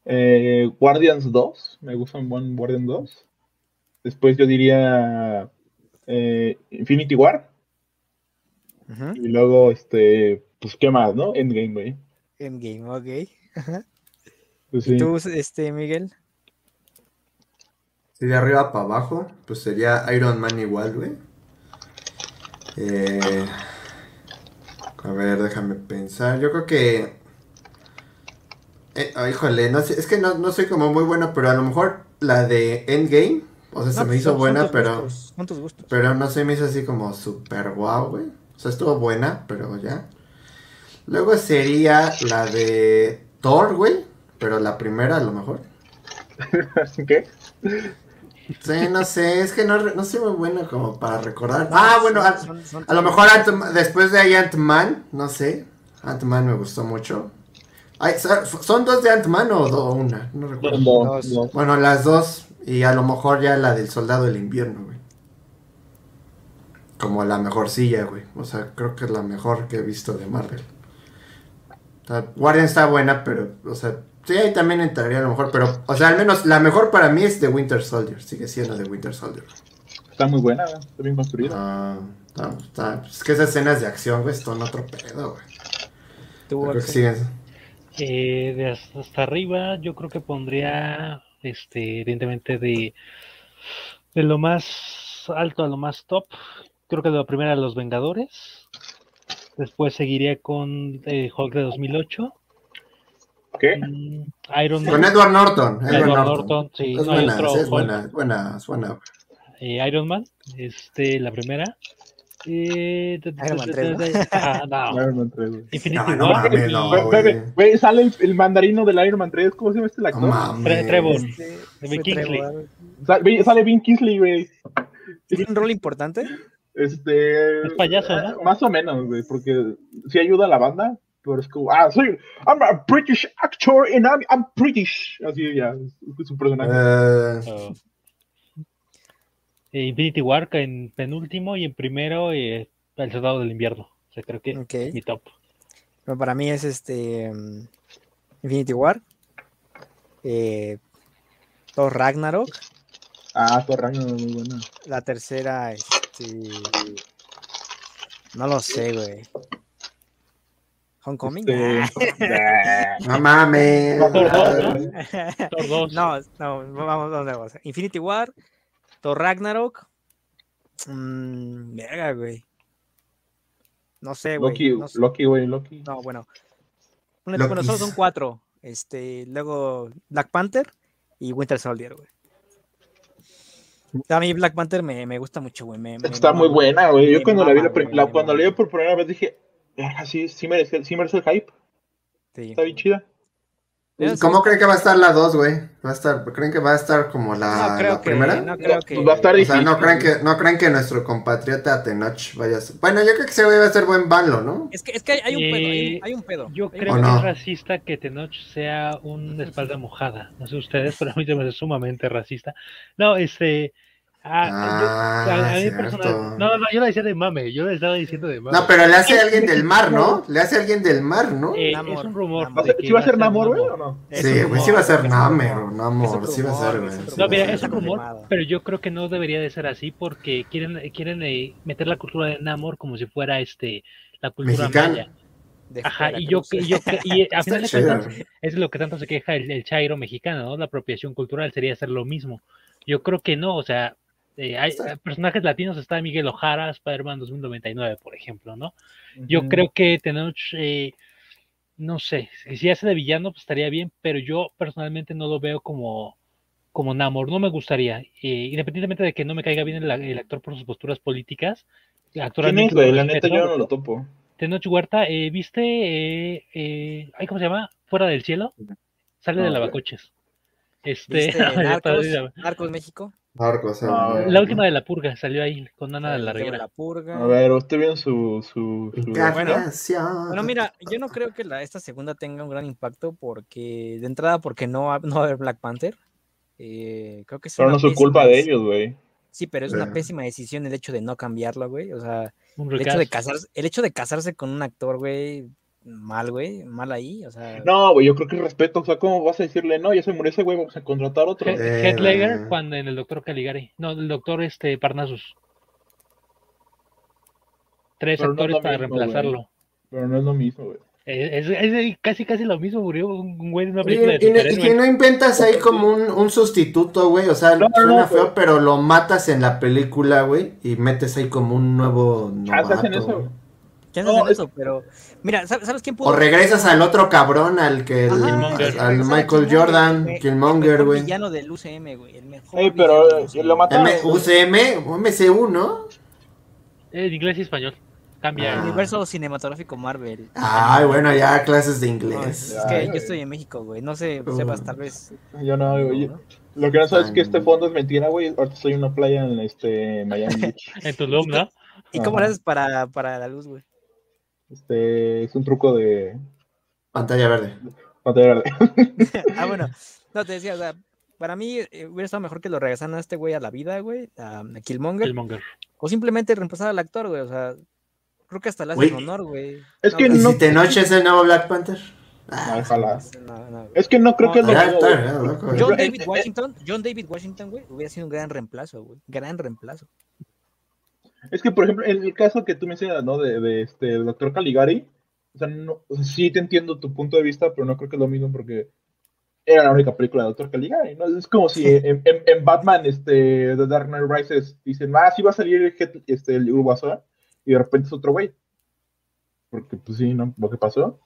eh, Guardians 2, me gusta un buen Guardians 2. Después yo diría eh, Infinity War. Y luego, este, pues, ¿qué más, no? Endgame, güey. Endgame, ok. Ajá. Pues, ¿Y sí. tú, este, Miguel? Si de arriba para abajo, pues sería Iron Man igual, güey. Eh, a ver, déjame pensar. Yo creo que. Eh, ah, híjole, no sé, es que no, no soy como muy bueno, pero a lo mejor la de Endgame, o sea, se No, me hizo son- son buena, tus pero. gustos, Son tus gustos. Pero no se me hizo así como super guau, güey. O sea, estuvo buena, pero ya. Luego sería la de Thor, güey. Pero la primera a lo mejor. ¿Qué? Sí, no sé, es que no, no soy muy bueno como para recordar. Ah, bueno, a, lo mejor. Ant- después de ahí Ant-Man, no sé. Ant-Man me gustó mucho. Ay, ¿son- ¿Son dos de Ant-Man o do- una? No recuerdo. Bueno, las dos. Y a lo mejor ya la del Soldado del Invierno, güey. Como la mejor silla, güey. O sea, creo que es la mejor que he visto de Marvel. O sea, Guardian está buena, pero, o sea, sí, ahí también entraría a lo mejor. Pero, o sea, al menos la mejor para mí es de Winter Soldier. Sigue siendo de Winter Soldier. Está muy buena, está bien construida. Ah, está- está- es que esas escenas de acción, güey, son otro pedo, güey. Creo que siguen. Eh, de hasta, hasta arriba, yo creo que pondría, este, evidentemente de, de lo más alto a lo más top. Creo que de la primera Los Vengadores. Después seguiría con eh, Hulk de 2008. ¿Qué? Mm, Iron Con Man. Edward Norton. Edward, Edward Norton. Norton, sí, Es no buena, es buena, es buena, es buena. Eh, Iron Man, este, la primera. Eh, de- de- Iron Man de- 3, de- de- ah, no. Iron Man 3, güey. Infinity No, no War. mames, no. Güey, güey, güey. güey, sale el, el mandarino del Iron Man 3, ¿cómo se llama este el actor? Trevor. Este, Kingsley. Trevor. Sale, Vin Kingsley, güey. ¿Tiene un rol importante? Este. Es payaso, ¿no? eh, Más o menos, güey, porque sí ayuda a la banda, pero es como, ah, soy, I'm a British actor and I'm, I'm British. Así ya, es su personaje. Eh, Oh. Eh, Infinity War en penúltimo y en primero eh, El Soldado del Invierno. O sea, creo que Ok. es mi top. Bueno, para mí es este Infinity War. Eh, Thor Ragnarok. Ah, Thor Ragnarok, muy buena. La tercera, este. No lo sé, güey. Homecoming. Este, no mames. Thor 2, ¿no? Thor 2. No, no, vamos, vamos, vamos. Infinity War, Thor Ragnarok. Mmm, verga, güey. No sé, güey. Loki, no sé. Loki, güey, Loki. No, bueno. Bueno, bueno, solo son cuatro. Este, luego Black Panther y Winter Soldier, güey. A mí Black Panther me, me gusta mucho, güey. me- me Está mama, muy buena, güey. Yo cuando la vi, mama, la, güey, la- cuando la mama. vi por primera vez dije, "Ah, sí, sí merece, sí merece el hype. Sí. Está bien chida. ¿Cómo creen que va a estar la 2, güey? ¿Va a estar, ¿Creen que va a estar como la, No creo la que, primera? no creo que. Pues va a estar O sea, ¿no difícil. creen, que, ¿no creen que nuestro compatriota Tenoch vaya a ser... Bueno, yo creo que ese güey va a ser buen Banlo, ¿no? Es que, es que hay, un pedo, hay, Eh, un- hay un pedo. Yo creo ¿O que no? es racista que Tenoch sea un espalda mojada. No sé ustedes, pero a mí se me hace sumamente racista. No, este. Ah, yo- Ah, a- a mí personal- no, no, yo lo decía de mame. Yo le estaba diciendo de mame. No, pero le hace a alguien del mar, ¿no? Le hace a alguien del mar, ¿no? Eh, Namor, es un rumor. Namor. ¿Va a ser- de que ¿Sí va a ser Namor. Güey, o no? Sí, güey, sí va a ser Namor. Namor, sí va a ser, güey. No, mira, es un rumor, pero yo creo que no debería de ser así porque quieren, quieren eh, meter la cultura de Namor como si fuera este la cultura Mexicana. maya. Ajá, y yo, y yo y a final de cuentas es lo que tanto se queja el, el chairo mexicano, ¿no? La apropiación cultural sería hacer lo mismo. Yo creo que no, o sea, eh, hay eh, personajes latinos, está Miguel Ojara, Spider-Man 2099, por ejemplo, ¿no? Yo creo que Tenoch, eh, no sé, si hace de villano, pues estaría bien, pero yo personalmente no lo veo como, como Namor, no me gustaría, eh, independientemente de que no me caiga bien el, el actor por sus posturas políticas. ¿Quién Actualmente es, La neta yo no lo topo. Tenoch Huerta, eh, ¿viste? Eh, eh, ay, ¿Cómo se llama? Fuera del cielo. Sale de No, lavacoches. Este, ¿Viste ya Narcos, está, Narcos México? Narcos, No, güey. la última de la purga salió ahí con Ana de la Reguera. La Purga. A ver, usted viendo su. su, su- Encarnación. Bueno, mira, yo no creo que la, esta segunda tenga un gran impacto porque, de entrada, porque no, va- no va a haber Black Panther. Eh, creo que es Pero no es culpa de ellos, güey. Sí, pero es una pésima decisión el hecho de no cambiarlo, güey. O sea, el hecho de casarse, el hecho de casarse con un actor, güey, mal, güey, mal ahí. O sea, No, güey, yo creo que respeto. O sea, ¿cómo vas a decirle, no, ya se murió ese güey, vamos a contratar otro? Eh, Ledger eh. cuando en el doctor Caligari. No, el doctor este Parnassus. Tres Pero no actores para mismo, reemplazarlo. Pero no es lo mismo, güey. Eh, Es, es casi casi lo mismo, murió un güey de una película de Y, y- y que superhéroes. no inventas ahí como un, un sustituto, güey. O sea, No, no, suena no, feo, pero- pero lo matas en la película, güey. Y metes ahí como un nuevo Ah, ¿se hacen novato, eso? Güey. ¿quién no, hace es- eso? Pero, mira, ¿sabes, quién pudo? O regresas al otro cabrón, al que el- Ajá, Killmonger. al, Michael Jordan, el- Killmonger, El güey. villano del UCM, güey. El mejor. Ey, pero eh, UCM. lo mataron. M UCM, o MCU, ¿no? Eh, En inglés y español. Cambia. Ah. Universo cinematográfico Marvel. Ay, bueno, ya clases de No, inglés. es que Ay, yo estoy en México, güey. No sé, Uh. sepas tal vez. Yo no, güey. ¿no? Lo que no sabes es que este fondo es mentira, güey. Ahorita estoy en una playa en este Miami Beach. En Tulum, ¿no? ¿Y cómo le haces para, para la luz, güey? Este es un truco de Pantalla verde. pantalla verde. ah, bueno. No, te decía, o sea, para mí eh, hubiera estado mejor que lo regresaran a este güey a la vida, güey, a, a Killmonger. Killmonger. O simplemente reemplazar al actor, güey. O sea, creo que hasta le hacen honor, güey. Es que ¿Y no- si Tenoch es el nuevo Black Panther? Ah, Ojalá. No, no, güey. Es que no creo que es lo güey. John Eh, David eh, Washington, John David Washington, güey, hubiera sido un gran reemplazo, güey. Gran reemplazo. Es que, por ejemplo, en el caso que tú mencionas, ¿no? De, de este del doctor Caligari, o sea, no, o sea, sí te entiendo tu punto de vista, pero no creo que es lo mismo porque era la única película de doctor Caligari, ¿no? Es como si en, en- en Batman, este, The Dark Knight Rises, dicen, ah, sí va a salir el, este, el Guasón, y de repente es otro güey. Porque, pues sí, ¿no? Lo que pasó.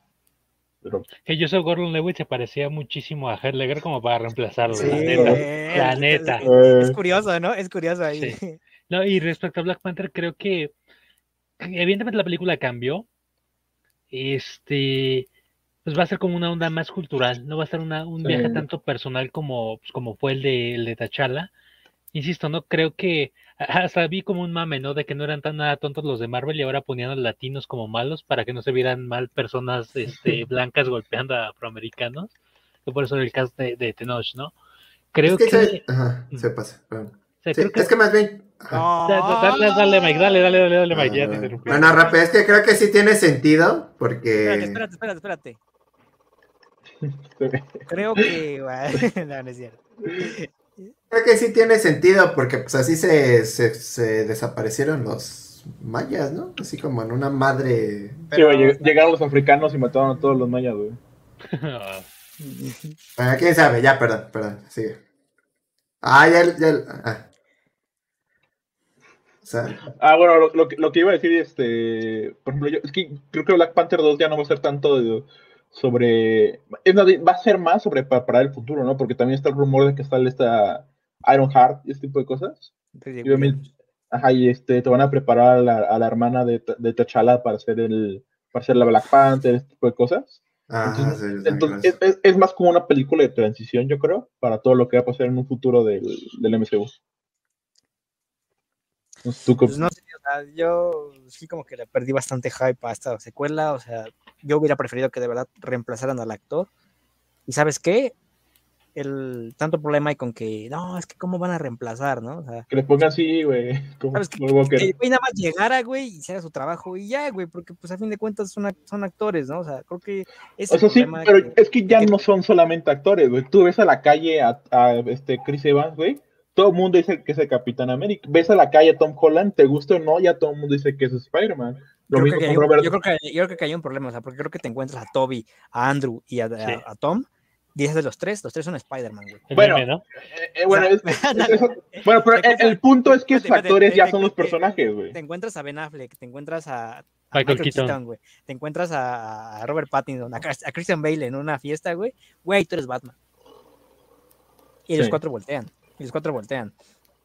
Pero, Que Joseph Gordon-Levitt se parecía muchísimo a Ledger como para reemplazarlo, Sí, la neta. La neta. eh, Es curioso, ¿no? Es curioso ahí. Sí. No, y respecto a Black Panther, creo que evidentemente la película cambió. Este, pues va a ser como una onda más cultural, no va a ser una, un Sí. viaje tanto personal como, pues, como fue el de, el de T'Challa. insisto, no creo que hasta vi como un mame, ¿no? De que no eran tan nada tontos los de Marvel y ahora ponían a los latinos como malos para que no se vieran mal personas este, blancas golpeando a afroamericanos. Por eso el caso de, de Tenoch, ¿no? Creo Es que, que. se, ajá, se pasa. perdón. o sea, Sí, creo que- Es que más bien. No. Dale, dale, Mike, dale, dale, dale, dale, Mike, ya te Ah, interrumpí. Bueno, rápido, es que creo que sí tiene sentido porque... Espérate, espérate, espérate, espérate. Creo que. no, no es cierto. Creo que sí tiene sentido porque pues así se, se, se desaparecieron los mayas, ¿no? Así como en una madre... Sí, güey, llegaron los africanos y mataron a todos los mayas, güey. Bueno, quién sabe, ya, perdón, perdón, sigue. Ah, ya, ya, ah. Sea, Ah, bueno, lo, lo que- lo que iba a decir, este, por ejemplo, yo, es que creo que Black Panther 2 ya no va a ser tanto de- sobre, es va a ser más sobre pa- para, el futuro, ¿no? Porque también está el rumor de que sale esta Iron Heart y este tipo de cosas. Entonces, Y obviamente, ajá, y este, te van a preparar a la, a la hermana de, de T'Challa para hacer el, para hacer la Black Panther, este tipo de cosas. ah, Entonces, sí, sí, Entonces, gracias. es, es- es más como una película de transición, yo creo, para todo lo que va a pasar en un futuro del, del MCU. Entonces, ¿tú qué Pues no sé, o sea, yo sí como que le perdí bastante hype a esta secuela, o sea, yo hubiera preferido que de verdad reemplazaran al actor. ¿Y sabes qué? El tanto problema hay con que, no, es que cómo van a reemplazar, ¿no? O sea, Que le pongan así, güey. ¿sabes. Que el güey nada más llegara, güey, y hiciera su trabajo y ya, güey, porque pues a fin de cuentas son, son actores, ¿no? O sea, creo que ese O sea, sí, pero que- es que ya que- no son solamente actores, güey. Tú ves a la calle a, a, este Chris Evans, güey. Todo el mundo dice que es el Capitán América. Ves a la calle a Tom Holland, te gusta o no, ya todo el mundo dice que es Spider-Man. Yo, creo que, yo creo que hay un problema, o sea, porque creo que te encuentras a Toby, a Andrew y a, a- Sí. a Tom, dices de los tres, los tres son Spider-Man, güey. Bueno, meme, ¿no? Eh, eh, bueno, O sea, es- es- eso- bueno, pero el, el punto es que esos espérate, actores espérate, ya son los personajes, güey. Te encuentras a Ben Affleck, te encuentras a, a Michael Michael, Keaton. Keaton, güey. Te encuentras a, a Robert Pattinson, a, Chris- a Christian Bale en una fiesta, güey. Güey, tú eres Batman. Y los Sí. cuatro voltean. Y los cuatro voltean.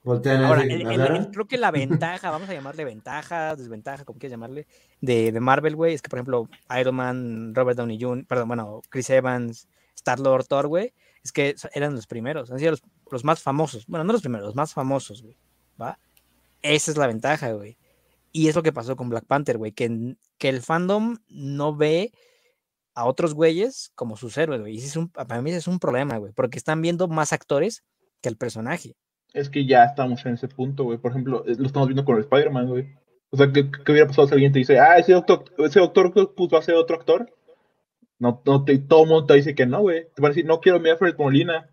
Voltean Ahora, el- ¿me el- creo que la ventaja, vamos a llamarle ventaja, desventaja, como quieras llamarle, de, de Marvel, güey, es que, por ejemplo, Iron Man, Robert Downey Jr., perdón, bueno, Chris Evans, Star-Lord, Thor, güey, es que eran los primeros, han sido los, los más famosos. Bueno, no los primeros, los más famosos, güey, ¿va? Esa es la ventaja, güey. Y es lo que pasó con Black Panther, güey, que, que el fandom no ve a otros güeyes como sus héroes, güey. Y es un, para mí ese es un problema, güey, porque están viendo más actores que el personaje. Es que ya estamos en ese punto, güey. Por ejemplo, lo estamos viendo con el Spider-Man, güey. O sea, ¿qué, qué hubiera pasado si alguien te dice, ah, ese doctor, ese doctor Octopus va a ser otro actor? No, no te, todo el mundo te dice que no, güey. Te van a decir, no quiero mi Alfred Molina.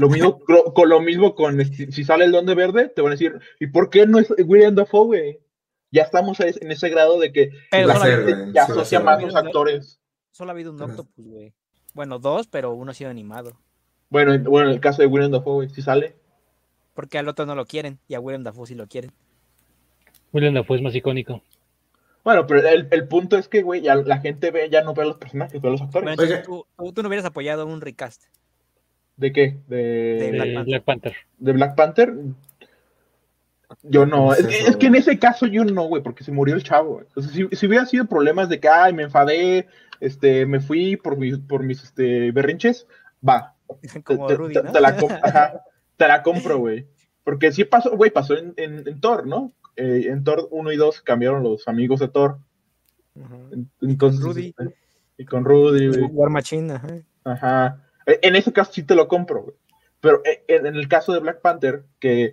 Lo mismo, con lo mismo con este, si sale el Don de Verde, te van a decir, ¿y por qué no es William Dafoe, güey? Ya estamos en ese grado de que Pero la ser, gente ya asocia ser, más los actores. Solo ha habido un. Octopus, güey. Bueno, dos, pero uno ha sido animado. Bueno, en- bueno, en el caso de William Dafoe, si sale. Porque al otro no lo quieren y a Willem Dafoe sí lo quieren. William Dafoe es más icónico. Bueno, pero el, el punto es que, güey, ya la gente ve, ya no ve a los personajes, ve a los actores. Bueno, entonces tú, no hubieras apoyado un recast. ¿De qué? De, De de Black Black, Panther. De Black Panther. Yo no, ¿Cómo es es, que- eso, es que en ese caso yo no, güey, porque se murió el chavo. güey. O sea, si, si hubiera sido problemas de que, ay, me enfadé, este, me fui por, mi- por mis este, berrinches, va. Como te, Rudy, te- ¿no? te la, com- ajá, te la compro, güey. Porque sí pasó, güey, pasó en, en, en Thor, ¿no? Eh, en Thor 1 y 2 cambiaron los amigos de Thor. En- Entonces, Rudy. este, y con Rudy, güey. War Machine, ajá. Ajá. E- En ese caso sí te lo compro, güey. Pero e- en, en el caso de Black Panther, que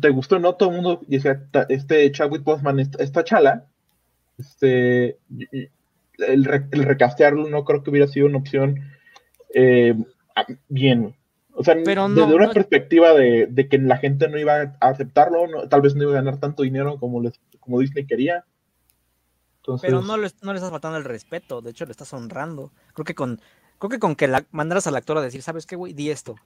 te gustó no, todo el mundo decía, "Ta- este Chadwick Boseman está, está chala. Este, el recastearlo no creo que hubiera sido una opción eh, bien. O sea, Pero desde una no- perspectiva de, de que la gente no iba a aceptarlo, no- tal vez no iba a ganar tanto dinero como, les, como Disney quería. Entonces, Pero no le, no le estás faltando el respeto, de hecho le estás honrando. Creo que con, creo que con que la, mandaras al actor a decir, ¿sabes qué, güey? Di esto.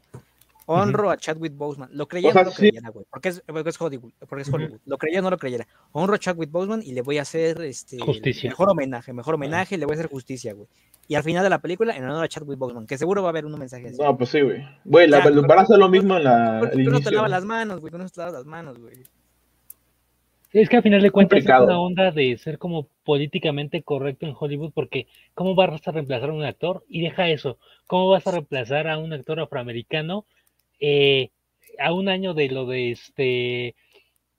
Honro a Chadwick Boseman. Lo creyera O sea, no lo sí. creyera, güey. Porque es, porque es Hollywood. Porque es Hollywood. Lo creyera o no lo creyera. Honro a Chadwick Boseman y le voy a hacer este, Justicia. mejor homenaje, mejor homenaje, y le voy a hacer justicia, güey. Y al final de la película, en honor a Chadwick Boseman, que seguro va a haber un mensaje así. No, pues sí, güey. Güey, la- van a hacer lo mismo en la, Porque tú no te lavas las manos, güey. Tú no te lavas las manos, güey. Es que al final de cuentas es una onda de ser como políticamente correcto en Hollywood porque ¿cómo vas a reemplazar a un actor? Y deja eso, ¿cómo vas a reemplazar a un actor afroamericano eh, a un año de lo de este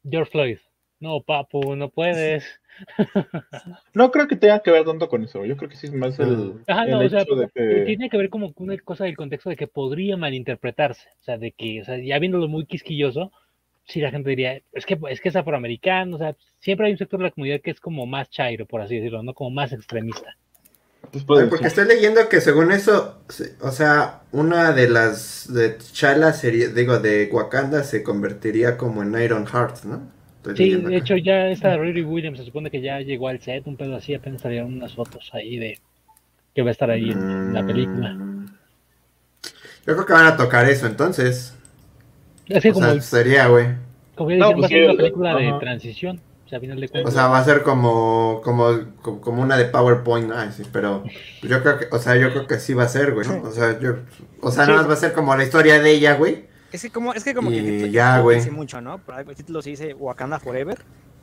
George Floyd. No, papu, no puedes. No creo que tenga que ver tanto con eso. Yo creo que sí es más el, Ajá, el no, o sea, hecho de que. tiene que ver como con una cosa del contexto de que podría malinterpretarse. O sea, de que, o sea, ya viéndolo muy quisquilloso, sí la gente diría, es que es que es afroamericano, o sea, siempre hay un sector de la comunidad que es como más chairo, por así decirlo, no como más extremista. Pues, puede porque ser. estoy leyendo que según eso, o sea, una de las de T'Challa sería, digo, de Wakanda se convertiría como en Iron Heart, ¿no? Estoy Sí, de acá. hecho ya esta Riri Williams se supone que ya llegó al set, un pedo así, apenas salieron unas fotos ahí de que va a estar ahí en, en la película. Mm. Yo creo que van a tocar eso entonces. Es que O como, sea, sería, güey. como ya No, pues va a ser sí, una película de transición, sea, a final de O sea, va a ser como, como, como, una de PowerPoint, ay, sí, pero yo creo que, o sea, yo creo que sí va a ser, güey. O sea, yo, o sea, Sí. nada más va a ser como la historia de ella, güey. Es que como, es que como que Y el título ya, güey. dice mucho, ¿no? Pero el título se dice Wakanda Forever.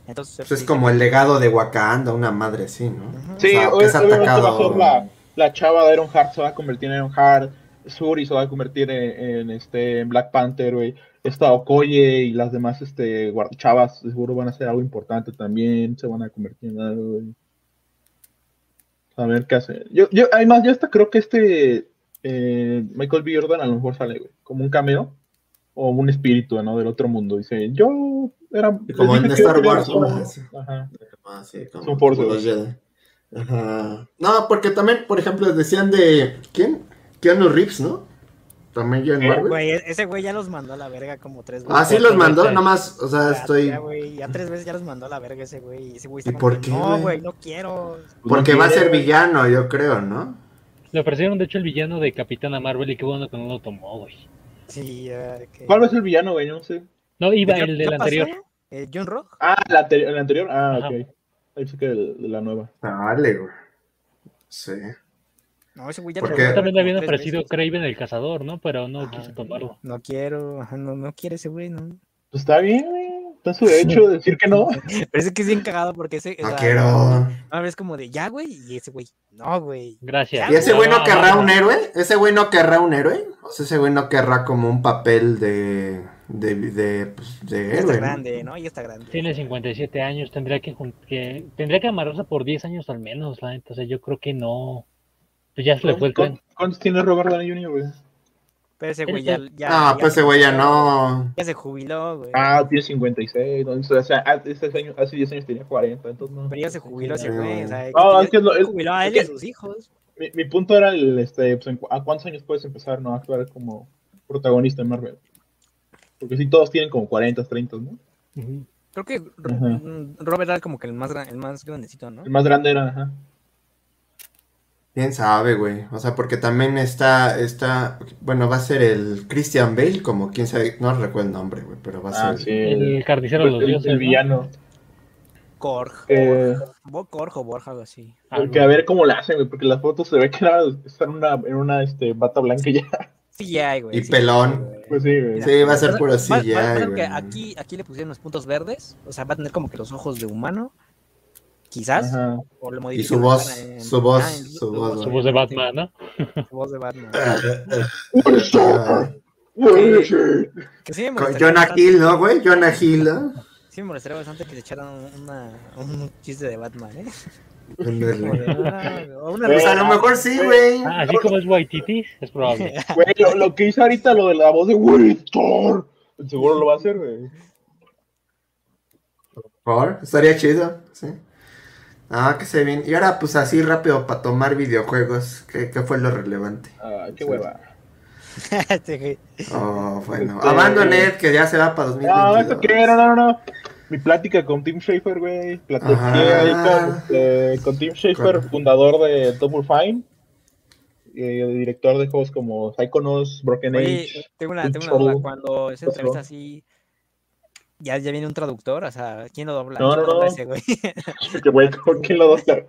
Entonces Pues es como el legado de Wakanda, una madre así, ¿no? Sí, O sea, que es obviamente va a atacado. ser la, la chava de Iron Heart, se va a convertir en Iron Heart. Suri se va a convertir en, en, este en Black Panther, güey. Esta Okoye y las demás este, chavas seguro van a ser algo importante también. Se van a convertir en algo. A ver qué hace. Yo, yo, además, yo hasta creo que este eh, Michael B. Jordan a lo mejor sale, güey, como un cameo o un espíritu, ¿no? Del otro mundo. Dice, yo era. Como en Star Wars. Ajá. Ah, sí, como, Son force, como los güey. Jedi. Ajá. No, porque también, por ejemplo, decían de. ¿Quién? Keanu Reeves, ¿no? También ya en Eh, Marvel. Güey, ese güey ya los mandó a la verga como tres veces. Ah, sí los mandó, veces. nomás, o sea, Ya, estoy. Ya, güey, ya tres veces ya los mandó a la verga ese güey. y Ese güey ¿Y está por qué, No, güey? no quiero. Porque No va a ser villano, yo creo, ¿no? Le ofrecieron, de hecho, el villano de Capitana Marvel y qué bueno que no lo tomó, güey. Sí, que- ¿Cuál va a ser el villano, güey? No sé. No, iba ¿Ya- el del anterior. Eh, John Rock. Ah, la anteri- el anterior. Ah, Ajá. ok. Ahí sí que el- de la nueva. Vale, güey. Sí. No, ese güey ya ¿Por lo qué? mandaron También le habían ofrecido. Craven el cazador, ¿no? Pero no Ajá. quiso tomarlo. No quiero, ajá, no, no quiere ese güey, no. Pues está bien, güey. Está su derecho de decir que no. Pero es que es bien cagado porque ese. o No sea, quiero. A ver, es como de ya, güey, y ese güey, no, güey. Gracias. ¿Y ese güey no querrá un héroe? ¿Ese güey no querrá un héroe? O sea, ese güey no querrá como un papel de. de. de, pues, de Ya está héroe. ¿no? grande, ¿no? Ya está grande. Tiene 57 años, tendría que, que tendría que amarrarse por 10 años al menos, la neta. O sea, yo creo que no. Pues ya se le fue el tren. ¿Cuántos, tiene Robert Downey Jr., güey? Pero ese güey ya, ya, Ah, ya pues ese güey ya no. Ya se jubiló, güey. Ah, tiene 56. ¿no? O sea, hace, año- hace 10 años tenía 40. Entonces no. Pero ya se jubiló ese güey. O sea, Ah, es que lo- es- jubiló a él y a sus hijos. Mi, mi punto era el, este, pues, ¿a cuántos años puedes empezar no, a actuar como protagonista en Marvel? Porque si todos tienen como 40, 30, ¿no? Creo que Robert era como que el más, el más grandecito, ¿no? El más grande era, ajá. Quién sabe, güey. O sea, porque también está. está bueno, va a ser el Christian Bale, como quién sabe. No recuerdo el nombre, güey, pero va a Ah, ser. sí. El carnicero de los el, dioses. el ¿no? villano. Korg. Eh, Bo- Korg o Borja, algo así. Algo. porque a ver cómo la hacen, güey, porque las fotos se ve que era, está en una, en una este, bata blanca y ya. Sí, ya, güey. Y sí, pelón. güey. Pues sí, güey. Sí, va a ser puro va- creo güey. que aquí, aquí le pusieron los puntos verdes. O sea, va a tener como que los ojos de humano. Quizás. Ajá. O lo Y modifican su voz, en- su voz, Ah, en- su su voz, voz, Su voz de Batman, ¿no? Su voz de Batman. Ah, Que sí me Con Jonah bastante- Hill, ¿no, güey? Jonah Hill, ¿no? Sí me molestaría bastante que se echaran una, un chiste de Batman, ¿eh? Ah, o una Pues a lo mejor sí, güey. Ah, así como es Waititi, es probable. Güey, lo, lo que hizo ahorita, lo de la voz de Wiltor, seguro lo va a hacer, güey. Por, estaría chido, sí. Ah, que se bien. Y ahora, pues así rápido para tomar videojuegos. ¿Qué, qué fue lo relevante? Ah, qué hueva. Oh, bueno. Este- Abandoned, que ya se va para No, 2022. esto qué, no, no, no. Mi plática con Tim Schafer, güey. Platiqué Ajá. ahí con, este, con Tim Schafer, Con- fundador de Double Fine. eh, director de juegos como Psychonauts, Broken Oye, Age. tengo una, tengo una duda. Cuando esa ¿Qué pasó? entrevista así, ya, ya viene un traductor, o sea, ¿quién lo dobla? No, ¿Quién no, dobla no. ese güey? ¿con quién lo ese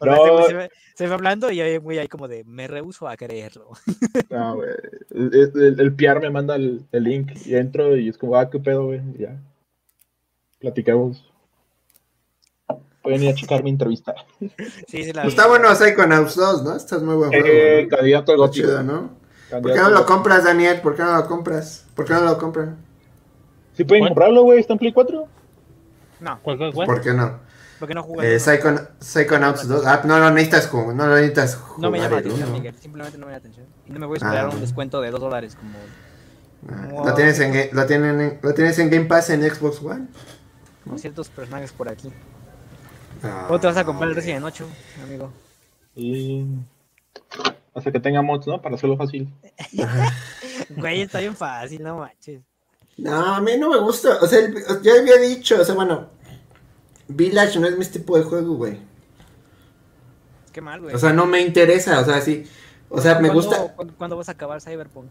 No, güey se, ve, se ve hablando y hay güey ahí como de, me rehuso a creerlo. no, güey. El, el, el PR me manda el, el link y entro y es como, ah, qué pedo, güey. y Ya. Platicamos. Pueden ir a checar mi entrevista. Sí, sí, la Pues vi. está bueno Psychonauts 2, ¿no? Estás muy buen juego. Eh, candidato al ¿no? ¿Por qué no lo compras, Daniel? ¿Por qué no lo compras? ¿Por qué no lo compran? ¿Sí pueden ¿Cuál? comprarlo, güey? ¿Está en Play 4? No, ¿Cuál, cuál, cuál? ¿Por qué no? porque no jugué. Eh, Psychon- Psychonauts 2. Ah, no lo necesitas jugar. No lo necesitas jugar. no me llama la atención. Miguel. Simplemente no me llama la atención. Y no me voy a esperar Ah. un descuento de 2 dólares como. Ah, Wow. ¿Lo, tienes en, lo, tienen en- ¿Lo tienes en Game Pass en Xbox One? como ciertos personajes por aquí. Ah. ¿Cómo te vas a comprar el Resident 8, amigo? Y... Hasta que tenga mods, ¿no? Para hacerlo fácil. Güey, está bien fácil, no manches. No, a mí no me gusta. O sea, el- ya había dicho. O sea, bueno. Village no es mi tipo de juego, güey. Qué mal, güey. O sea, no me interesa. O sea, sí. O sea, me ¿Cuándo- gusta. ¿cuándo, cuándo vas a acabar Cyberpunk?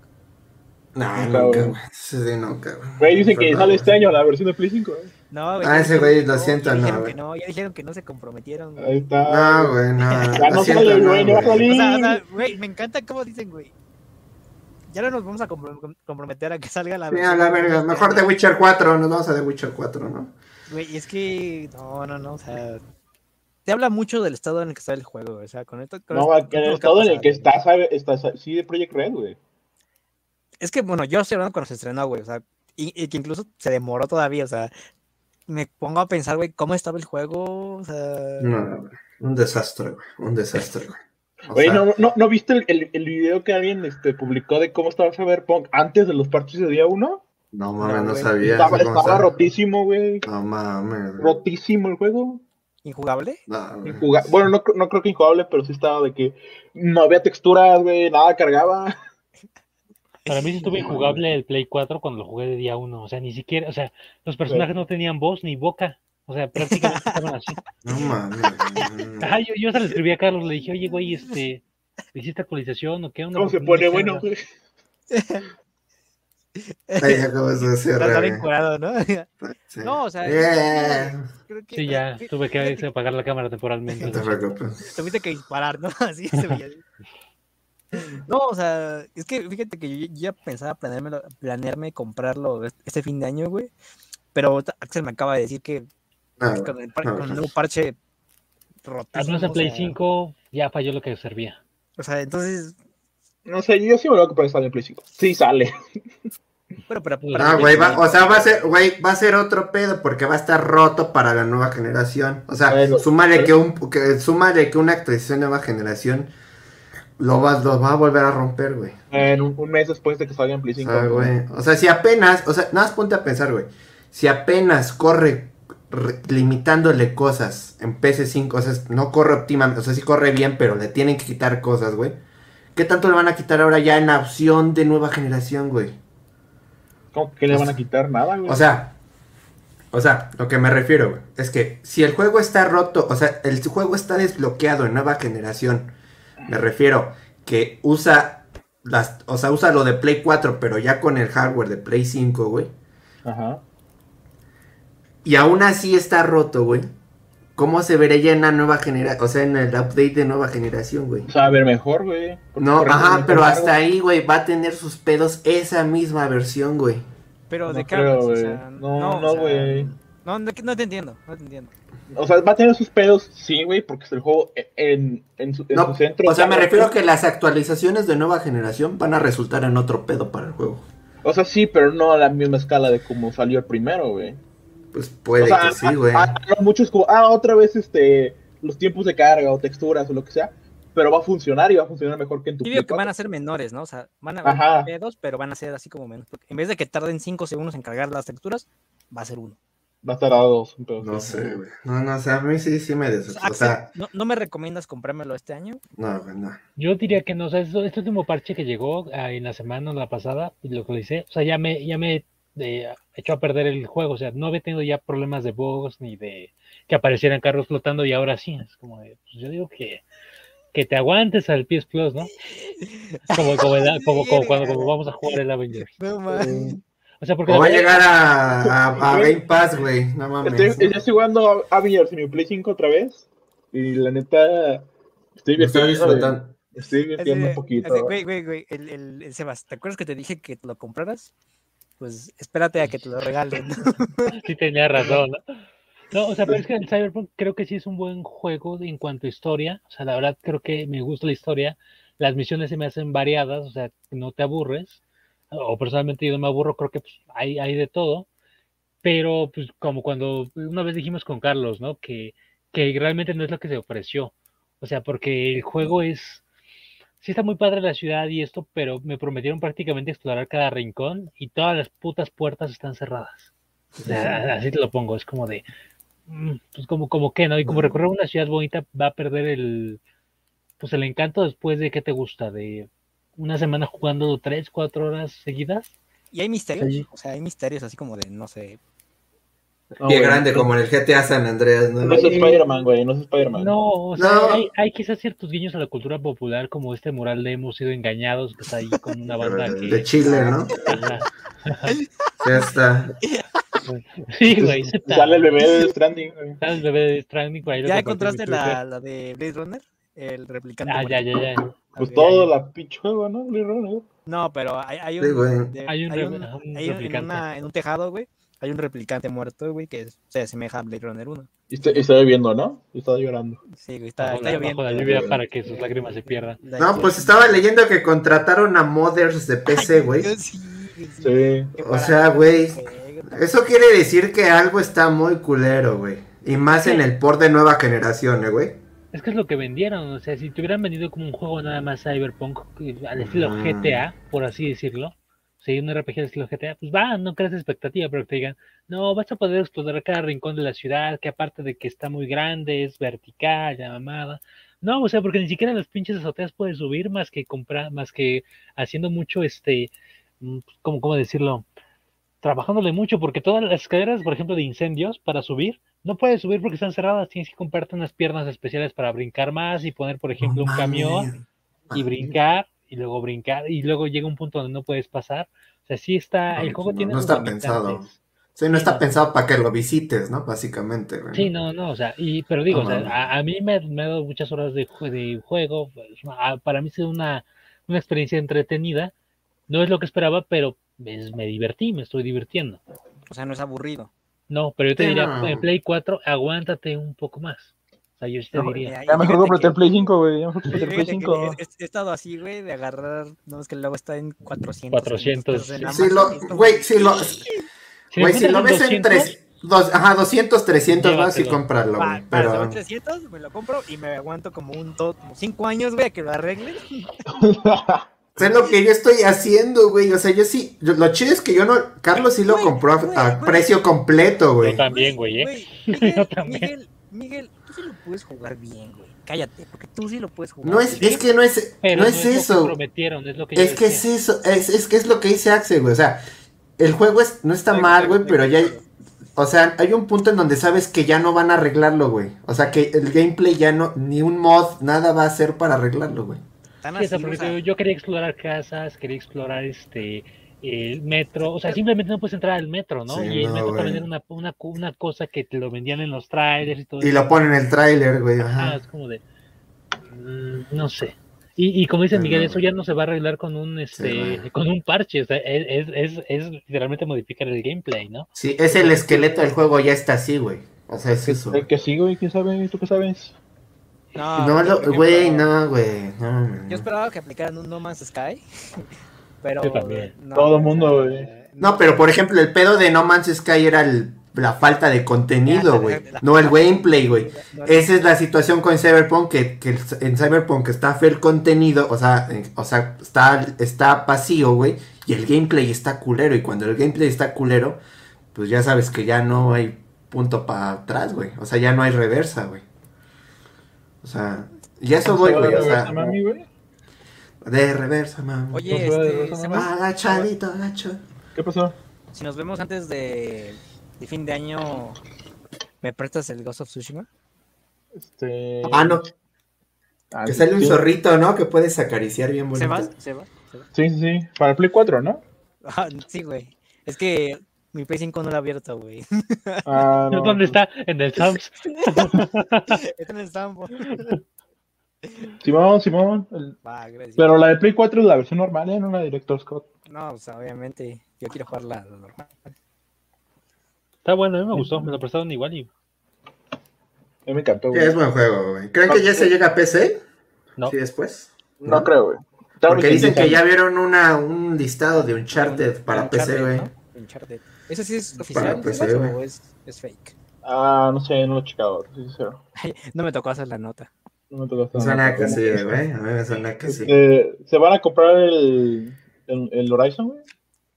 No, Nunca, güey. güey. Sí, nunca, güey. Güey, dicen que sale güey. este año la versión de Play 5, ¿eh? No, güey. Ah, ese güey, lo no, siento, ya no, dijeron güey. que no, ya dijeron que no se comprometieron. güey. Ahí está. No, güey, no. Ya no sale, güey, no va a güey. salir. O sea, o sea, güey, me encanta cómo dicen, güey. Ya no nos vamos a compro- comprometer a que salga la Sí, a la verga. Mejor The Witcher 4. Nos vamos a The Witcher 4, ¿no? Güey, es que. No, no, no. O sea. Te habla mucho del estado en el que está el juego, güey, O sea, con esto. con No, esto- que en con el estado en el que está, sabe, está, sí, de Project Red, güey. Es que, bueno, yo estoy hablando cuando se estrenó, güey. O sea, y, y que incluso se demoró todavía. O sea, me pongo a pensar, güey, cómo estaba el juego. O sea. No, güey. Un desastre, güey. Un desastre, güey. Oye, sea, ¿no, no, ¿no viste el, el, el video que alguien este, publicó de cómo estaba Cyberpunk antes de los parches de día 1? No mames, No, no, sabía. Estaba, estaba rotísimo, güey. No mames. Rotísimo el juego. ¿Injugable? No. Injuga- Bueno, no, no creo que injugable, pero sí estaba de que no había texturas, güey, nada cargaba. Para mí sí estuvo injugable el Play 4 cuando lo jugué de día 1. O sea, ni siquiera, o sea, los personajes no tenían voz ni boca. O sea, prácticamente estaban así. No mames. Ajá, yo, yo se le escribí a Carlos, le dije, oye, güey, este, ¿hiciste actualización o qué onda? ¿Cómo se pone bueno, carga". güey? Ahí acabas de hacer. Está güey. bien curado, ¿no? Sí. No, o sea, Yeah. Creo que- Sí, ya, tuve que apagar la cámara temporalmente. No te preocupes. Tuviste que disparar, ¿no? Así se veía. No, o sea, es que fíjate que yo ya pensaba planearme, planearme comprarlo este fin de año, güey. Pero Axel me acaba de decir que Con el, no, con el pues, nuevo parche Al rotísimo. menos en o Play sea, 5 ya falló lo que servía. O sea, entonces, No sé, yo sí me lo voy a comprar sale en Play 5. Sí, sale. bueno, pero Pues, para No, mí- güey, va- o sea, va a ser, güey, va a ser otro pedo porque va a estar roto para la nueva generación. O sea, Bueno, súmale pero- que un, que, súmale que una actualización de nueva generación lo va, lo va a volver a romper, güey. En un, un mes después de que salga en Play O 5. sea, güey, o sea, si apenas, o sea, nada más ponte a pensar, güey. Si apenas corre re- limitándole cosas en PS5, o sea, no corre óptimamente, o sea, sí corre bien, pero le tienen que quitar cosas, güey. ¿Qué tanto le van a quitar ahora ya en la opción de nueva generación, güey? ¿Cómo que le van a quitar nada, güey? O sea, o sea, lo que me refiero, güey, es que si el juego está roto, o sea, el juego está desbloqueado en nueva generación, me refiero que usa las, o sea, usa lo de Play 4, pero ya con el hardware de Play 5, güey. Ajá. Y aún así está roto, güey. ¿Cómo se vería ya en la nueva generación? O sea, en el update de nueva generación, güey. O sea, a ver mejor, güey. No, ajá, pero largo. hasta ahí, güey, va a tener sus pedos esa misma versión, güey. Pero No de qué? O güey. sea, No, no, güey. No, no, no te entiendo, no te entiendo. O sea, va a tener sus pedos, sí, güey, porque es el juego en, en, su, en No, su centro. o sea, me refiero a que las actualizaciones de nueva generación van a resultar en otro pedo para el juego. O sea, sí, pero no a la misma escala de como salió el primero, güey. Pues puede o sea, que sí, güey. muchos como, ah, otra vez este, los tiempos de carga o texturas o lo que sea, pero va a funcionar y va a funcionar mejor que en tu Yo digo que 4. van a ser menores, ¿no? O sea, van a haber pedos, pero van a ser así como menos. Porque en vez de que tarden 5 segundos en cargar las texturas, va a ser uno. Va a estar a dos. un pedo No sé, güey. No, no, o sea, a mí sí, sí me des... O Axel, sea, ¿no, ¿no me recomiendas comprármelo este año? no, güey, no. Yo diría que no, o sea, eso- este último parche que llegó ah, en la semana la pasada, y lo que le hice, o sea, ya me, ya me eh, echó a perder el juego, o sea, no había tenido ya problemas de bugs ni de que aparecieran carros flotando y ahora sí, es como de, pues yo digo que, que te aguantes al PS Plus, ¿no? Como, como, el- como- como cuando, como vamos a jugar el Avengers. No O sea, porque O va a llegar a, a, a Game Pass, güey. No mames. Estoy, ya estoy jugando a Avengers en mi Play 5 otra vez. Y la neta, estoy disfrutando. Estoy divirtiendo un poquito. Güey, güey, güey, el, el, el Sebas, ¿te acuerdas que te dije que lo compraras? Pues espérate a que te lo regalen. sí tenía razón, ¿no? No, o sea, pero es que el Cyberpunk creo que sí es un buen juego en cuanto a historia. O sea, la verdad creo que me gusta la historia. las misiones se me hacen variadas, o sea, no te aburres, o personalmente yo no me aburro, creo que pues, hay, hay de todo, pero pues como cuando una vez dijimos con Carlos, ¿no? Que, que realmente no es lo que se ofreció, o sea, porque el juego es, sí está muy padre la ciudad y esto, pero me prometieron prácticamente explorar cada rincón y todas las putas puertas están cerradas. O sea, así te lo pongo, es como de, mm, pues como, como que, ¿no? Y como recorrer una ciudad bonita va a perder el, pues el encanto después de que te gusta, de una semana jugando tres, cuatro horas seguidas. Y hay misterios, o sea, hay misterios así como de, no sé. Qué grande, como en el GTA San Andreas, ¿no? No es Spider-Man, güey, no es Spider-Man. No, o sea, no. Hay, hay, quizás ciertos guiños a la cultura popular, como este mural de Hemos sido engañados, que está ahí con una banda que... De Chile, ¿no? ya está. Sí, güey. Sale el bebé de Stranding, güey. Sale el bebé de Stranding. Por ahí ¿Ya encontraste la, la de Blade Runner? el replicante. Ah, ya, ya, ya. Pues todo la pinche juego, ¿no? No, pero hay, hay un, sí, de, hay un, hay un, un hay en, una, en, un tejado, güey. Hay un replicante muerto, güey, que se asemeja a Blade Runner 1. Y está, está lloviendo, ¿no? Y está llorando. Sí, güey, está, está la, lloviendo. la lluvia para que sus lágrimas se pierdan. No, pues estaba leyendo que contrataron a modders de PC, güey. Sí, sí. O sea, güey. Eso quiere decir que algo está muy culero, güey. Y más en el port de nueva generación, ¿eh, güey? Es que es lo que vendieron, o sea, si te hubieran vendido como un juego nada más Cyberpunk al estilo GTA, por así decirlo, sea, un RPG al estilo GTA, pues va, no creas expectativa, pero que te digan, no, vas a poder explorar cada rincón de la ciudad, que aparte de que está muy grande, es vertical, ya mamada. No, o sea, porque ni siquiera las pinches azoteas puedes subir más que comprar, más que haciendo mucho, este, ¿cómo, cómo decirlo? Trabajándole mucho, porque todas las escaleras, por ejemplo, de incendios, para subir, no puedes subir porque están cerradas, tienes que comprarte unas piernas especiales para brincar más y poner, por ejemplo, un camión y brincar y luego brincar y luego llega un punto donde no puedes pasar. O sea, sí está, el juego no, tiene no está limitantes. pensado. Sí, no está pensado para que lo visites, ¿no? Básicamente. Sí, no, no, o sea, y, pero digo, o sea, a, a mí me, me ha dado muchas horas de, de juego, pues, a- para mí ha sido una, una experiencia entretenida, no es lo que esperaba, pero me, me divertí, me estoy divirtiendo. O sea, no es aburrido. No, pero yo te Sí, diría, no. en Play 4, aguántate un poco más. O sea, yo sí te No, diría. Ya mejor que- el Play 5, güey. Ya mejor el Play fíjate que 5. he, he estado así, güey, de agarrar, no, es que luego está en 400. 400, pesos en sí. Lo, como- güey, si lo, Si güey, si lo ves en 200, tres, dos, ajá, 200, 300 vas y Va, güey. Pero, se van 300, me lo compro y me aguanto como un 5 años, güey, a que lo arreglen. es lo que yo estoy haciendo, güey. O sea, yo sí, yo- lo chido es que yo no, Carlos sí lo Güey, compró a, güey, a güey. precio completo, güey. Yo también, güey, ¿eh? Güey, Miguel, Yo también. Miguel, Miguel, tú sí lo puedes jugar bien, güey. Cállate, porque tú sí lo puedes jugar No es, bien. es que no es, Pero no es lo que eso. prometieron, es lo que Es que es eso, es, es que es lo que dice Axel, güey. O sea, el juego es, no está mal, güey, pero ya hay, o sea, hay un punto en donde sabes que ya no van a arreglarlo, güey. O sea, que el gameplay ya no, ni un mod, nada va a hacer para arreglarlo, güey. Sí, así, o sea, yo quería explorar casas, quería explorar este el metro, o sea, simplemente no puedes entrar al metro, ¿no? Sí, y el no, metro también era una, una, una cosa que te lo vendían en los trailers y todo Y eso. lo ponen en el tráiler, güey. Ah, Ajá. es como de mm, no sé. Y, y como dice Miguel, no, eso ya no se va a arreglar con un este con un parche, o sea, es, es, es, es literalmente modificar el gameplay, ¿no? Sí, es el esqueleto del juego, ya está así, güey. O sea, es eso. El que sí, güey, ¿quién sabe? ¿Tú qué sabes? no, güey, no, güey. No, no, Yo esperaba que aplicaran un No Man's Sky, pero Yo también. no, Todo el mundo. No, pero por ejemplo, el pedo de No Man's Sky era el- la falta de contenido, Ya, güey. No el gameplay, güey. Esa es la situación con Cyberpunk, que, que en Cyberpunk está feo el contenido, o sea, eh, o sea está, está vacío, güey, y el gameplay está culero, y cuando el gameplay está culero, pues ya sabes que ya no hay punto para atrás, güey, o sea, ya no hay reversa, güey. O sea, y a eso voy, güey, o sea, mami, güey? De reversa, mami. Oye, Pues, este, Agachadito, agacho. ¿Qué pasó? si nos vemos antes de, de fin de año, ¿me prestas el Ghost of Tsushima? Este... Ah, no, Ah, que sí, sale un sí. zorrito, ¿no? Que puedes acariciar bien bonito. ¿Sebas? ¿Sebas? ¿Sebas? Sí, sí, sí. Para el Play 4, ¿no? Ah, sí, güey. Es que mi Play 5 no lo he abierto, güey. Ah, no. ¿Dónde está? En el Sams. Está en el Sambo. Simón, Simón. el- Va, gracias. Pero la de Play 4 es la versión normal, ¿eh? No la Director Scott. No, o sea, obviamente, yo quiero jugar la, la normal. Está bueno, a mí me gustó, me lo prestaron igual y A mí me encantó, Sí, güey. es buen juego, güey. ¿Creen que ya se llega a PC? no. Sí, después. No, ¿No? creo, güey. Tal Porque dicen 10 que ya vieron una, un listado de Uncharted para PC, güey. ¿no? Uncharted. ¿Ese sí es oficial PC, o es, es fake? Ah, no sé, no lo he checado. No me tocó hacer la nota. No me tocó Me suena que sí, güey. A mí me suena que sí. Este, ¿Se van a comprar el, el, el Horizon, güey?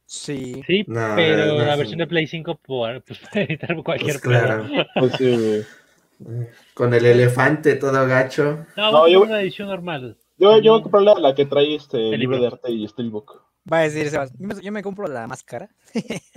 Sí. Sí, No, pero no, la sí. versión de Play 5 por, pues, puede evitar cualquier Pues claro. Pues sí, güey. Con el elefante todo gacho. No, No, yo- una edición normal. Yo, yo voy a comprar la, la que trae este El libro de arte y Steelbook. Va a decir Sebas, yo me, yo me compro la más cara.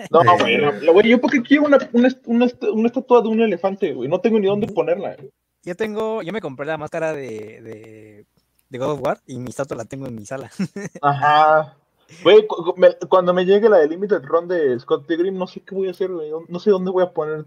No, güey, no, la- güey, yo porque quiero una, una, una, una estatua de un elefante, güey. No tengo ni dónde ponerla. güey. Yo tengo, yo me compré la máscara de, de, de God of War y mi estatua la tengo en mi sala. Ajá. Güey, cu- cu- me- cuando me llegue la de Limited Run de Scott Pilgrim, no sé qué voy a hacer, güey. No sé dónde voy a poner.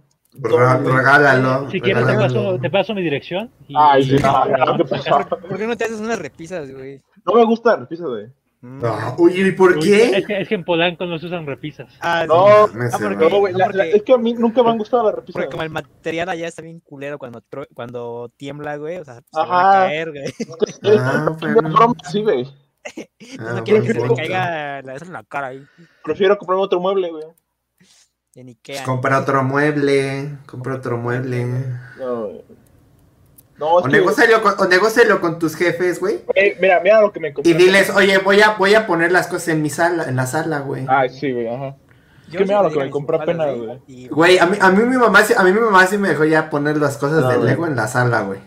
Regálalo. Si quieres, te paso, te paso mi dirección. y- Ay, sí, no, no, ¿qué pasó? ¿Por qué no te haces unas repisas, güey? No me gusta la repisa, güey. Mm. No, uy, ¿y por Es qué? que, es que en Polanco no se usan repisas. Ah, No, Ah, porque-. No, no, la- la- es que a mí nunca me han gustado las repisas. Porque como el material allá está bien culero cuando, cuando tiembla, güey. O sea, se van Ajá. a caer, güey. Ah, Es bueno. broma, sí, güey. Ah, no quieren que se punto. caiga la, en la cara ahí. Prefiero comprar otro mueble, güey. En Ikea. Compra otro mueble. Compra otro mueble. No, güey. No, es O negócialo con, o negócialo con tus jefes, güey. Eh, mira, mira lo que me compré. Y diles, oye, voy a, voy a poner las cosas en mi sala, en la sala, güey. Ay, sí, güey, ajá. Yo que mira lo que me espaldas, apenas, güey. Güey, a mí, a mí mi mamá, sí- a mí mi mamá sí me dejó ya poner las cosas Ah, de güey. Lego en la sala, güey.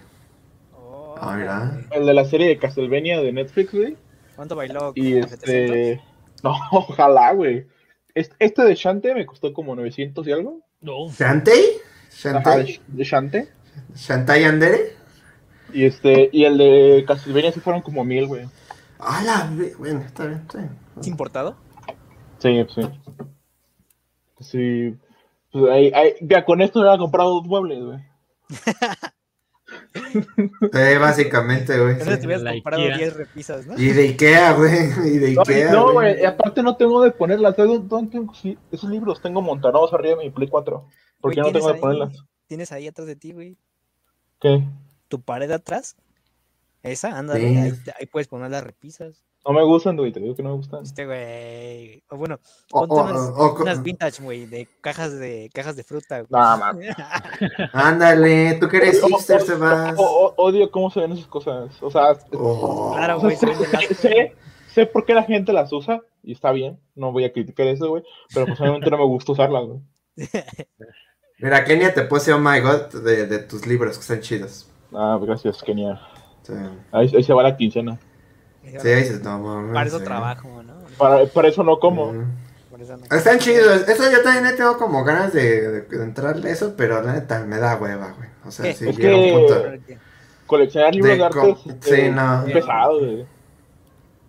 Oh, Ah, mira. El de la serie de Castlevania de Netflix, güey. ¿Cuánto bailó? Y ¿Como 700? este. No, ojalá, güey. Este, este de Shante me costó como 900 y algo. No, ¿Shantay? Ajá, de, Shante. ¿Shantay Andere? Y este. Y el de Castlevania sí fueron como mil, güey. Ah, la Bueno, está bien, está bien. ¿Es importado? Sí, sí. Sí. Pues ahí, ahí- ya con esto me había comprado dos muebles, güey. Sí, básicamente, güey. Entonces te hubieras La comprado Ikea. 10 repisas, ¿no? Y de Ikea, güey. Y de No, Ikea. no, güey. y aparte no tengo de ponerlas. ¿Dónde, dónde tengo sí, esos libros? Tengo montados arriba de mi Play 4. Porque Güey, no tengo de ¿tienes ponerlas. ahí- Tienes ahí atrás de ti, güey. ¿Qué? Tu pared de atrás. Esa, anda, Sí. ahí, ahí puedes poner las repisas. No me gustan, güey, te digo que no me gustan. Este, güey. O bueno, unas, vintage, güey, de cajas de cajas de fruta. güey. No. Ándale, tú que eres hipster, Sebas. odio cómo se ven esas cosas. O sea, Oh. Claro, güey, se ven de sé, por qué la gente las usa y está bien. No voy a criticar eso, güey. Pero pues obviamente no me gusta usarlas, güey. Mira, Kenia te puse Oh My God de, de tus libros, que están chidos. Ah, gracias, Kenia. Sí, Ahí, ahí se va la quincena. sí ahí no, mames. Para eso sí. trabajo, ¿no? Para, para eso no como. Por eso no. Están chidos. Eso yo también tengo como ganas de, de- de entrarle eso, pero la neta me da hueva, güey. O sea, ¿Qué? sí, Es llega un que- punto. Coleccionar libros De de, arte com- es, sí, eh, no. es pesado, güey.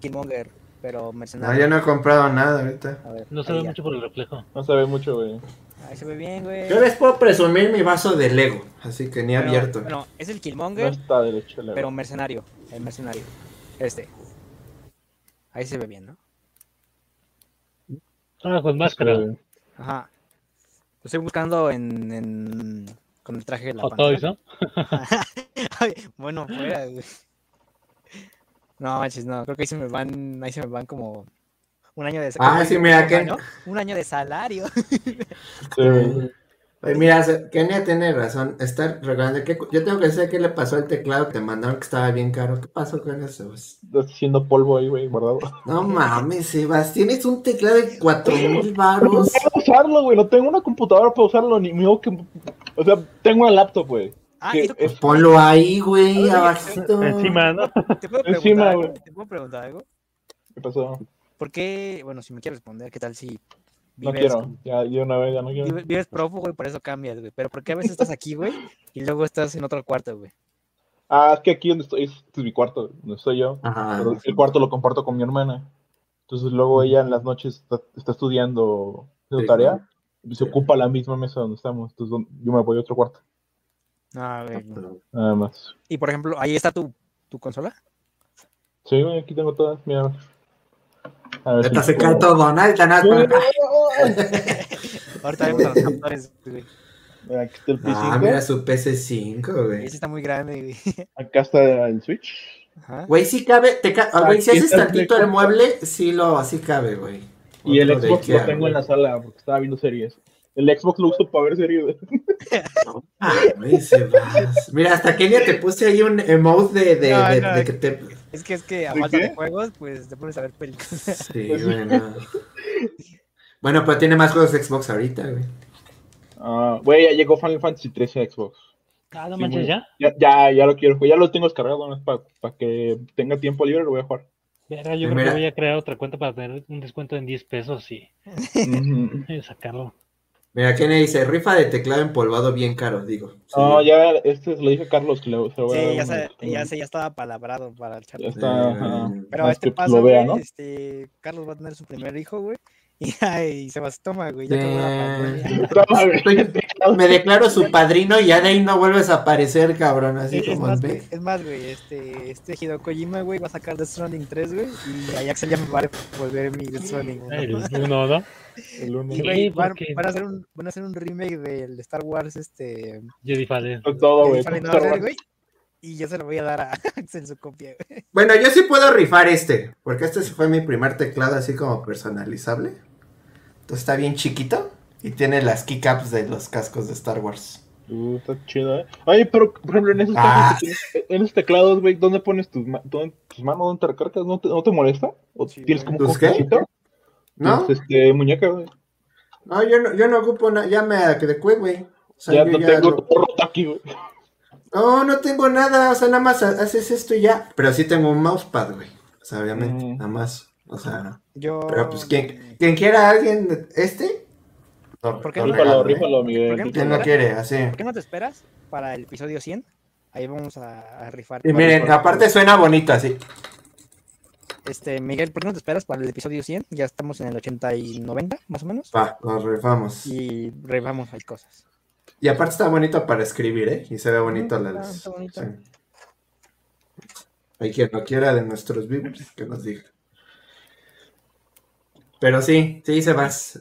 Killmonger, pero No, mercenario. yo no he comprado nada ahorita. A ver, no se ve ya. mucho por el reflejo. No se ve mucho, güey. Ahí se ve bien, güey. Yo les puedo presumir mi vaso de Lego, así que ni Pero, abierto. Bueno, es el No Killmonger, está derecho, la pero mercenario. El mercenario. Este. Ahí se ve bien, ¿no? Ah, con máscara. Ajá. Lo estoy buscando en, en- con el traje de la Hot Toys, pantera. ¿no? Ay, bueno, fuera, güey. No, manches, no. Creo que ahí se me van, ahí se me van como un año de Ah, sí, mira, que- año- Un año de salario. sí. Ay, mira, Kenia tiene razón. Está regalando. ¿qué- Yo tengo que decir qué le pasó al teclado que te mandaron que estaba bien caro. ¿Qué pasó con eso? pues? Haciendo polvo ahí, güey, guardado. No mames, Sebas. Tienes un teclado de cuatro mil baros. puedo usarlo, güey. No tengo una computadora para usarlo, ni mío que. O sea, tengo una laptop, güey. Ah, que es- Ponlo ahí, güey, Oye, abajito. Encima, ¿no? ¿Te puedo Encima, preguntar algo? güey. ¿Te puedo preguntar algo? ¿Qué pasó? ¿Por qué, bueno, si me quieres responder, qué tal si No vives, quiero. Ya, yo una vez ya no quiero. vives, vives prófugo y por eso cambias, güey? Pero ¿por qué a veces estás aquí, güey? Y luego estás en otro cuarto, güey. Ah, es que aquí donde estoy, este es mi cuarto, donde estoy yo. Ajá. Pero el cuarto lo comparto con mi hermana. Entonces luego ella en las noches está, está estudiando su Sí, tarea y se Sí. ocupa la misma mesa donde estamos. Entonces yo me voy a otro cuarto. Ah, güey. Nada más. Y por ejemplo, ahí está tu, tu consola. Sí, güey, aquí tengo todas. Mira. A ver Neta si se cae todo, ¿no? Ahorita nada Ahorita vemos a los captores, güey. Mira, Aquí está el Play Ah, 5. mira su PC5, güey. Ese está muy grande, güey. Acá está el Switch. Güey, sí cabe. Te ca... ah, güey, si haces tantito el mueble, sí lo sí cabe, güey. Y el Otro Xbox lo tengo güey. en la sala porque estaba viendo series. El Xbox lo uso para ver series. güey. Ah, güey, se vas. Mira, hasta Kenia te puse ahí un emote de, de, No, de- no, de es- que te. Es que es que a ¿De falta de juegos, pues te pones a ver películas. Sí, bueno. Bueno, pero tiene más juegos de Xbox ahorita, güey. Ah, Güey, ya llegó Final Fantasy 13 a Xbox. Ah, no Sí, manches, ya. Ya, ya, ya lo quiero jugar. Ya lo tengo descargado para que tenga tiempo libre. Lo voy a jugar. Verga, yo Mira. creo que voy a crear otra cuenta para tener un descuento en 10 pesos y sacarlo. Mira, Kenia dice, rifa de teclado empolvado bien caro, digo. Sí. No, ya, este lo dije a Carlos que le, se lo voy a Sí, ya, un- se, ya, se, ya estaba palabrado para el chat. Ya está. Eh. Pero este paso, lo vea, güey, ¿no? este, Carlos va a tener su primer hijo, güey. Y, ay, se vas, toma, güey, ya Eh. Estoy- me declaro su padrino y ya de ahí no vuelves a aparecer, cabrón. Así Es, es como más, ve. güey, es más, güey, este, este Hideo Kojima, güey, va a sacar Death Stranding 3, güey, y a Axel ya me va a volver mi Death Stranding. El uno, ¿no? El uno. Y, Sí, güey, van, a hacer un, van a hacer un remake del Star Wars, este, Jedi Fallen. Todo, güey. Y yo se lo voy a dar a Axel su copia, güey. Bueno, yo sí puedo rifar este, porque este fue mi primer teclado así como personalizable. Entonces está bien chiquito y tiene las keycaps de los cascos de Star Wars. Uh, está chido, ¿eh? Oye, pero, por ejemplo, en esos, Ah. que tienes- en esos teclados, güey, ¿dónde pones tus, ma- dónde- tus manos? ¿Dónde te recargas? ¿No te, no te molesta? ¿O Sí, tienes como. ¿No? Tus, este, muñeca, güey. No, yo no, yo no ocupo nada, ya me adecué, güey. O sea, Ya yo no ya tengo lo- todo aquí, güey. No, no tengo nada, o sea, nada más ha- haces esto y ya. Pero sí tengo un mousepad, güey. O sea, obviamente, Mm. nada más. O sea, Yo... pero pues quien, quien quiera alguien este, ¿Por qué no? Rífalo, ¿eh? rífalo, ¿Por Miguel. qué no? ¿Quién no quiere? Así. ¿Por qué no te esperas para el episodio 100? Ahí vamos a, a rifar. Y miren, aparte suena bonito así. Este, Miguel, ¿por qué no te esperas para el episodio 100? Ya estamos en el 80 y 90, más o menos. Va, nos rifamos. Y rifamos hay cosas. Y aparte está bonito para escribir, ¿eh? Y se ve bonito Mm, la está- luz. está bonito. Sí. Hay quien no quiera de nuestros vivos, que nos diga. Pero sí, sí, Sebas.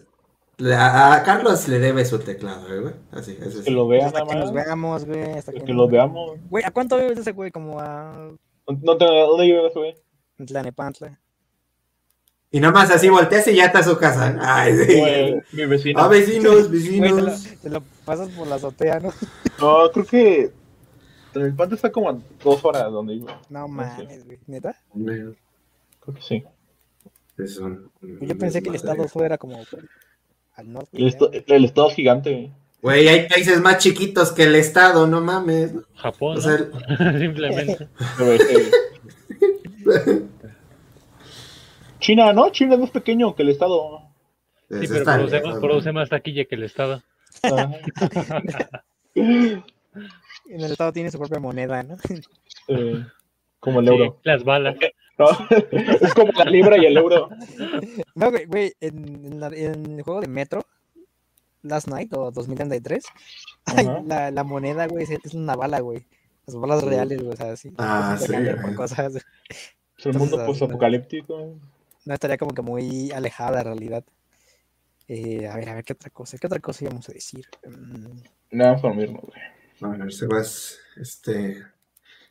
La- a Carlos le debe su teclado, ¿eh, güey. Así, eso Que sí. lo vean Hasta nada que nos veamos, güey. Hasta que, Que lo veamos. Güey, ¿a cuánto vives ese güey? Como a No te, ¿Dónde vive ese güey? Tlanepantla. Y nomás así volteas y ya está su casa. Ay, sí. Mi vecino. Ah, vecinos, Güey, te lo, vecinos. te lo pasas por la azotea, ¿no? No, creo que. El pante está como a dos horas donde vivo. No mames, güey. ¿Neta? Creo que sí. Es un- Yo pensé que el estado fuera como al norte. El, esto- el estado es gigante, güey. Güey, hay países más chiquitos que el estado, no mames. Japón, O sea, ¿no? Simplemente. China, ¿no? China es más pequeño que el estado. Sí, pero produce, lejos, produce más taquilla que el Estado. En el estado tiene su propia moneda, ¿no? Eh, como el Sí, euro. las balas. ¿no? es como la libra y el euro. No, güey, güey, en, en la- en el juego de Metro, Last Night o 2033, ay, Ajá. la, la moneda, güey, es una bala, güey. Las balas reales, güey, o sea, sí. Ah, sí, por cosas. Es el Entonces, mundo así, post-apocalíptico. No estaría como que muy alejada de la realidad. Eh, a ver, a ver, ¿qué otra cosa? ¿Qué otra cosa íbamos a decir? Mm, Nada más para dormirnos, güey. A ver, Sebas, este.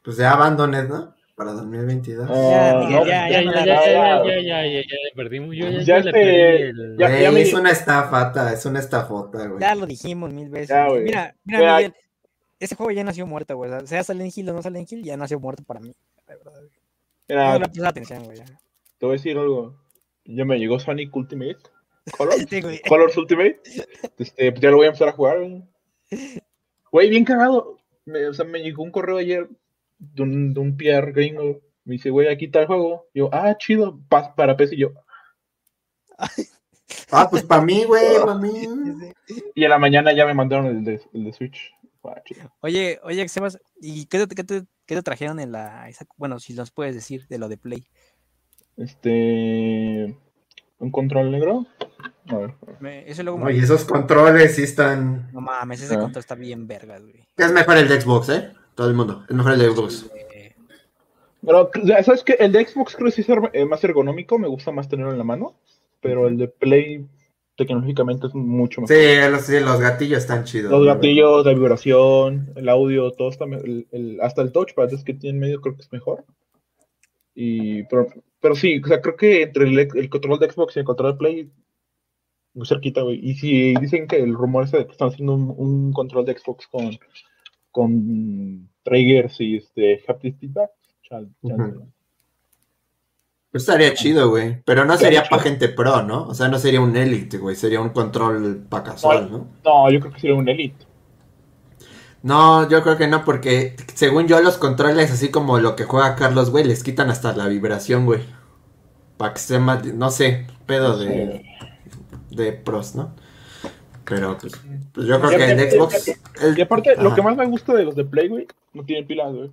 Pues ya abandones, ¿no? Para 2022. Ya, Ah, no, ya, Ya, no ya, ya, ya, ya, ya. ya, ya, ya, ya le perdimos. Yo ya, Ya ya este- me- es una estafata, es una estafota, güey. Ya lo dijimos mil veces. Ya, güey. güey. mira, mira. Miguel, ese juego ya nació muerto, güey. O sea, Silent Hill o no Silent Hill, ya nació muerto para mí. La verdad, güey. Mira, No le puse atención, güey. ya. te voy a decir algo. Ya me llegó Sonic Ultimate. Colors. Sí, güey. Colors Ultimate. Este, pues ya lo voy a empezar a jugar, güey. Güey, bien cagado. Me, o sea, me llegó un correo ayer de un, de un PR gringo. Me dice, güey, aquí está el juego. Yo, ah, chido, pa- para PC. Y yo, Ah, pues para mí, güey, para mí. y en la mañana ya me mandaron el de, el de Switch. Oye, oye, Sebas, ¿y qué te, qué te- qué te trajeron en la. esa- bueno, si nos puedes decir de lo de Play? Este. ¿Un control negro? A ver. Me- ese luego me- Oye, esos controles sí están. No mames, ese Ah. control está bien vergas, güey. Es mejor el de Xbox, ¿eh? Todo el mundo. Es mejor el de Xbox. Eh, Pero, ¿sabes qué? El de Xbox creo que sí es eh, más ergonómico. Me gusta más tenerlo en la mano. Pero el de Play, tecnológicamente, es mucho mejor. Sí, los, sí, los gatillos están chidos. Los gatillos, la vibración, el audio, todo está. el- el- hasta el touchpad es que tiene en medio, creo que es mejor. Y, pero, pero sí, o sea, creo que entre el, el control de Xbox y el control de Play, muy cerquita, güey. Y si dicen que el rumor es de que están haciendo un, un control de Xbox con, con triggers y este haptic feedback, chal- chance, Ujú. Pues estaría chido, güey. Pero no sería para gente pro, ¿no? O sea, no sería un Elite, güey. Sería un control para casual, ¿no? No, yo creo que sería un Elite. No, yo creo que no, porque según yo, los controles, así como lo que juega Carlos, güey, les quitan hasta la vibración, güey. Para que esté más, no sé, pedo de, de pros, ¿no? Pero pues, pues yo creo que el Xbox. Y aparte, lo que más me gusta de los de Play, güey, no tienen pilas, güey.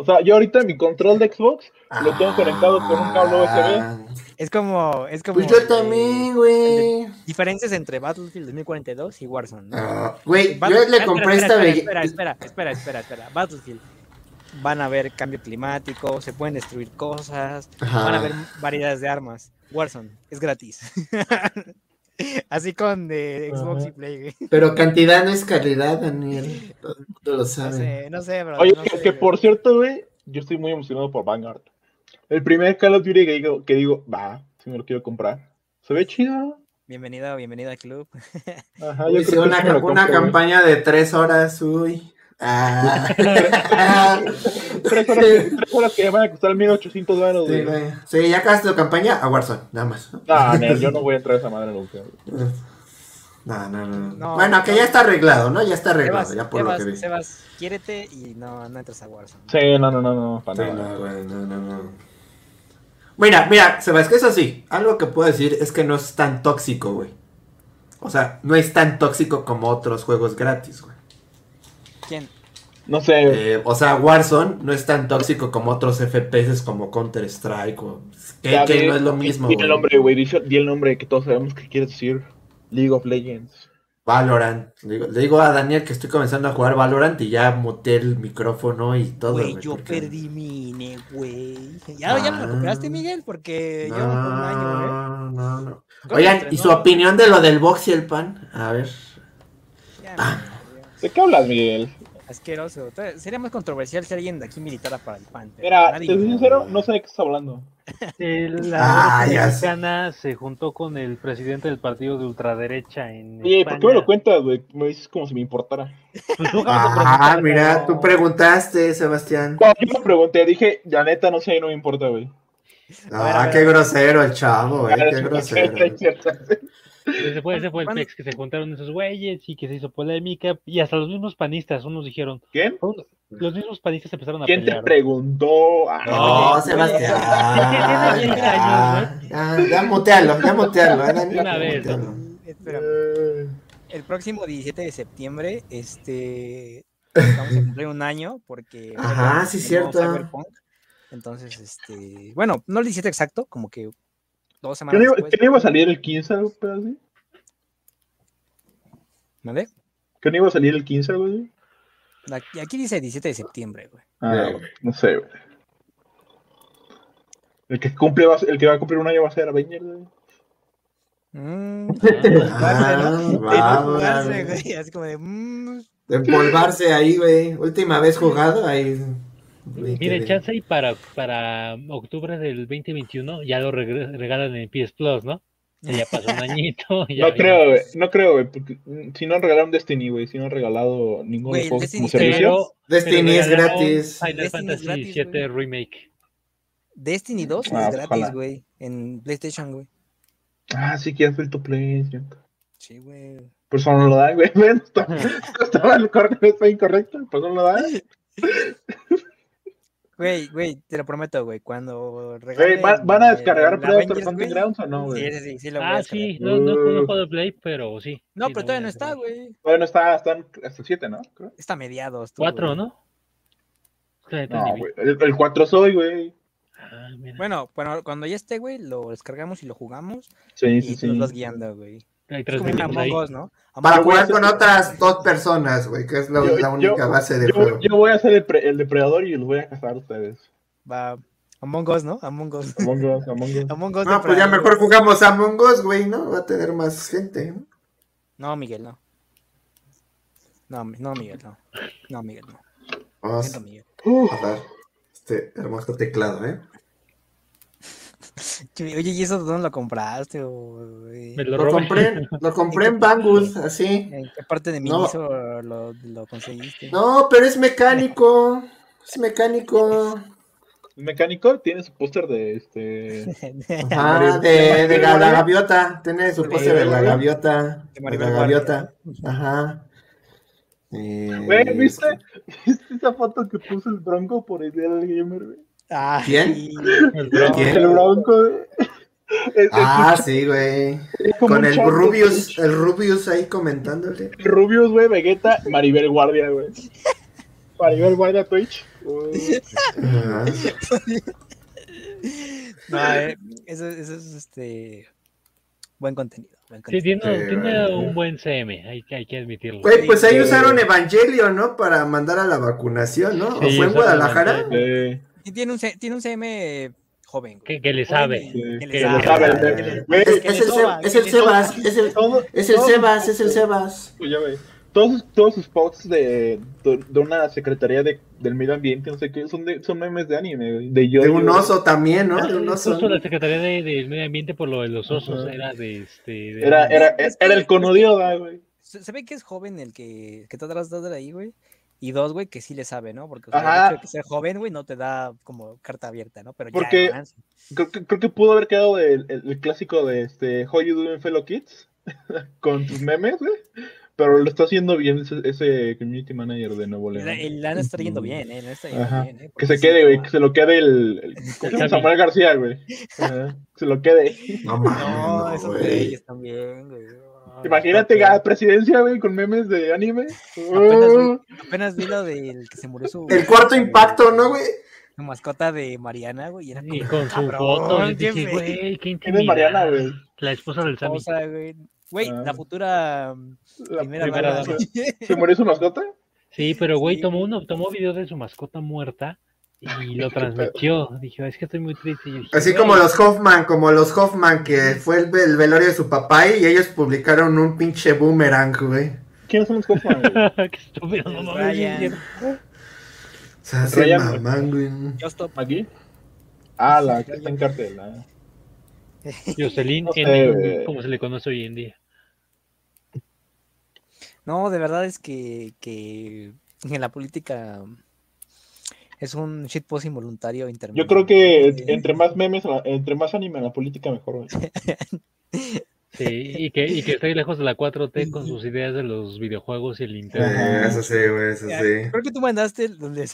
O sea, yo ahorita mi control de Xbox lo tengo conectado con un cable USB. Ah, Es como, es como. Pues yo también, güey. Diferencias entre Battlefield 2042 y Warzone. ¿no? Ah, Güey, yo le espera, compré espera, esta espera, espera, espera, espera, espera, espera. Battlefield. Van a haber cambio climático, se pueden destruir cosas, Ajá. van a haber variedades de armas. Warzone es gratis. Así con de Xbox Ajá. y Play. güey. Pero cantidad no es calidad, Daniel. Todo el mundo lo No sabe. sé, no sé, bro. Oye, no que, sé, que güey. por cierto, güey, yo estoy muy emocionado por Vanguard. El primer Call of Duty que digo, que digo va, si me lo quiero comprar. Se ve chido. Bienvenido, bienvenido al club. Ajá, Uy, yo sí, creo que una, una campaña de tres horas, uy. Ah. Tres horas, que- tres horas que van a costar 1800 dólares, Sí, güey. Sí, ya acabaste tu campaña a Warzone, nada más. ¿no? Yo no voy a entrar a esa madre nunca. No, no, no. No, bueno, que ya está arreglado, ¿no? Ya está arreglado, Sebas, ya por lo que vi. Sebas, quiérete y no, no entres a Warzone. Sí, no, no, no, no, para Sí, nada. no, güey, no, no, no. Mira, mira, Sebas, que eso sí, algo que puedo decir es que no es tan tóxico, güey. O sea, no es tan tóxico como otros juegos gratis, güey. ¿Quién? No sé, Eh, o sea, Warzone no es tan tóxico como otros FPS como Counter Strike o que, no es lo mismo. Di el güey. nombre, güey, di, di el nombre que todos sabemos que quiere decir. League of Legends. Valorant. Le digo, le digo a Daniel que estoy comenzando a jugar Valorant y ya muteé el micrófono y todo. Güey, güey, yo porque- perdí mi INE, güey. ¿Ya, ¿Ya me lo Ah. recuperaste, Miguel? Porque yo un año, ¿eh? No, no, no. ¿Cuándo Oigan? ¿y su opinión de lo del box y el pan? A ver. Ya, Ah. no, ¿De qué hablas, Miguel? Asqueroso. Sería más controversial si alguien de aquí militara para el PAN. Mira, nadie- te soy sincero, no sé de qué estás hablando. Eh, Ah, La sé. mexicana se juntó con el presidente del partido de ultraderecha en Oye, ¿por España. qué me lo cuentas, güey? Me dices como si me importara. Pues Ah, mira, tú preguntaste, Sebastián. Cuando yo me pregunté, dije, la neta, no sé, no me importa, güey. Ah, ver, qué grosero el chavo, eh, qué Es grosero. Ese fue, ese fue el pex que se juntaron esos güeyes y que se hizo polémica. Y hasta los mismos panistas, unos dijeron, ¿Quién? los mismos panistas empezaron a ¿Quién te pelear. preguntó? Ah, No, Sebastián. 10 años, Ya, ya, ya mutealo, ya mutealo. eh, una vez, mutealo. Espera, eh, el próximo 17 de septiembre, este, vamos a cumplir un año porque Ajá, sí, cierto. Cyberpunk. Entonces, este, bueno, no el 17 exacto, como que dos ¿Que semanas no iba- después. iba a salir el 15 algo así? ¿Vale? ¿Que no iba a salir el 15 algo así? Aquí, aquí dice 17 de septiembre, güey. Ah, güey, no sé, güey. El que cumple va a el que va a cumplir un año va a ser Avengers, güey. Mm, Ah, mm, empolvarse ahí, güey. Última vez jugado, ahí. Miren, chance y para, para octubre del 2021 ya lo regalan en PS Plus, ¿no? Ya pasó un añito. ya- No ya- creo, güey. No creo, güey. Si no han regalado Destiny, güey. Si no han regalado de los juegos Destiny como servicio. Pero, Destiny pero es gratis. Final Destiny es Fantasy gratis, 7 Remake. Destiny 2 Ah, es gratis, güey. En PlayStation, güey. Ah, sí que es free to play, es. Sí, güey. Por eso no lo dan, güey. Estaba el correcto, está incorrecto. Por eso no lo dan. Güey, güey, te lo prometo, güey. Cuando Güey, regalen ¿van, van a descargar el Predator Avengers, Hunting güey, Grounds o no, güey? Sí, sí, sí, sí lo voy a Ah, descargar. sí, no, no, no Uh. juego de Play, pero sí. No, sí, pero todavía no a está, güey. Todavía no está, están hasta el 7, ¿no? Creo. Está a mediados. tú, Cuatro, güey. ¿no? No, güey. El, el 4 soy, güey. Ah, mira. Bueno, bueno, cuando ya esté, güey, lo descargamos y lo jugamos. Sí, y sí, sí. nos vas guiando, güey. Hay Es tres como un equipos Among ahí. Us, ¿no? Among Para jugar con otras dos personas, güey, que es la, Yo- la única yo- base de Yo, juego. yo voy a ser el, pre- el depredador y los voy a cazar a ustedes. Va. Among Us, ¿no? Among Us. Among Us, Among Us. Among Us. No, pues ya mejor jugamos a Among Us, güey, ¿no? Va a tener más gente. ¿no? No, Miguel, no. No, no, Miguel, no. No, Miguel, no. Vamos, Miguel. a ver. Este hermoso teclado, ¿eh? Oye, ¿y eso dónde lo compraste? O, Me lo, lo compré, lo compré en Bangus, así. ¿En qué parte de Miniso no. lo, lo, conseguiste? No, pero es mecánico. Es mecánico. mecánico? Tiene su póster de este. De, de, la, gaviota. Tiene su póster de la gaviota. De, la gaviota. Ajá. Eh, güey, ¿viste? ¿viste esa foto que puso el bronco por el día del gamer, güey? Ah, ¿Quién? El bronco. El bronco, güey. Ah, sí, güey. Con el Rubius, el Rubius ahí comentándole. Rubius, güey, Vegeta, Maribel Guardia, güey. Maribel Guardia Twitch. no, eh, eso, eso es este buen contenido. Buen contenido. Sí, tiene, sí, tiene un buen CM, hay, hay que admitirlo. Güey, pues ahí usaron Evangelio, ¿no? Para mandar a la vacunación, ¿no? ¿O fue en Guadalajara? Tiene un, tiene un CM joven. Que, que, le sabe. Que, le sabe. Es el Sebas, es el Sebas, es el Sebas. Pues ya ve todos, todos sus posts de, de, una secretaría de, del medio ambiente, no sé qué, son, de, son memes de anime. De, yo, de un oso también, ¿no? De un oso. la secretaría del de, medio ambiente por lo de los osos era de este. era, era, era el conodioda, güey. Se, ve que es joven el que, que está atrás de ahí, güey. Y dos, güey, que sí le sabe, ¿no? Porque o sea, el hecho de que ser joven, güey, no te da como carta abierta, ¿no? Pero Porque ya creo, que, creo que pudo haber quedado el, el, el clásico de este How You Doing Fellow Kids con tus memes, güey. Pero lo está haciendo bien ese, ese community manager de Nuevo León. El LAN está yendo bien, ¿eh? No está yendo Ajá. bien, ¿eh? Que se quede, güey, que se lo quede el. el ¿Cómo se llama? Samuel García, güey. Se lo quede. No, No, no, esos güey. güeyes también, güey. Imagínate a presidencia, güey, con memes de anime. Apenas Oh. vi, apenas vi lo del que se murió su. El cuarto impacto, ¿no, güey? Su mascota de Mariana, güey. y Era Y con su foto, dije, güey, qué ¿Quién es Mariana, güey? La esposa del Sammy. güey. Güey, Ah. la futura um, La primera, primera dama. ¿Se murió su mascota? Sí, pero güey, Sí, tomó uno, tomó video de su mascota muerta y lo transmitió. Dije, es que estoy muy triste. Yo dije, Así como los Hoffman, como los Hoffman, que fue el, el velorio de su papá y ellos publicaron un pinche boomerang, güey. ¿Quiénes son los Hoffman, güey? Qué estúpido, no mames, se Ryan- maman, güey. Just Stop. ¿Aquí? Ah, la que está en cartel. ah. Jocelyn No sé, como se le conoce hoy en día. No, de verdad es que, que en la política es un shitpost involuntario intermedio. Yo creo que entre más memes, entre más anime en la política, mejor, güey. Sí, y que, y que esté lejos de la 4T con sus ideas de los videojuegos y el internet. Eh, eso sí, güey, eso Ya, sí. Creo que tú mandaste el donde...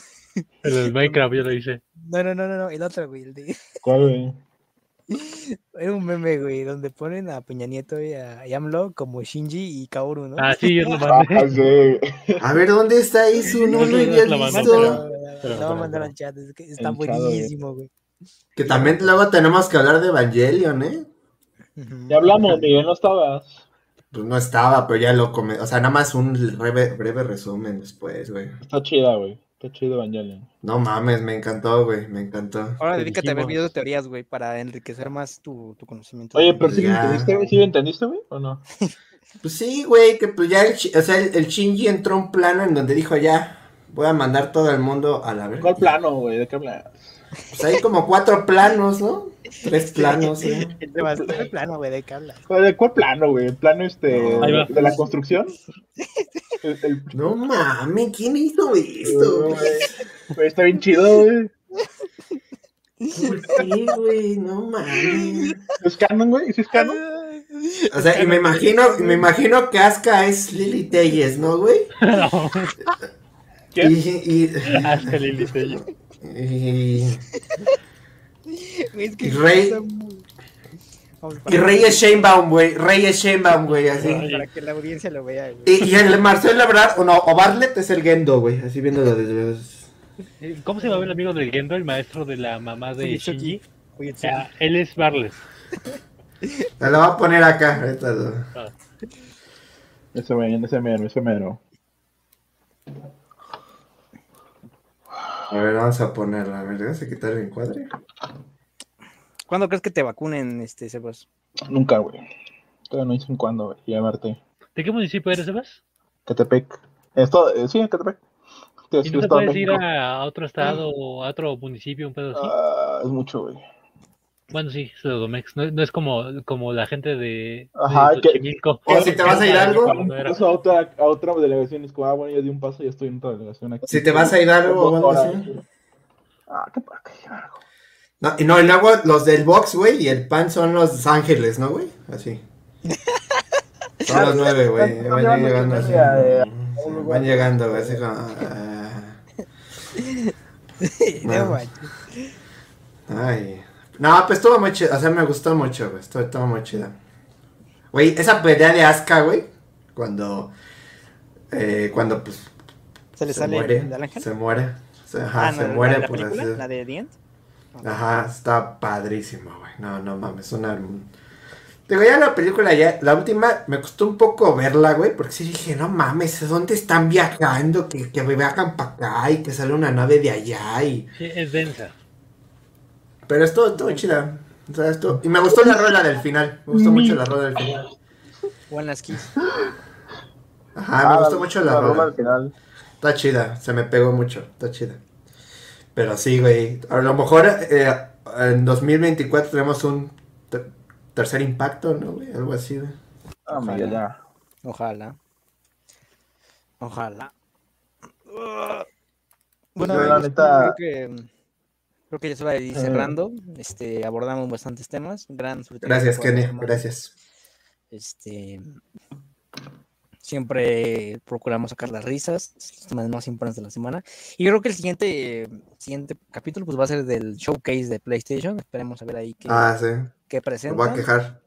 El Minecraft, yo lo hice. No, no, no, no, no, el otro, güey. El de... ¿Cuál, güey? Era un meme, güey, donde ponen a Peña Nieto y a Yamlo como Shinji y Kaoru, ¿no? Ah, sí, yo lo Ah, mandé. sí. A ver, ¿dónde está eso? No lo había visto. Mándalo, pero- lo voy a mandar al chat, es que está El chat, güey. buenísimo, güey. Que también luego tenemos que hablar de Evangelion, ¿eh? Ya hablamos, Miguel, no estabas. Pues no estaba, pero ya lo come. O sea, nada más un breve, breve resumen después, güey. Está chida, güey. Está chido Evangelion. No mames, me encantó, güey, me encantó. Ahora Te dedícate a ver videos de teorías, güey, para enriquecer más tu, tu conocimiento. Oye, pero sí lo Ya. entendiste, güey. ¿Sí entendiste, güey? ¿O no? Pues sí, güey, que pues ya el, o sea, el, el Shinji entró a un plano en donde dijo ya, voy a mandar todo el mundo a la verga. ¿Cuál plano, güey? ¿De qué hablas? Pues hay como cuatro planos, ¿no? Tres planos, ¿eh? Bastante plano, güey, de qué hablas. ¿De cuál plano, güey? ¿El plano este No. De la construcción? El, el- No mames, ¿quién hizo esto? güey, está bien chido, güey. ¿Por qué, güey? No mames. ¿Es canon, güey? ¿Sí es canon? O sea, y me imagino, me imagino que Asuka es Lily Telles, ¿no, güey? No, ¿Quién? Y, y, hasta Lili Tello. y, Güey, es que Y Rey- está muy- Vamos, y Rey es Shanebaum, güey. Rey es Shanebaum, güey, así. para que la audiencia lo vea, güey. Y, y el Marcel Labrad, o no, o Bartlett es el Gendo, güey, así viéndolo desde... ¿Cómo se llama el amigo del Gendo, el maestro de la mamá de. Shinji? Fuyutsuki. Ah, él es Barles. Te lo voy a poner acá, ahorita mero, ese mero, ese mero. A ver, vamos a ponerla, a ver, vamos a quitar el encuadre. ¿Cuándo crees que te vacunen, este, Sebas? Nunca, güey. Todavía no dicen cuándo, güey. Ya verte. ¿De qué municipio eres, Sebas? Catepec. Esto, eh, sí, en Catepec. Te ¿Y no te puedes ir a otro estado o a otro municipio, un pedo así? Ah, es mucho, güey. Bueno, sí, es Domex. No, no es como, como la gente de, Ajá, de que-. O si te vas a ir algo, a otra, a otra delegación, es como, ah, bueno, ya di un paso, ya estoy en otra delegación aquí. si te vas a ir algo o algo así. Ah, qué algo. No, y no, y luego los del box, güey, y el pan son los ángeles, ¿no, güey? Así. Son los nueve, güey. Van llegando así. Van llegando, güey, así como... ah. Ay. No, pues estuvo muy chido. O sea, me gustó mucho, güey. Estuvo, estuvo muy chida. Güey, esa pelea de Asuka, güey. Cuando. Eh, cuando, pues. ¿Se le se sale muere. el ángel? Se muere. Se, ajá, Ah, no, se muere, la, película, así. la de The End. Ajá, está padrísimo, güey. No, no mames, una. Digo, ya la película, ya, la última, me costó un poco verla, güey, porque sí dije, no mames, ¿dónde están viajando? Que, que viajan para acá y que sale una nave de allá y... Sí, es densa. Pero estuvo, estuvo chida. O sea, estuvo- Y me gustó la rola del final. Me gustó mucho la rola del final. Buenas Kiss. Ajá, me gustó mucho la rola rola. al final. Está chida, se me pegó mucho, está chida. Pero sí, güey. A lo mejor eh, en 2024 tenemos un ter- tercer impacto, ¿no, güey? Algo así, güey. Ah, ya. Ojalá. Ojalá. Bueno, la neta- creo que creo que ya se va a ir cerrando. Este, abordamos bastantes temas. Gran Gracias, semana. gracias. Este siempre procuramos sacar las risas, los temas más importantes de la semana. Y creo que el siguiente siguiente capítulo pues va a ser del showcase de PlayStation. Esperemos a ver ahí qué, Ah, sí, qué me presentan. voy a quejar.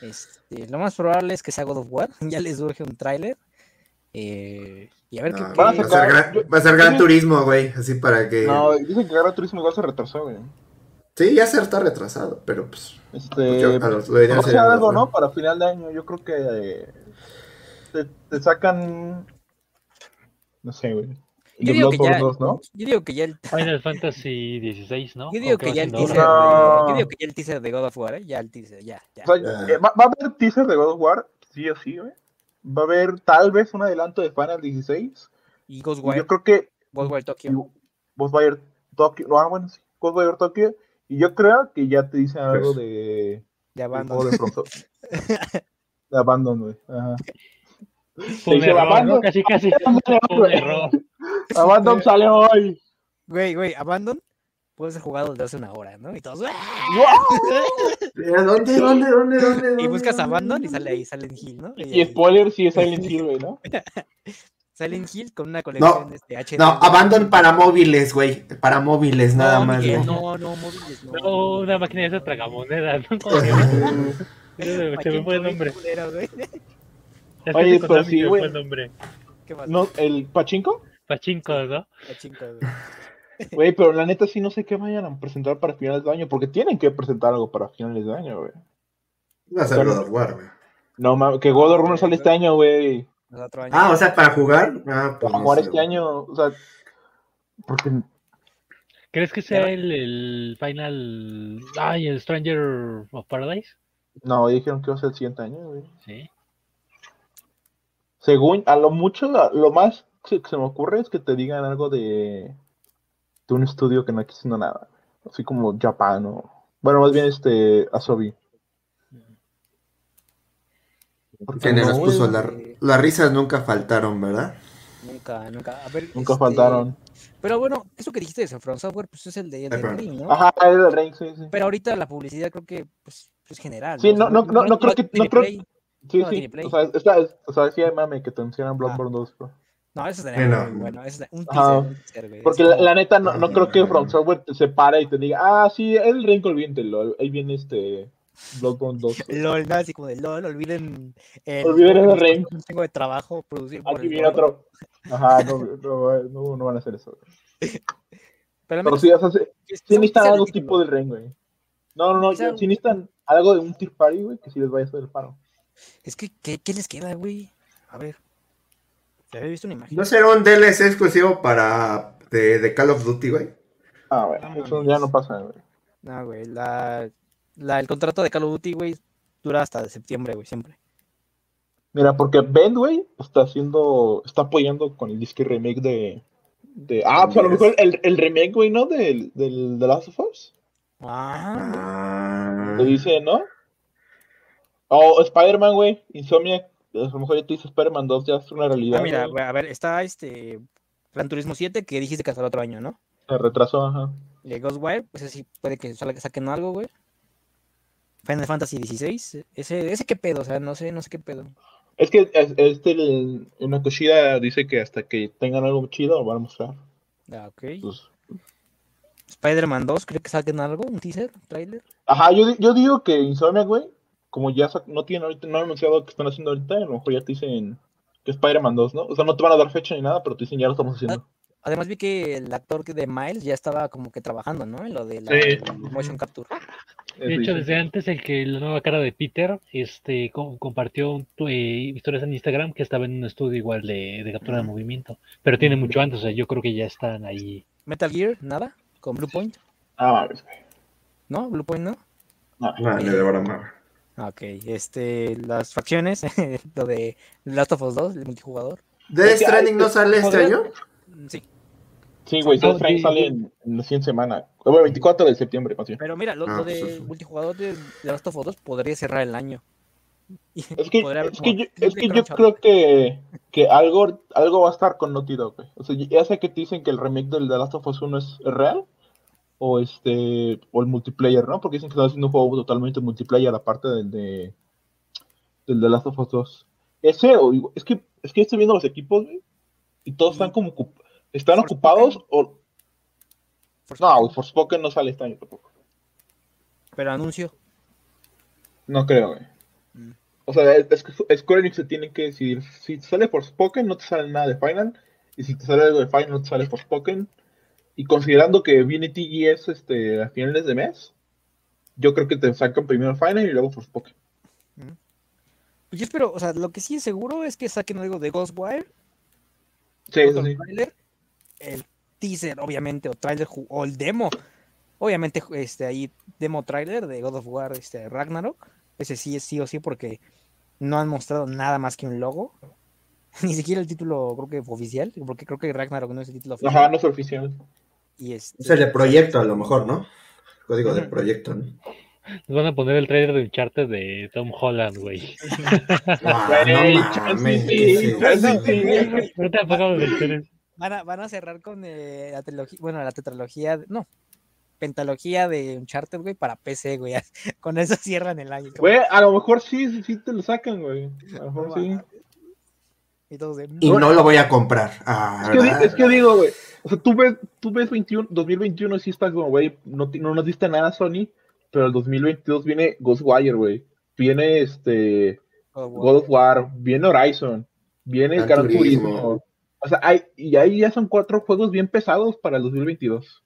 Este, lo más probable es que sea God of War. Ya les urge un tráiler. Eh, y a ver qué. No, qué- va, a ser gran, va a ser gran turismo, güey, así para que... No, dicen que Gran Turismo igual se retrasó, güey. Sí, ya se está retrasado, pero pues... Este, Pues yo- a los- lo ideal no sería sea algo. ¿no? Para final de año, yo creo que eh, te, te sacan, no sé, güey. Yo The digo que ya, Bloodborne 2, ¿no? yo digo que ya el, Final Fantasy 16, ¿no? yo digo ¿O qué que ya el teaser, de, yo digo que ya el teaser de God of War, ¿eh? ya el teaser, ya, ya. O sea, Ah. eh, va, va a haber teaser de God of War, sí o sí, güey. Va a haber tal vez un adelanto de Final 16. Y Ghostwire, yo creo que Ghostwire Tokyo. Ghostwire Tokyo, ah, bueno, sí, Ghostwire Tokyo. Y yo creo que ya te dicen algo Pues. de, De de Abandon. juego de pronto. de Abandon, güey. Ajá. Fue un. Abandon. Casi, casi. Abandon. Abandon sale hoy. Güey, güey, Abandon puede ser jugado desde hace una hora, ¿no? Y todos. Eh, ¿Dónde, dónde, dónde, dónde? Y buscas Abandon y sale ahí Silent Hill, ¿no? Y spoiler, sí es Silent Hill, güey, ¿no? Silent Hill con una colección este, HD. No, Abandon para móviles, güey. Para móviles, No, nada más, no, no, móviles, no. No, una máquina de esas tragamonedas, ¿no? ¿Cómo se me- fue el nombre. Oye, pero y sí, güey. ¿Qué más? No, ¿El Pachinko? Pachincos, ¿no? Pachinko, güey. Güey, pero la neta sí no sé qué vayan a presentar para finales de año, porque tienen que presentar algo para finales de año, güey. Va a ser God of War, güey. No mames, que God of War no sale este año, güey. Ah, o sea, para jugar. Ah, pues Para no jugar sé, este güey. año, o sea, porque ¿Crees que sea el, el final. Ay, el Stranger of Paradise? no, dijeron que va a ser el siguiente año, güey. Sí. Según, a lo mucho, lo más que se me ocurre es que te digan algo de, de un estudio que no está haciendo nada. Así como Japan o. Bueno, más bien este. Asobi. Porque nos puso la- las risas nunca faltaron, ¿verdad? Nunca, nunca. A ver, Nunca este, faltaron. Pero bueno, eso que dijiste de From Software, pues es el de Ajá. Ring, ¿no? Ajá, es el Ring, sí, sí. Pero ahorita la publicidad creo que pues, es general. Sí, no, no, no, no creo que- no creo-. Sí, No, sí. O sea, está, o sea, sí, mame que te mencionan Bloodborne 2, bro. No, eso Sí, sería no. muy bueno. Eso es un teaser, güey. Porque Es la, como- la neta, no, no creo que From Software te se pare y te diga, ah, sí, el Ring, olvídentelo. Ahí viene este Bloodborne 2. LOL, ¿no? Así como de LOL, olviden. el Olviden el Ring. Tengo de trabajo producir. Aquí viene LOL. otro. Ajá, no, no, no, no van a hacer eso. Pero, Pero sí, o sea, sí, sí necesitan algo tipo del Ring, güey. No, no, no, sí necesitan algo de un tier party, güey, que sí les vaya a hacer el paro. Es que, ¿qué, qué les queda, güey? A ver. Se había visto una imagen. ¿No será un DLC exclusivo para de, de Call of Duty, güey? Ah, bueno, eso ya no pasa, güey. No, güey. La, la, el contrato de Call of Duty, güey, dura hasta de septiembre, güey, siempre. Mira, porque Ben, güey, está haciendo, está apoyando con el disque remake de, De, ah, pues a lo mejor el, el remake, güey, ¿no? Del, del The Last of Us. Ah, Lo dice, ¿no? O Spider-Man, güey. Insomnia. A lo mejor ya te dice Spider-Man 2, ya es una realidad. ah, mira, a ver, está este Gran Turismo 7 que dijiste que hasta el otro año, ¿no? Se retrasó, ajá. Y Ghostwire, pues ese sí puede que salga, saquen algo, güey. Final Fantasy 16, ese, ese qué pedo, o sea, no sé, no sé qué pedo. Es que es- este, el, una Kushida dice que hasta que tengan algo chido lo van a mostrar. Ah, ok. Pues, Spider-Man 2, ¿cree que saquen algo? ¿Un teaser? ¿Trailer? Ajá, yo, yo digo que Insomnia, güey, como ya no tienen ahorita, no han anunciado que están haciendo ahorita, a lo mejor ya te dicen que Spider-Man 2, ¿no? O sea, no te van a dar fecha ni nada, pero te dicen ya lo estamos haciendo. Además vi que el actor que de Miles ya estaba como que trabajando, ¿no? En lo de la Sí. motion capture. De hecho, desde antes el que la nueva cara de Peter este co- compartió eh, historias en Instagram que estaba en un estudio igual de, de captura de movimiento, pero tiene mucho antes, o sea, yo creo que ya están ahí. Metal Gear, nada, con Blue Point, Ah, güey. ¿no? Blue Point, ¿no? No. No. Ah, Ok, este, las facciones, lo de Last of Us 2, el multijugador. ¿Death Es que hay- Stranding no sale este año? Mm, Sí, Sí, güey, Ah, Death Stranding sale en, la siguiente semana. Bueno, 24 de septiembre, pero mira, lo, Ah, lo pues de multijugador de, de Last of Us 2 podría cerrar el año. Es que, es que, yo, creo es que que yo Crunchyroll. creo que, que algo, algo va a estar con Naughty Dog, güey. O sea, ya sé que te dicen que el remake del The Last of Us 1 es real, o este, o el multiplayer, ¿no? Porque dicen que están haciendo un juego totalmente multiplayer aparte del de del The Last of Us 2. Ese, o es que, es que estoy viendo los equipos, güey, y todos están como, están ocupados, o, Por no, Forspoken no sale este año tampoco. Pero anuncio. No creo, güey. Mm. O sea, es, es que Square Enix se tiene que decidir. Si te sale Forspoken, no te sale nada de Final. Y si te sale algo de Final, no te sale Forspoken. Y considerando que viene TGS este, a finales de mes, yo creo que te sacan primero Final y luego Forspoken. Pues yo espero, o sea, lo que sí es seguro es que saquen algo de Ghostwire, Sí, eso sí. el teaser, obviamente, o trailer, o el demo. Obviamente, este, ahí, demo trailer de God of War, este, Ragnarok. Ese sí es sí o sí porque no han mostrado nada más que un logo. Ni siquiera el título, creo que oficial, porque creo que Ragnarok no es el título oficial. Ajá, no es oficial. Y este, Es el de proyecto, a lo mejor, ¿no? Código de proyecto, ¿no? Nos van a poner el trailer de Uncharted de Tom Holland, güey. Ah, van, a, van a cerrar con eh, la trilogía, bueno, la tetralogía, no, pentalogía de Uncharted, güey, para PC, güey. Con eso cierran el año. Güey, a lo mejor sí, sí, sí te lo sacan, güey. A lo mejor sí. Y todos de, Y no lo voy a comprar. Ah, Es que, es que digo, güey. O sea, tú ves, tú ves 21, 2021 y sí está como, güey, no, no nos diste nada Sony, pero el 2022 viene Ghostwire, güey. Viene este God of War. God of War, viene Horizon, viene Gran Gran Turismo. Turismo. O sea, hay, y ahí ya son cuatro juegos bien pesados para el 2022.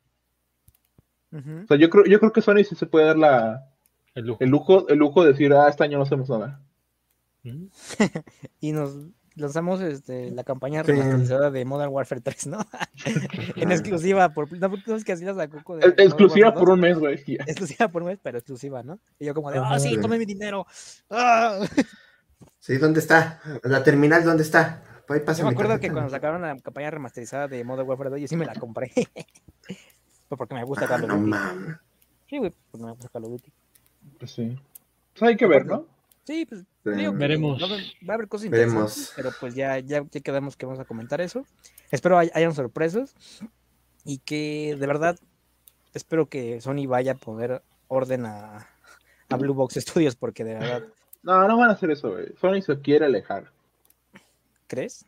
Ujú. O sea, yo creo, yo creo que Sony sí se puede dar la, El lujo. el lujo, el lujo de decir, ah, este año no hacemos nada. Y nos lanzamos este, la campaña Sí. remasterizada de Modern Warfare 3, ¿no? en exclusiva, por, no, no es que así la sacó con el Es- Modern exclusiva por 2, un mes, güey. Exclusiva por un mes, pero exclusiva, ¿no? Y yo como de, ah, sí, tome mi dinero. ¡Ah! Sí, ¿dónde está? La terminal, ¿dónde está? Ahí Yo me acuerdo que cuando sacaron la campaña remasterizada de Modern Warfare 2, yo sí me la compré. Pues porque me gusta Ah, Call of no Duty. mames. Sí, güey, porque me gusta Call of Duty. Pues sí. Pues hay que ver, ¿no? Sí, pues digo que Veremos. Va a, haber, va a haber cosas Veremos. interesantes, pero pues ya, ya, ya quedamos que vamos a comentar eso. Espero hay- hayan sorpresas y que de verdad espero que Sony vaya a poner orden a, a Blue Box Studios porque de verdad, No, no van a hacer eso, güey. Sony se quiere alejar. ¿crees?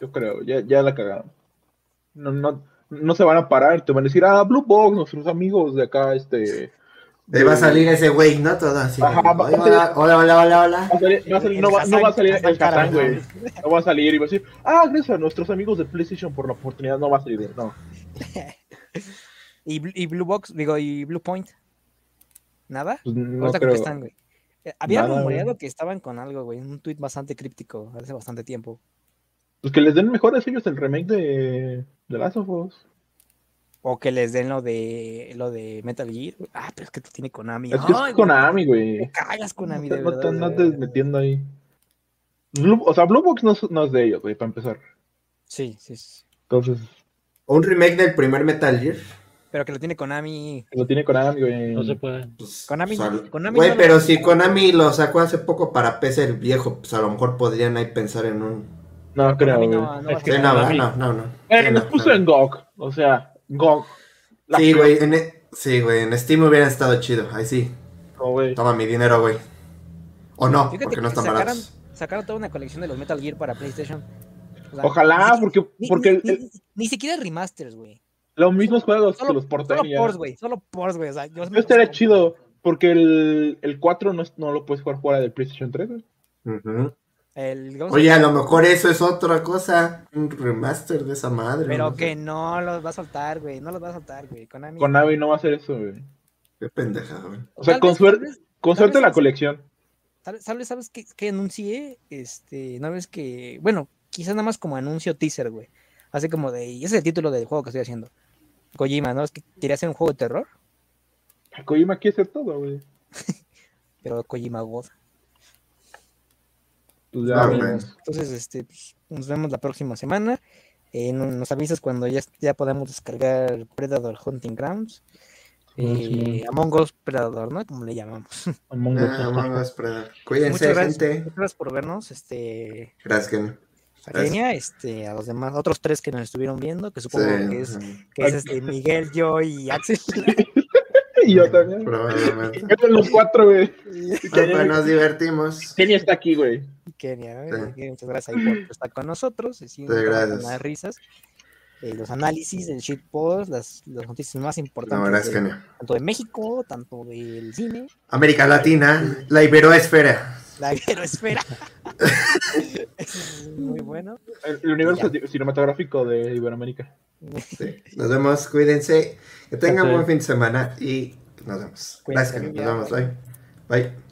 Yo creo, ya, ya la cagaron. No, no, no se van a parar, te van a decir, ah, Blue Box, nuestros amigos de acá, este. Ahí va a salir ese güey, ¿no? Todo así. Ajá, va- Hola, hola, hola, hola, hola, hola. va a salir- va a salir- El no, va, no va a salir el Hassan güey. No va a salir y va a decir, ah, gracias a nuestros amigos de PlayStation por la oportunidad. No va a salir, no. Y, y Blue Box, digo, y Blue Point. ¿Nada? Pues no Ahorita creo. contestan, güey. Eh, Había Nada, rumoreado güey. que estaban con algo, güey, un tuit bastante críptico hace bastante tiempo. Pues que les den mejores ellos el remake de, de Last of Us. O que les den lo de lo de Metal Gear. Ah, pero es que tú tienes Konami. Es que es güey, Konami, güey. te cagas Konami, No de te- no te verdad. andes metiendo ahí. Blue- o sea, Blue Box no, es- no es de ellos, güey, para empezar. Sí, sí, sí. Entonces, O un remake del primer Metal Gear. Pero que lo tiene Konami. Lo tiene Konami, güey. No se puede. Pues, Konami, pues, al- Konami Güey, no lo- pero si Konami lo sacó hace poco para PC el viejo, pues a lo mejor podrían ahí pensar en un. No creo, güey. no, no Es que no, no, no, no. Eh, Sí, nos no, puso no. en GOG. O sea, GOG. La Sí, güey, en, e- sí, güey, en Steam hubiera estado chido. Ahí sí. güey. Toma mi dinero, güey. O no, Fíjate porque no están sacaran, baratos. sacaron toda una colección de los Metal Gear para PlayStation. O sea, Ojalá, ni- porque, ni- porque ni, el- el- ni- ni siquiera remasters, güey. los mismos juegos Solo, que los portan solo ports, güey. Solo ports, güey. O sea, yo No estaría chido, porque el, el 4 no, es- no lo puedes jugar fuera del PlayStation 3, güey. Ujú. El, ¿cómo se Oye, a lo mejor eso es otra cosa. Un remaster de esa madre. Pero no sé. que no los va a soltar, güey. No los va a soltar, güey. Konami. Konami no va a hacer eso, güey. Qué pendeja, güey. O sea, Tal con vez- suerte, tal vez- con tal suerte vez la colección. ¿Sabes, sabes, sabes qué, qué anuncié? Este, una vez que, bueno, quizás nada más como anuncio teaser, güey. Así como de, y ese es el título del juego que estoy haciendo. Kojima, ¿no? Es que quería hacer un juego de terror, Kojima quiere hacer todo, güey. pero Kojima God. Pues ya, Ah. Entonces, este, pues, nos vemos la próxima semana. Eh, no- nos avisas cuando ya, ya podamos descargar Predator Hunting Grounds. Eh, Among Us Predator, ¿no? Como le llamamos. Among Us. Ah, esperar. Cuídense, Muchas gracias, gente. muchas gracias por vernos. Este, Gracias, Kenny. a Kenia, este, a los demás, otros tres que nos estuvieron viendo, que supongo Sí, que es, que es este, Miguel, yo y Axel. Y yo también. probablemente. Los cuatro, güey. Pues, nos divertimos. Kenny está aquí, güey. Kenia, muchas gracias ahí por estar con nosotros. y sí, gracias. Las risas, eh, los análisis, el shitpost, las, las noticias más No, importantes gracias, de- Kenny. tanto de México, tanto del cine, América Latina, la Iberoesfera. La espera. es muy bueno. El, el universo cinematográfico de Iberoamérica. Sí. Nos vemos, cuídense. Que tengan Gracias. buen fin de semana y nos vemos. Cuídense, Gracias, Nos vemos. Bye. Bye.